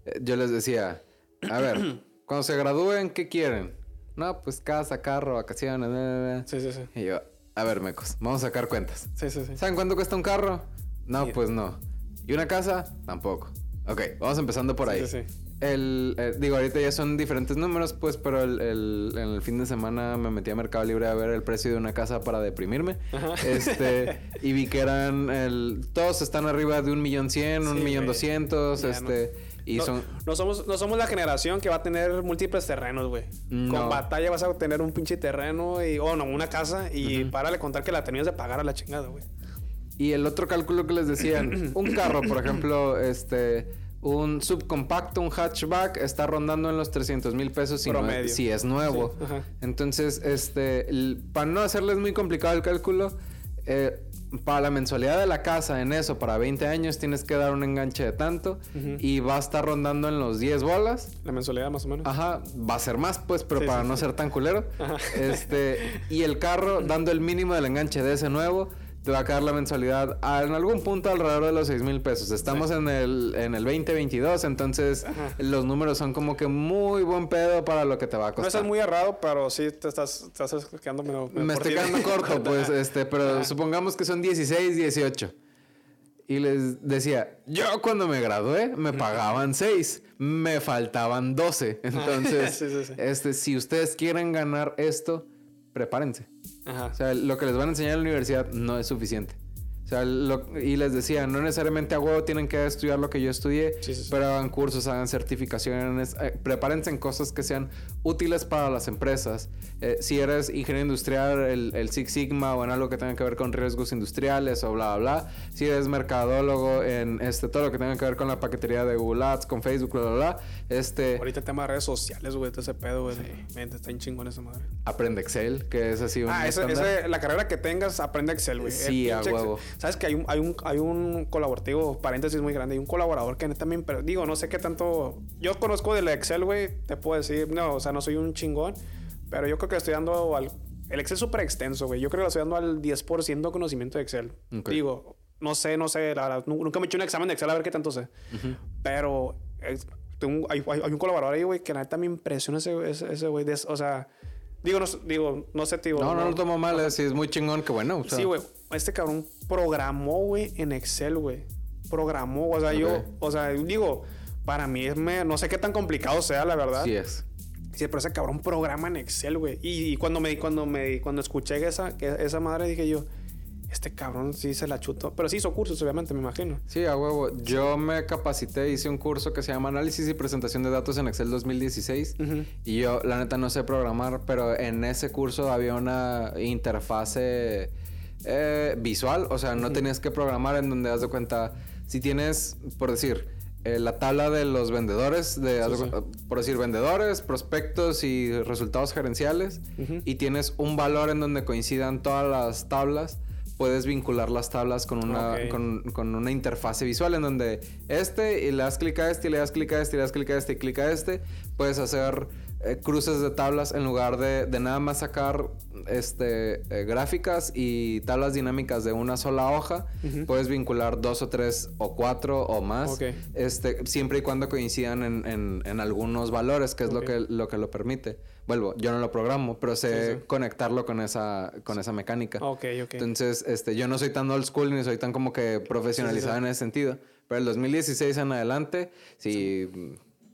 eh, yo les decía, a ver, cuando se gradúen, ¿qué quieren? No, pues casa, carro, vacaciones, Sí, sí, sí. Y yo, a ver, mecos, vamos a sacar cuentas. Sí, sí, sí. ¿Saben cuánto cuesta un carro? No, pues no. ¿Y una casa? Tampoco. Ok, vamos empezando por ahí. Sí, sí. El, eh, digo, ahorita ya son diferentes números, pues, pero el, el, en el fin de semana me metí a Mercado Libre a ver el precio de una casa para deprimirme. Este, y vi que eran el, todos están arriba de un millón cien, un millón doscientos, este. Y no, son... no somos, no somos la generación que va a tener múltiples terrenos, güey. Con batalla vas a tener un pinche terreno y, o no, una casa y para le contar que la tenías de pagar a la chingada, güey. Y el otro cálculo que les decían, un carro, por ejemplo, este, un subcompacto, un hatchback, está rondando en los 300 mil pesos si, si, es nuevo. Entonces, este, para no hacerles muy complicado el cálculo, eh, para la mensualidad de la casa en eso, para 20 años, tienes que dar un enganche de tanto y va a estar rondando en los 10 bolas. La mensualidad más o menos. Ajá, va a ser más, pues, pero para no ser tan culero. Este, y el carro, dando el mínimo del enganche de ese nuevo, te va a caer la mensualidad en algún punto alrededor de los 6 mil pesos. Estamos en, el, en el 2022, entonces los números son como que muy buen pedo para lo que te va a costar. No estás muy errado, pero sí te estás, estás quedando medio, Me estoy quedando corto, pues, este, pero supongamos que son 16, 18. Y les decía, yo cuando me gradué me pagaban 6, me faltaban 12. Entonces, este, si ustedes quieren ganar esto, prepárense. O sea, lo que les van a enseñar en la universidad no es suficiente. O sea, y les decía, no necesariamente a huevo tienen que estudiar lo que yo estudié, pero hagan cursos, hagan certificaciones, eh, prepárense en cosas que sean útiles para las empresas. Eh, si eres ingeniero industrial, el, Six Sigma o en algo que tenga que ver con riesgos industriales o bla, bla, bla. Si eres mercadólogo en este, todo lo que tenga que ver con la paquetería de Google Ads, con Facebook, bla, bla, bla. Este, Ahorita el tema de redes sociales, güey, todo ese pedo, güey. Está en chingón esa madre. Aprende Excel, que es así un. Ah, ese, la carrera que tengas, aprende Excel, güey. Sí, a huevo. Sabes que hay un, hay un, hay un colaborativo, paréntesis muy grande, hay un colaborador que también, pero digo, no sé qué tanto. Yo conozco del Excel, güey, te puedo decir, no, o sea, no soy un chingón, pero yo creo que estoy dando al. El Excel es súper extenso, güey. Yo creo que estoy dando al 10% de conocimiento de Excel. Digo, no sé, no sé, nunca me he hecho un examen de Excel a ver qué tanto sé. Pero hay, un colaborador ahí, güey, que neta me impresiona ese güey. o sea, digo no, digo, no sé, tío. No, no, lo tomo mal, es, es muy chingón, que bueno. Sí, güey. Este cabrón programó, güey, en Excel, güey. Programó, o sea, yo, o sea, digo, para mí es, me, no sé qué tan complicado sea, la verdad. Sí es. Sí, pero ese cabrón programa en Excel, güey. Y, cuando me, cuando me, cuando escuché esa, que esa madre, dije yo, este cabrón sí se la chutó. Pero sí hizo cursos, obviamente, me imagino. Sí, a huevo. Yo me capacité, hice un curso que se llama Análisis y Presentación de Datos en Excel 2016. Y yo, la neta, no sé programar, pero en ese curso había una interfase eh, visual. O sea, no tenías que programar en donde das de cuenta. Si tienes, por decir, eh, la tabla de los vendedores, de, por decir, vendedores, prospectos y resultados gerenciales, y tienes un valor en donde coincidan todas las tablas puedes vincular las tablas con una, con, una interfase visual en donde este y le das clic a este y le das clic a este y le das clic a este y clic a este. Puedes hacer eh, cruces de tablas en lugar de, nada más sacar este, eh, gráficas y tablas dinámicas de una sola hoja. Puedes vincular dos o tres o cuatro o más. Este, siempre y cuando coincidan en, algunos valores, que es lo, que, lo que lo permite. Vuelvo, yo no lo programo, pero sé conectarlo con esa, con esa mecánica. Entonces, este, yo no soy tan old school ni soy tan como que profesionalizado en ese sentido. Pero el 2016 en adelante, sí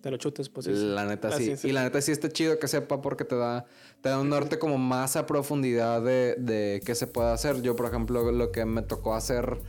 te lo chutes, pues La neta sí. Y la neta sí está chido que sepa porque te da, te da un norte como más a profundidad de, de qué se puede hacer. Yo, por ejemplo, lo que me tocó hacer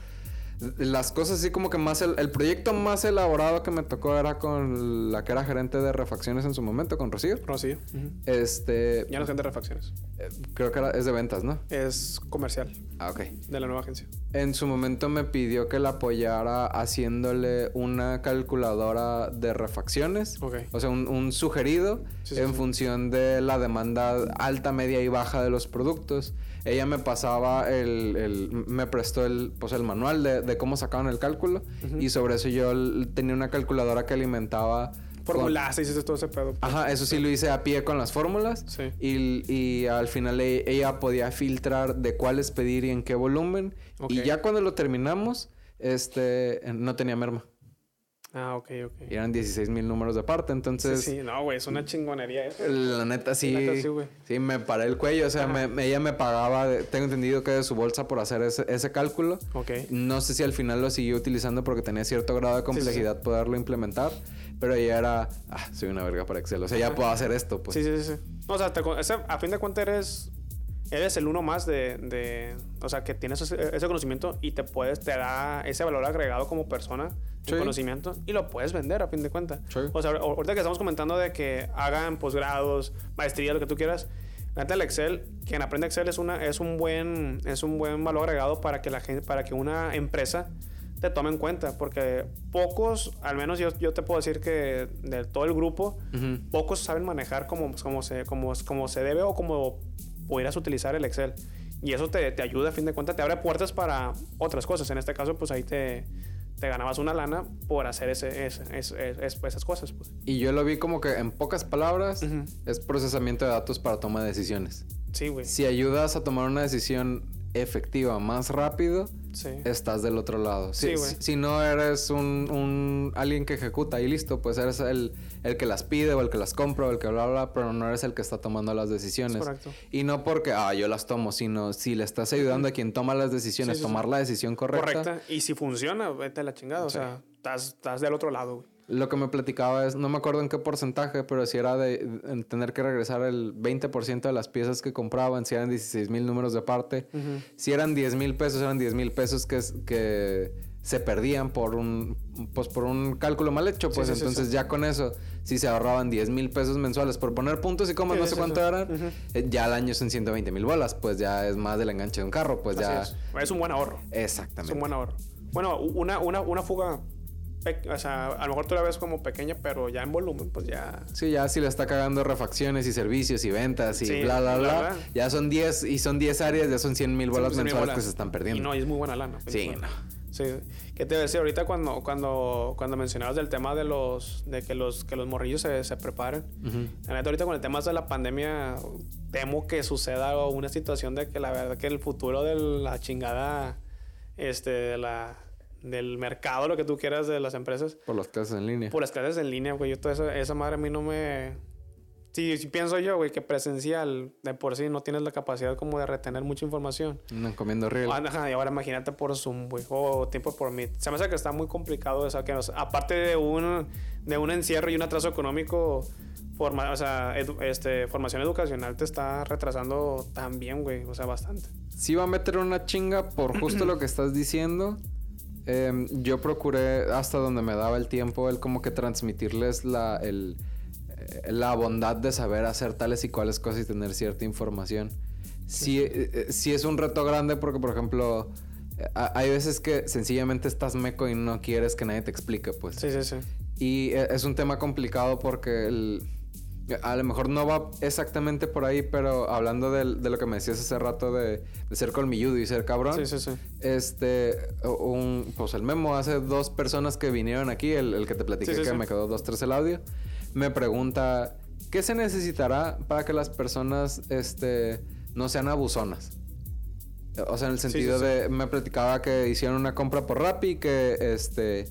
las cosas así como que más el, proyecto más elaborado que me tocó era con la que era gerente de refacciones en su momento con Rocío. Rocío. Este ya no es gerente de refacciones. Eh, creo que era, es de ventas, ¿no? Es comercial. Ah, ok. De la nueva agencia. En su momento me pidió que la apoyara haciéndole una calculadora de refacciones. Ok. O sea, un, sugerido en función de la demanda alta, media y baja de los productos ella me pasaba el, el me prestó el, pues el manual de, de cómo sacaban el cálculo y sobre eso yo tenía una calculadora que alimentaba Fórmulas, con... hiciste todo ese pedo. Ajá, eso sí lo hice a pie con las fórmulas. Sí. Y, y al final e, ella podía filtrar de cuáles pedir y en qué volumen. Y ya cuando lo terminamos, este, no tenía merma. Ah, ok, ok. Y eran 16 mil números de parte, entonces... Sí, sí, no, güey, es una chingonería eso. La neta sí... sí, me paré el cuello, o sea, me, ella me pagaba, tengo entendido que de su bolsa por hacer ese, ese cálculo. Ok. No sé si al final lo siguió utilizando porque tenía cierto grado de complejidad poderlo implementar, pero ella era, ah, soy una verga para Excel, o sea, ya puedo hacer esto, pues. Sí, sí, sí. O sea, a fin de cuentas eres eres el uno más de, de o sea, que tienes ese, conocimiento y te puedes, te da ese valor agregado como persona, sí. conocimiento, y lo puedes vender a fin de cuentas. O sea, ahorita que estamos comentando de que hagan posgrados, maestría, lo que tú quieras, la el Excel, quien aprende Excel es, una, es, un buen, es un buen valor agregado para que, la gente, para que una empresa te tome en cuenta, porque pocos, al menos yo, yo te puedo decir que de todo el grupo, pocos saben manejar como, como, se, como, como se debe o como pudieras utilizar el Excel. Y eso te, te ayuda, a fin de cuentas, te abre puertas para otras cosas. En este caso, pues ahí te, te ganabas una lana por hacer ese, ese- ese- es- esas cosas. Pues. Y yo lo vi como que en pocas palabras Ujú. es procesamiento de datos para toma de decisiones. Sí, güey. Si ayudas a tomar una decisión efectiva más rápido, Sí. estás del otro lado. Si, Sí, si- no eres un, un- alguien que ejecuta y listo, pues eres el, el que las pide o el que las compra o el que bla, bla, bla, pero no eres el que está tomando las decisiones. Es correcto. Y no porque, ah, yo las tomo, sino si le estás ayudando a quien toma las decisiones, tomar la decisión correcta. Correcta. Y si funciona, vete a la chingada. O sea, estás, estás del otro lado, güey. Lo que me platicaba es, no me acuerdo en qué porcentaje, pero si era de, en tener que regresar el 20% de las piezas que compraban, si eran 16 mil números de parte, si eran 10 mil pesos, eran 10 mil pesos que, es- que se perdían por un, pues por un cálculo mal hecho, pues sí, sí, entonces sí. ya con eso, si se ahorraban 10 mil pesos mensuales por poner puntos y comas, no sé cuánto eran, eh, ya al año son 120 mil bolas, pues ya es más del enganche de un carro, pues ya... Es. Es un buen ahorro. Es Exactamente. un buen ahorro. Bueno, una, una, una fuga, o sea, a lo mejor tú la ves como pequeña, pero ya en volumen, pues ya... Sí, ya si le está cagando refacciones y servicios y ventas y Sí, bla, bla, bla. Ya son 10 y son 10 áreas, ya son 100 mil bolas 100,000 mensuales bolas. que se están perdiendo. Y no, y es muy buena lana. pues, Sí, bueno. no. Sí. ¿Qué te decía ahorita cuando, cuando, cuando mencionabas del tema de los de que los que los morrillos se, se preparen? Ujú. La neta, ahorita con el tema de la pandemia, temo que suceda una situación de que la verdad que el futuro de la chingada, este, de la, del mercado, lo que tú quieras de las empresas, Por las clases en línea. por las clases en línea, güey, yo toda esa, esa madre a mí no me... Sí, sí pienso yo, güey, que presencial de por sí no tienes la capacidad como de retener mucha información. Andan comiendo riel. Ah, Ajá, y ahora imagínate por Zoom, güey, o tiempo por Meet. Se me hace que está muy complicado eso, que nos- aparte de un, de un encierro y un atraso económico, forma, o sea, edu- este, formación educacional te está retrasando también, güey, o sea, bastante. Sí va a meter una chinga por justo lo que estás diciendo. Em, yo procuré hasta donde me daba el tiempo el como que transmitirles la, el, eh, la bondad de saber hacer tales y cuales cosas y tener cierta información. Sí, eh, eh, sí es un reto grande porque, por ejemplo, eh, ha- hay veces que sencillamente estás meco y no quieres que nadie te explique, pues. Sí, sí, sí. Y eh, es un tema complicado porque el- a lo mejor no va exactamente por ahí, pero hablando de, lo que me decías hace rato de, de ser colmilludo y ser cabrón. Sí, sí, sí. Este, un, pues el memo, hace dos personas que vinieron aquí, el, el que te platiqué Sí, sí, que sí. me quedó dos, tres el audio, me pregunta, ¿qué se necesitará para que las personas, este, no sean abusonas? O sea, en el sentido de, me platicaba que hicieron una compra por Rappi que, este,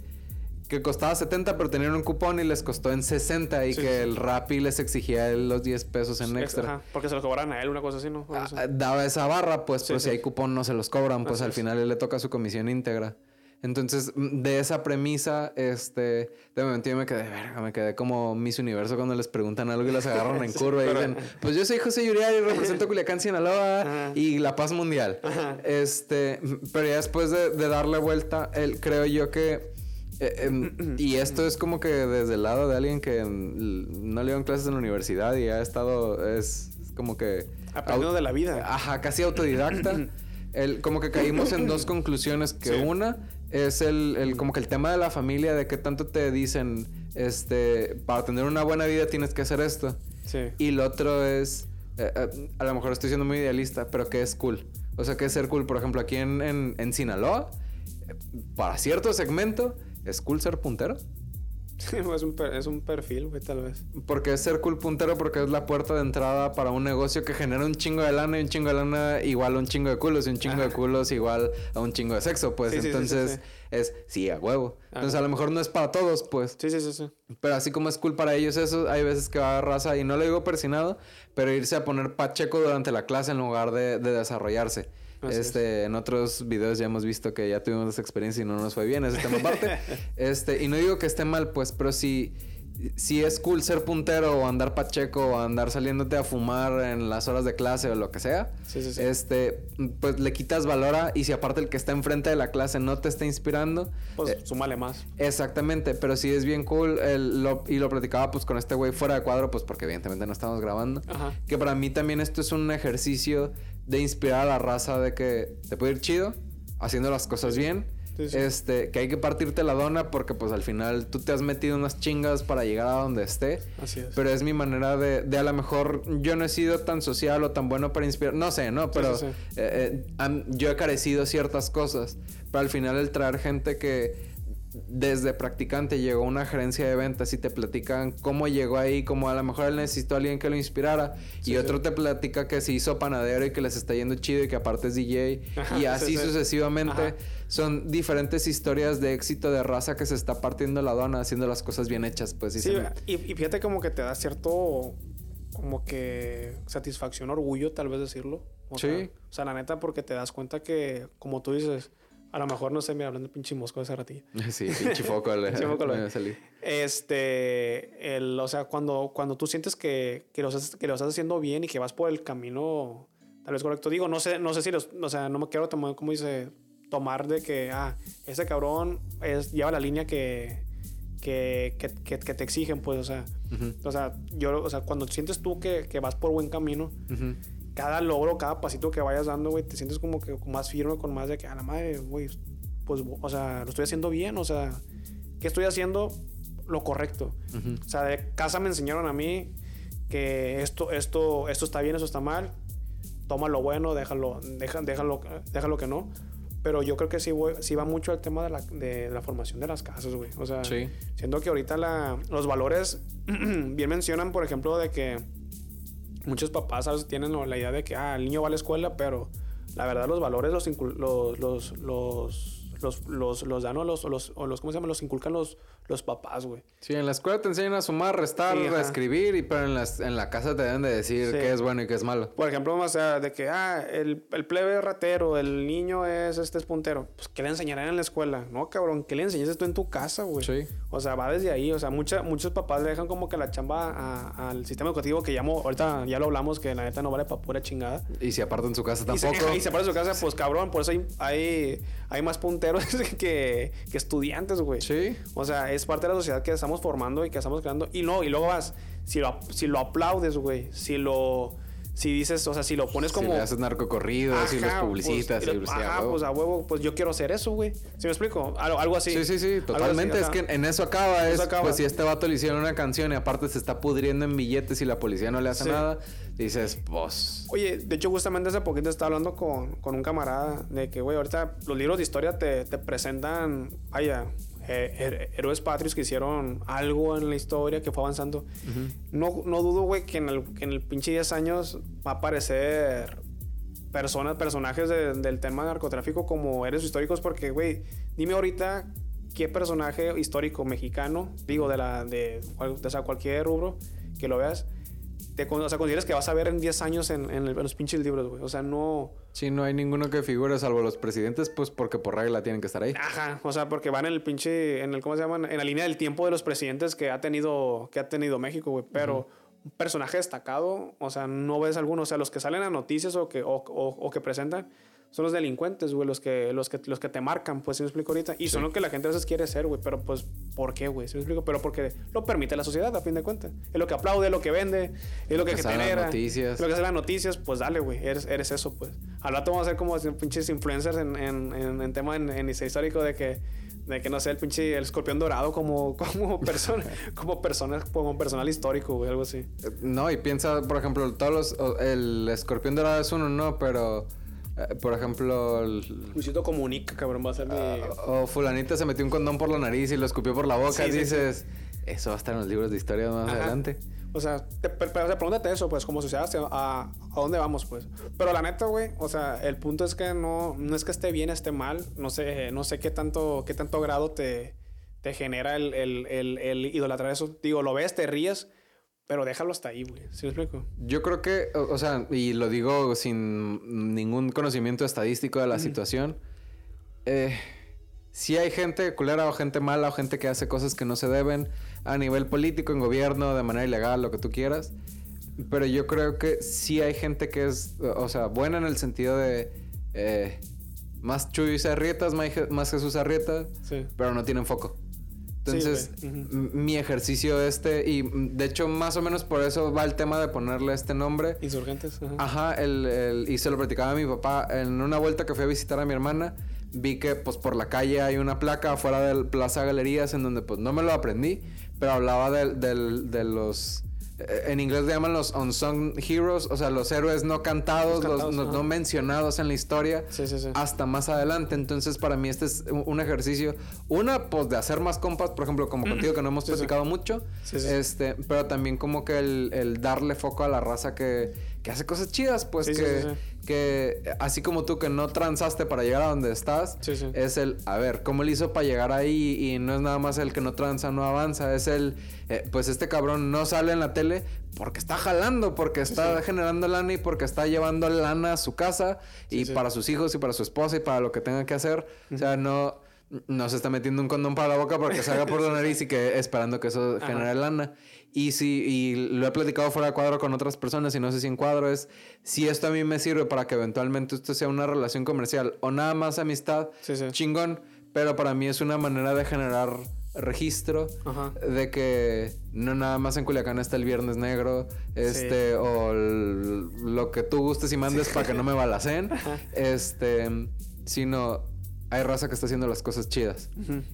que costaba 70 pero tenían un cupón y les costó en 60 y Sí, que sí, el Rappi les exigía los 10 pesos en extra. Ajá, porque se lo cobran a él, una cosa así, ¿no? Ah, Eso. daba esa barra, pues, Sí, pero si hay cupón no se los cobran, pues Así al final él le toca su comisión íntegra. Entonces, mm, de esa premisa, este, de momento yo me quedé, verga, me quedé como Miss Universo cuando les preguntan algo y las agarran en Sí, curva y dicen, pues yo soy José Yuriari y represento Culiacán, Sinaloa Ajá. y la paz mundial. Este, pero ya después de, de darle vuelta, él, creo yo que, eh, em, y esto es como que desde el lado de alguien que mm, no le dieron clases en la universidad y ha estado, es, como que... Aprendiendo de la vida. Ajá, casi autodidacta. el, como que caímos en dos conclusiones. Que Sí. una es el, el- como que el tema de la familia, de qué tanto te dicen, este, para tener una buena vida tienes que hacer esto. Sí. Y lo otro es, eh, eh, a lo mejor estoy siendo muy idealista, pero que es cool. O sea, que es ser cool. Por ejemplo, aquí en, en, en Sinaloa, para cierto segmento, es cool ser puntero. es, un per- es un perfil, güey, tal vez. Porque es ser cool puntero porque es la puerta de entrada para un negocio que genera un chingo de lana y un chingo de lana igual a un chingo de culos y un chingo de culos igual a un chingo de sexo, pues Sí, sí, sí, sí, entonces sí. es sí, a huevo. Entonces a lo mejor no es para todos, pues. Sí, sí, sí, sí. Pero así como es cool para ellos eso, hay veces que va a raza y no lo digo persinado, pero irse a poner pacheco durante la clase en lugar de, de desarrollarse. Así es. este, en otros videos ya hemos visto que ya tuvimos esa experiencia y no nos fue bien, ese tema aparte. este, y no digo que esté mal, pues, pero si, si es cool ser puntero o andar pacheco o andar saliéndote a fumar en las horas de clase o lo que sea, Sí, sí, sí. este, pues le quitas valor a, y si aparte el que está enfrente de la clase no te está inspirando, Pues eh, súmale más. Exactamente, pero sí es bien cool el- lo- y lo platicaba pues con este güey fuera de cuadro, pues porque evidentemente no estamos grabando. Ajá. Que para mí también esto es un ejercicio de inspirar a la raza de que te puede ir chido, haciendo las cosas bien. Sí, Este, que hay que partirte la dona porque pues al final tú te has metido unas chingas para llegar a donde esté. Así es. Pero es mi manera de, de a lo mejor yo no he sido tan social o tan bueno para inspirar. No sé, ¿no? Pero sí, eh, eh, yo he carecido ciertas cosas. Pero al final el traer gente que desde practicante llegó a una gerencia de ventas y te platican cómo llegó ahí, como a lo mejor él necesitó a alguien que lo inspirara Sí, y otro sí. te platica que se hizo panadero y que les está yendo chido y que aparte es DJ Ajá, y sí, así sí. sucesivamente. Ajá. Son diferentes historias de éxito de raza que se está partiendo la dona haciendo las cosas bien hechas, pues. y me- y, y fíjate como que te da cierto como que satisfacción, orgullo, tal vez decirlo. O Sí. Sea, o sea, la neta, porque te das cuenta que, como tú dices, a lo mejor, no sé, mira, hablando de pinche mosco de ese ratillo. Sí, pinche foco. me salir. Este, el, o sea, cuando, cuando tú sientes que, que, lo estás, que lo estás haciendo bien y que vas por el camino tal vez correcto. Digo, no sé, no sé si los, o sea, no me quiero tomar, como dice, tomar de que, ah, ese cabrón es, lleva la línea que, que, que, te exigen, pues, o sea, o sea, yo, o sea, cuando sientes tú que, que vas por buen camino. Cada logro, cada pasito que vayas dando, güey, te sientes como que más firme, con más de que, a la madre, güey, pues, o sea, lo estoy haciendo bien, o sea, ¿qué estoy haciendo? Lo correcto. Ujú. O sea, de casa me enseñaron a mí que esto, esto, esto está bien, eso está mal. Toma lo bueno, déjalo, deja- déjalo, déjalo que no. Pero yo creo que sí, voy- sí va mucho el tema de la, de la formación de las casas, güey. O sea, Sí. siento que ahorita la, los valores bien mencionan, por ejemplo, de que muchos papás ¿sabes? tienen la idea de que ah, el niño va a la escuela, pero la verdad los valores los, los, los, los, los, los, los dan o los, los, o los, ¿cómo se llama? Los inculcan los, los papás, güey. Sí, en la escuela te enseñan a sumar, restar, Sí, a escribir, y, pero en, las, en la casa te deben de decir Sí. qué es bueno y qué es malo. Por ejemplo, o sea, de que, ah, el, el plebe es ratero, el niño es este es puntero. Pues, ¿qué le enseñarán en la escuela? No, cabrón, ¿qué le enseñaste tú en tu casa, güey? Sí. O sea, va desde ahí. O sea, mucha- muchos papás le dejan como que la chamba al sistema educativo que llamo, ahorita ya lo hablamos, que la neta no vale para pura chingada. Y si aparte en su casa Y se, tampoco. y se para su casa, pues cabrón, por eso hay, hay, hay más punteros que, que estudiantes, güey. Sí. O sea, es parte de la sociedad que estamos formando y que estamos creando. Y no, y luego vas, si lo, si lo aplaudes, güey, si lo, si dices, o sea, si lo pones como... Si le haces narcocorridos y los Ajá, publicitas. pues, ajá, huevo. pues a huevo, pues yo quiero hacer eso, güey. ¿Sí me explico? Algo, algo así. Sí, sí, sí, totalmente. así, es que en eso acaba. Eso es, acaba. Pues si este vato le hicieron una canción y aparte se está pudriendo en billetes y la policía no le hace Sí. nada, dices, pues. Oye, de hecho, justamente hace poquito estaba hablando con, con un camarada de que, güey, ahorita los libros de historia te, te presentan, vaya, eh, héroes patrios que hicieron algo en la historia, que fue avanzando. no, no dudo, güey, que en el, que en el pinche 10 años va a aparecer personas, personajes de- del tema narcotráfico como héroes históricos, porque, güey, dime ahorita qué personaje histórico mexicano, digo, de la, de, de, o sea, cualquier rubro que lo veas, te, o sea, consideras que vas a ver en 10 años en, en el- en los pinches libros, güey. O sea, no... Sí, no hay ninguno que figure salvo los presidentes, pues porque por regla tienen que estar ahí. Ajá, o sea, porque van en el pinche, en el, ¿cómo se llaman? En la línea del tiempo de los presidentes que ha tenido, que ha tenido México, güey. Pero un personaje destacado, o sea, no ves alguno. O sea, los que salen a noticias o que, o, o- o que presentan son los delincuentes, güey, los que, los que, los que te marcan, pues, ¿sí me explico ahorita? Y son lo que la gente a veces quiere ser, güey, pero pues, ¿por qué, güey? ¿Sí me explico? Pero porque lo permite la sociedad, a fin de cuentas. Es lo que aplaude, es lo que vende, es lo que, que genera. noticias. Lo que en las noticias, pues dale, güey, eres, eres eso, pues. Al rato vamos a ser como pinches influencers en, en, en, en tema en, en histórico de que de que no sé el pinche el escorpión dorado como como persona como persona como personal histórico güey algo así Eh, No, y piensa, por ejemplo, todos los. El escorpión dorado es uno, no, pero. Eh, por ejemplo, el- Luisito comunica cabrón va a ser mi o Fulanita se metió un condón por la nariz y lo escupió por la boca. Sí, y sí, dices, eso va a estar en los libros de historia más Ajá. adelante. O sea, te, pero, pregúntate eso, pues, como sociedad, a, a dónde vamos, pues. Pero la neta, güey, o sea, el punto es que no, no es que esté bien, esté mal. No sé, no sé qué tanto, qué tanto grado te, te genera el, el, el, el idolatrar eso. Digo, lo ves, te ríes, pero déjalo hasta ahí, güey. ¿Sí me explico? Yo creo que, o, o sea, y lo digo sin ningún conocimiento estadístico de la situación. Eh, si hay gente culera o gente mala o gente que hace cosas que no se deben a nivel político, en gobierno, de manera ilegal, lo que tú quieras. Pero yo creo que sí hay gente que es, o sea, buena en el sentido de eh, más Chuy Arrietas, más Je- más Jesús Arrieta, Sí. pero no tienen foco. Entonces, mi ejercicio este, y de hecho más o menos por eso va el tema de ponerle este nombre. Insurgentes. Ajá. Ajá, el, el- y se lo platicaba a mi papá en una vuelta que fui a visitar a mi hermana. vi que pues por la calle hay una placa afuera del Plaza Galerías en donde pues no me lo aprendí, pero hablaba de, del- de los... En inglés le llaman los unsung heroes, o sea, los héroes no cantados, Los cantados, no, mencionados en la historia Sí, sí, sí. hasta más adelante. Entonces, para mí este es un ejercicio, una, pues de hacer más compas, por ejemplo, como contigo, que no hemos platicado mucho, Sí, sí. este, pero también como que el, el darle foco a la raza que, que hace cosas chidas, pues que. Que así como tú que no transaste para llegar a donde estás, Sí, sí. es el, a ver, ¿cómo le hizo para llegar ahí? Y no es nada más el que no tranza, no avanza, es el, eh, pues este cabrón no sale en la tele porque está jalando, porque está generando lana y porque está llevando lana a su casa y para sus hijos y para su esposa y para lo que tenga que hacer. O sea, no, no se está metiendo un condón para la boca porque salga por la nariz y que esperando que eso Ajá. genere lana. Y si, y lo he platicado fuera de cuadro con otras personas y no sé si en cuadro es, si esto a mí me sirve para que eventualmente esto sea una relación comercial o nada más amistad, Sí, sí. chingón, pero para mí es una manera de generar registro Ajá. de que no nada más en Culiacán está el Viernes Negro, este, o el- lo que tú gustes y mandes para que no me balacen, este, sino hay raza que está haciendo las cosas chidas.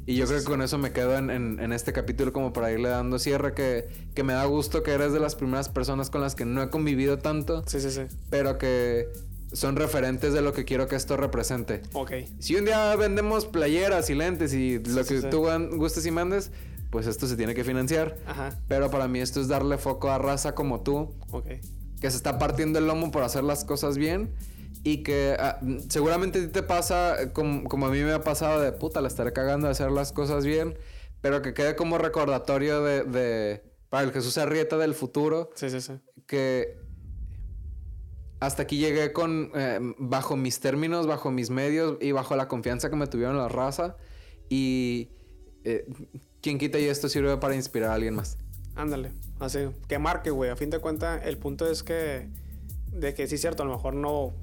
Y yo creo que con eso me quedo en, en- en este capítulo como para irle dando cierre, que, que me da gusto que eres de las primeras personas con las que no he convivido tanto, Sí, sí, sí. pero que son referentes de lo que quiero que esto represente. Ok. Si un día vendemos playeras y lentes y lo Sí, que sí. tú gustes y mandes, pues esto se tiene que financiar. Ajá. Pero para mí esto es darle foco a raza como tú, Ok. que se está partiendo el lomo por hacer las cosas bien y que mm, seguramente a ti te pasa como, como a mí me ha pasado de puta, la estaré cagando de hacer las cosas bien, pero que quede como recordatorio de, de- para el Jesús Arrieta del futuro, Sí, sí, sí. que hasta aquí llegué con eh, bajo mis términos, bajo mis medios y bajo la confianza que me tuvieron la raza y eh, quien quita y esto sirve para inspirar a alguien más. Ándale. Así. Que marque, güey. A fin de cuentas, el punto es que. De que sí es cierto, a lo mejor no.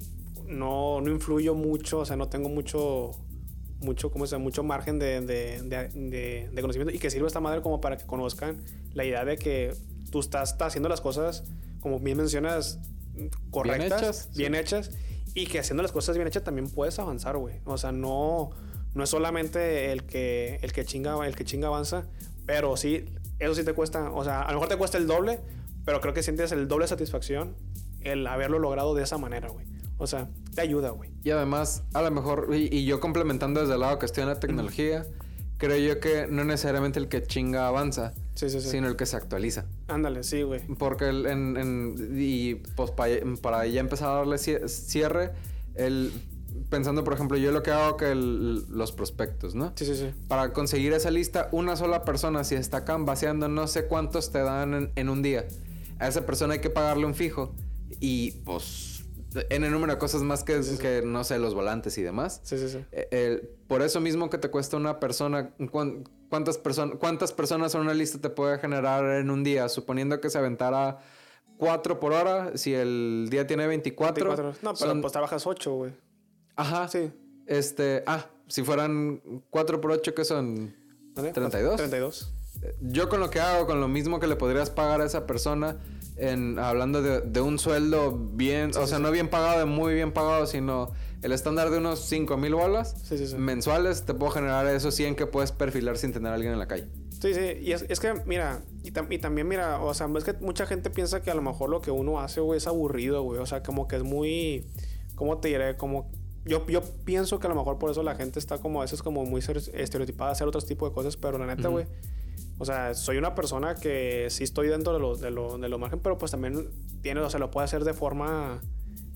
No, no influyo mucho. O sea, no tengo mucho. Mucho, ¿cómo se? Mucho margen de, de, de- conocimiento. Y que sirva esta madre como para que conozcan la idea de que tú estás, estás haciendo las cosas, como bien mencionas, correctas, hechas, sí. bien hechas. Y que haciendo las cosas bien hechas también puedes avanzar, güey. O sea, no. No es solamente el que, el que chinga, el que chinga avanza, pero sí, eso sí te cuesta, o sea, a lo mejor te cuesta el doble, pero creo que sientes el doble de satisfacción el haberlo logrado de esa manera, güey. O sea, te ayuda, güey. Y además, a lo mejor, y, y yo complementando desde el lado que estoy en la tecnología, creo yo que no necesariamente el que chinga avanza, Sí, sí, sí. sino el que se actualiza. Ándale, sí, güey. Porque el- en, en- y pues pa- para ya empezar a darle cie- cierre, el, pensando por ejemplo, yo lo que hago que el- los prospectos, ¿no? Sí, sí, sí. Para conseguir esa lista, una sola persona, si está canvaseando, no sé cuántos te dan en, en un día. A esa persona hay que pagarle un fijo. Y pues, en el número de cosas más que, Sí, sí. que no sé, los volantes y demás. Sí, sí, sí. Eh, el- por eso mismo que te cuesta una persona, cuán- ¿cuántas, personas ¿cuántas personas en una lista te puede generar en un día? Suponiendo que se aventara 4 por hora, si el día tiene 24. 24. No, pero son- pues trabajas 8, güey. Ajá. Sí. Este, ah, si fueran 4 por 8, que son? ¿Vale? 32. 32. Yo con lo que hago, con lo mismo que le podrías pagar a esa persona, en, hablando de, de un sueldo bien, Sí, o sí, sea, sí. no bien pagado, de muy bien pagado, sino el estándar de unos 5 mil bolas mensuales, te puedo generar esos 100 que puedes perfilar sin tener a alguien en la calle. Sí, sí, y es, es que, mira, y, tam- y también, mira, o sea, es que mucha gente piensa que a lo mejor lo que uno hace, güey, es aburrido, güey, o sea, como que es muy, ¿cómo te diré? Como, yo, yo pienso que a lo mejor por eso la gente está como a veces como muy estereotipada a hacer otros tipos de cosas, pero la neta, güey, o sea, soy una persona que sí estoy dentro de lo, de lo, de lo margen, pero pues también tiene, o sea, lo puede hacer de forma,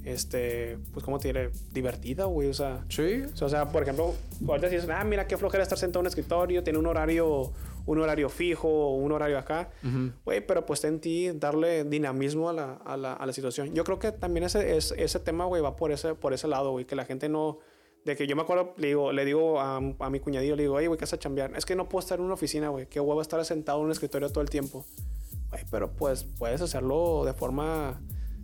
este, pues, ¿cómo te diré? Divertida, güey, o sea... Sí. O sea, por ejemplo, ahorita dices, ah, mira qué flojera estar sentado en un escritorio, tiene un horario, un horario fijo, un horario acá. Güey, pero pues está en ti darle dinamismo a la, a la, a la situación. Yo creo que también ese, ese, ese tema, güey, va por ese, por ese lado, güey, que la gente no... De que yo me acuerdo, le digo, le digo a, a mi cuñadillo, le digo, oye, güey, ¿qué vas a chambear? Es que no puedo estar en una oficina, güey. Qué huevo estar sentado en un escritorio todo el tiempo. Güey, pero pues puedes hacerlo de forma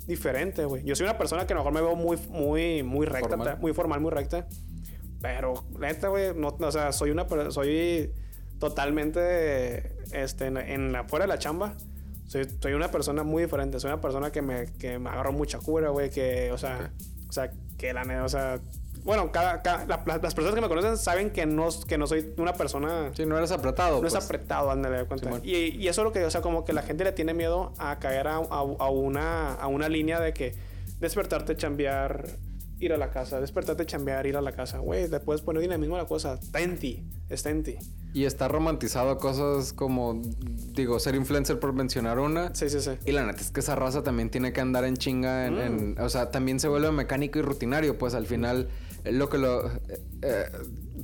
diferente, güey. Yo soy una persona que a lo mejor me veo muy, muy, muy recta, Formal. muy formal, muy recta. Pero, neta, güey, no, o sea, soy una soy totalmente, este, en, en la, fuera de la chamba. Soy, soy una persona muy diferente. Soy una persona que me, que me agarró mucha cura, güey, que, o sea, o sea, que la neta, o sea, bueno, cada, cada- la- la- las personas que me conocen saben que no, que no soy una persona... Sí, no eres apretado. No es pues. apretado, ándale, de cuenta. Y, y eso es lo que, o sea, como que la gente le tiene miedo a caer a, a- a una, a una línea de que despertarte, chambear, ir a la casa, despertarte, chambear, ir a la casa. Güey, le puedes poner dinamismo a la cosa. Está en ti, está en ti. Y está romantizado cosas como, digo, ser influencer por mencionar una. Sí, sí, sí. Y la neta es que esa raza también tiene que andar en chinga en, Mm. en- o sea, también se vuelve mecánico y rutinario, pues al final lo que lo eh, eh,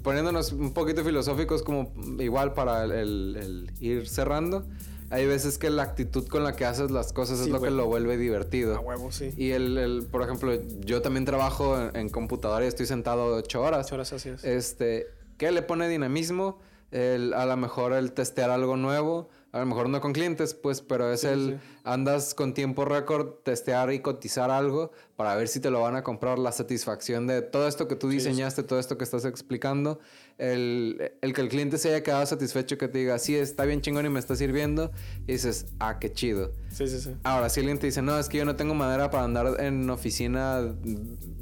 poniéndonos un poquito filosóficos como igual para el, el- el ir cerrando, hay veces que la actitud con la que haces las cosas es lo que lo vuelve divertido. A huevo, sí. Y el, el- por ejemplo, yo también trabajo en, en computadora y estoy sentado ocho horas. Ocho horas así es. Este, ¿qué le pone dinamismo? El, a lo mejor el testear algo nuevo, a lo mejor no con clientes, pues, pero es Sí, el sí. andas con tiempo récord, testear y cotizar algo para ver si te lo van a comprar, la satisfacción de todo esto que tú Sí, sí. diseñaste, todo esto que estás explicando, el, el que el cliente se haya quedado satisfecho, que te diga, sí, está bien chingón y me está sirviendo, y dices, ah, qué chido. Sí, sí, sí. Ahora, si alguien te dice, no, es que yo no tengo madera para andar en oficina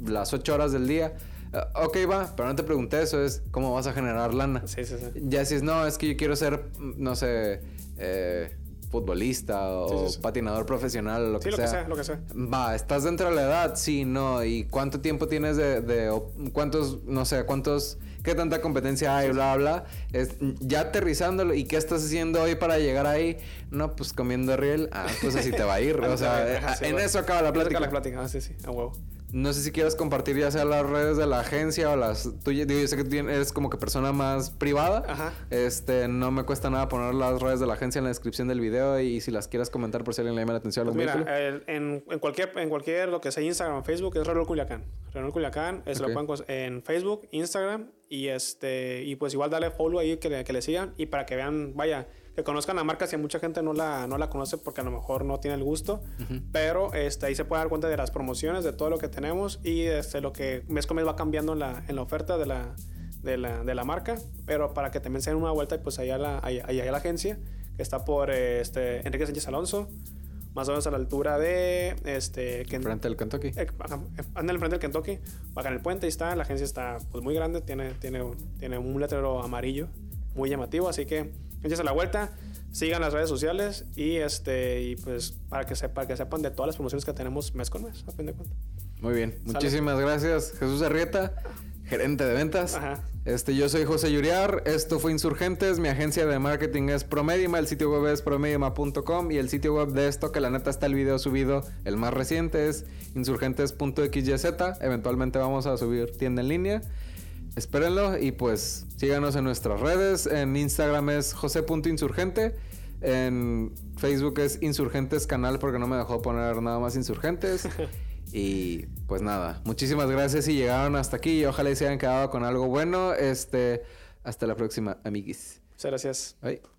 las ocho horas del día. eh, ok, va, pero no te pregunté eso, es cómo vas a generar lana. Sí, sí, sí. Ya si es, no, es que yo quiero ser, no sé, eh, futbolista o Sí, sí, sí. patinador profesional o lo, Sí, que, lo sea. que sea, lo que sea. Va, ¿estás dentro de la edad? Sí, no. ¿Y cuánto tiempo tienes de, cuántos, no sé, cuántos, qué tanta competencia hay, bla, bla? Es, ya aterrizándolo, ¿y qué estás haciendo hoy para llegar ahí? No, pues comiendo riel. Ah, pues así te va a ir. o sea, Ajá, sí, en eso acaba la plática. acaba la plática, ah, sí, sí, a huevo. No sé si quieres compartir ya sea las redes de la agencia o las tuyas. Digo, yo sé que tú eres como que persona más privada. Ajá. Este, no me cuesta nada poner las redes de la agencia en la descripción del video y si las quieres comentar por si alguien le llama la atención a Pues los mira, vehículos. el- en, en cualquier, en cualquier, lo que sea Instagram, Facebook, es Renault Culiacán. Renault Culiacán, es Ok. lo pueden en Facebook, Instagram, y este, y pues igual darle follow ahí que le, que le sigan, y para que vean, vaya, que conozcan la marca si mucha gente no la, no la conoce porque a lo mejor no tiene el gusto, pero este, ahí se puede dar cuenta de las promociones, de todo lo que tenemos, y este, lo que mes con mes va cambiando en la, en la oferta de la, de la, de la marca, pero para que también se den una vuelta y pues allá la, allá, allá la agencia, que está por este, Enrique Sánchez Alonso, más o menos a la altura de este que Frente al Kentucky. eh, eh, anda el frente del Kentucky baja en el puente y está la agencia está pues muy grande tiene tiene tiene un letrero amarillo muy llamativo así que échense la vuelta sigan las redes sociales y este y pues para que sepan que sepan de todas las promociones que tenemos mes con mes a fin de cuentas Muy bien. Muchísimas gracias, Jesús Arrieta, gerente de ventas. Ajá. Este, yo soy José Yuriar. Esto fue Insurgentes. Mi agencia de marketing es Promedima. El sitio web es promedima.com. Y el sitio web de esto, que la neta está el video subido, el más reciente, es insurgentes.xyz. Eventualmente vamos a subir tienda en línea. Espérenlo y pues síganos en nuestras redes. En Instagram es jose.insurgente. En Facebook es Insurgentes Canal porque no me dejó poner nada más Insurgentes. y pues nada, muchísimas gracias si llegaron hasta aquí y ojalá y se hayan quedado con algo bueno. Este, hasta la próxima, amiguis. muchas gracias Bye.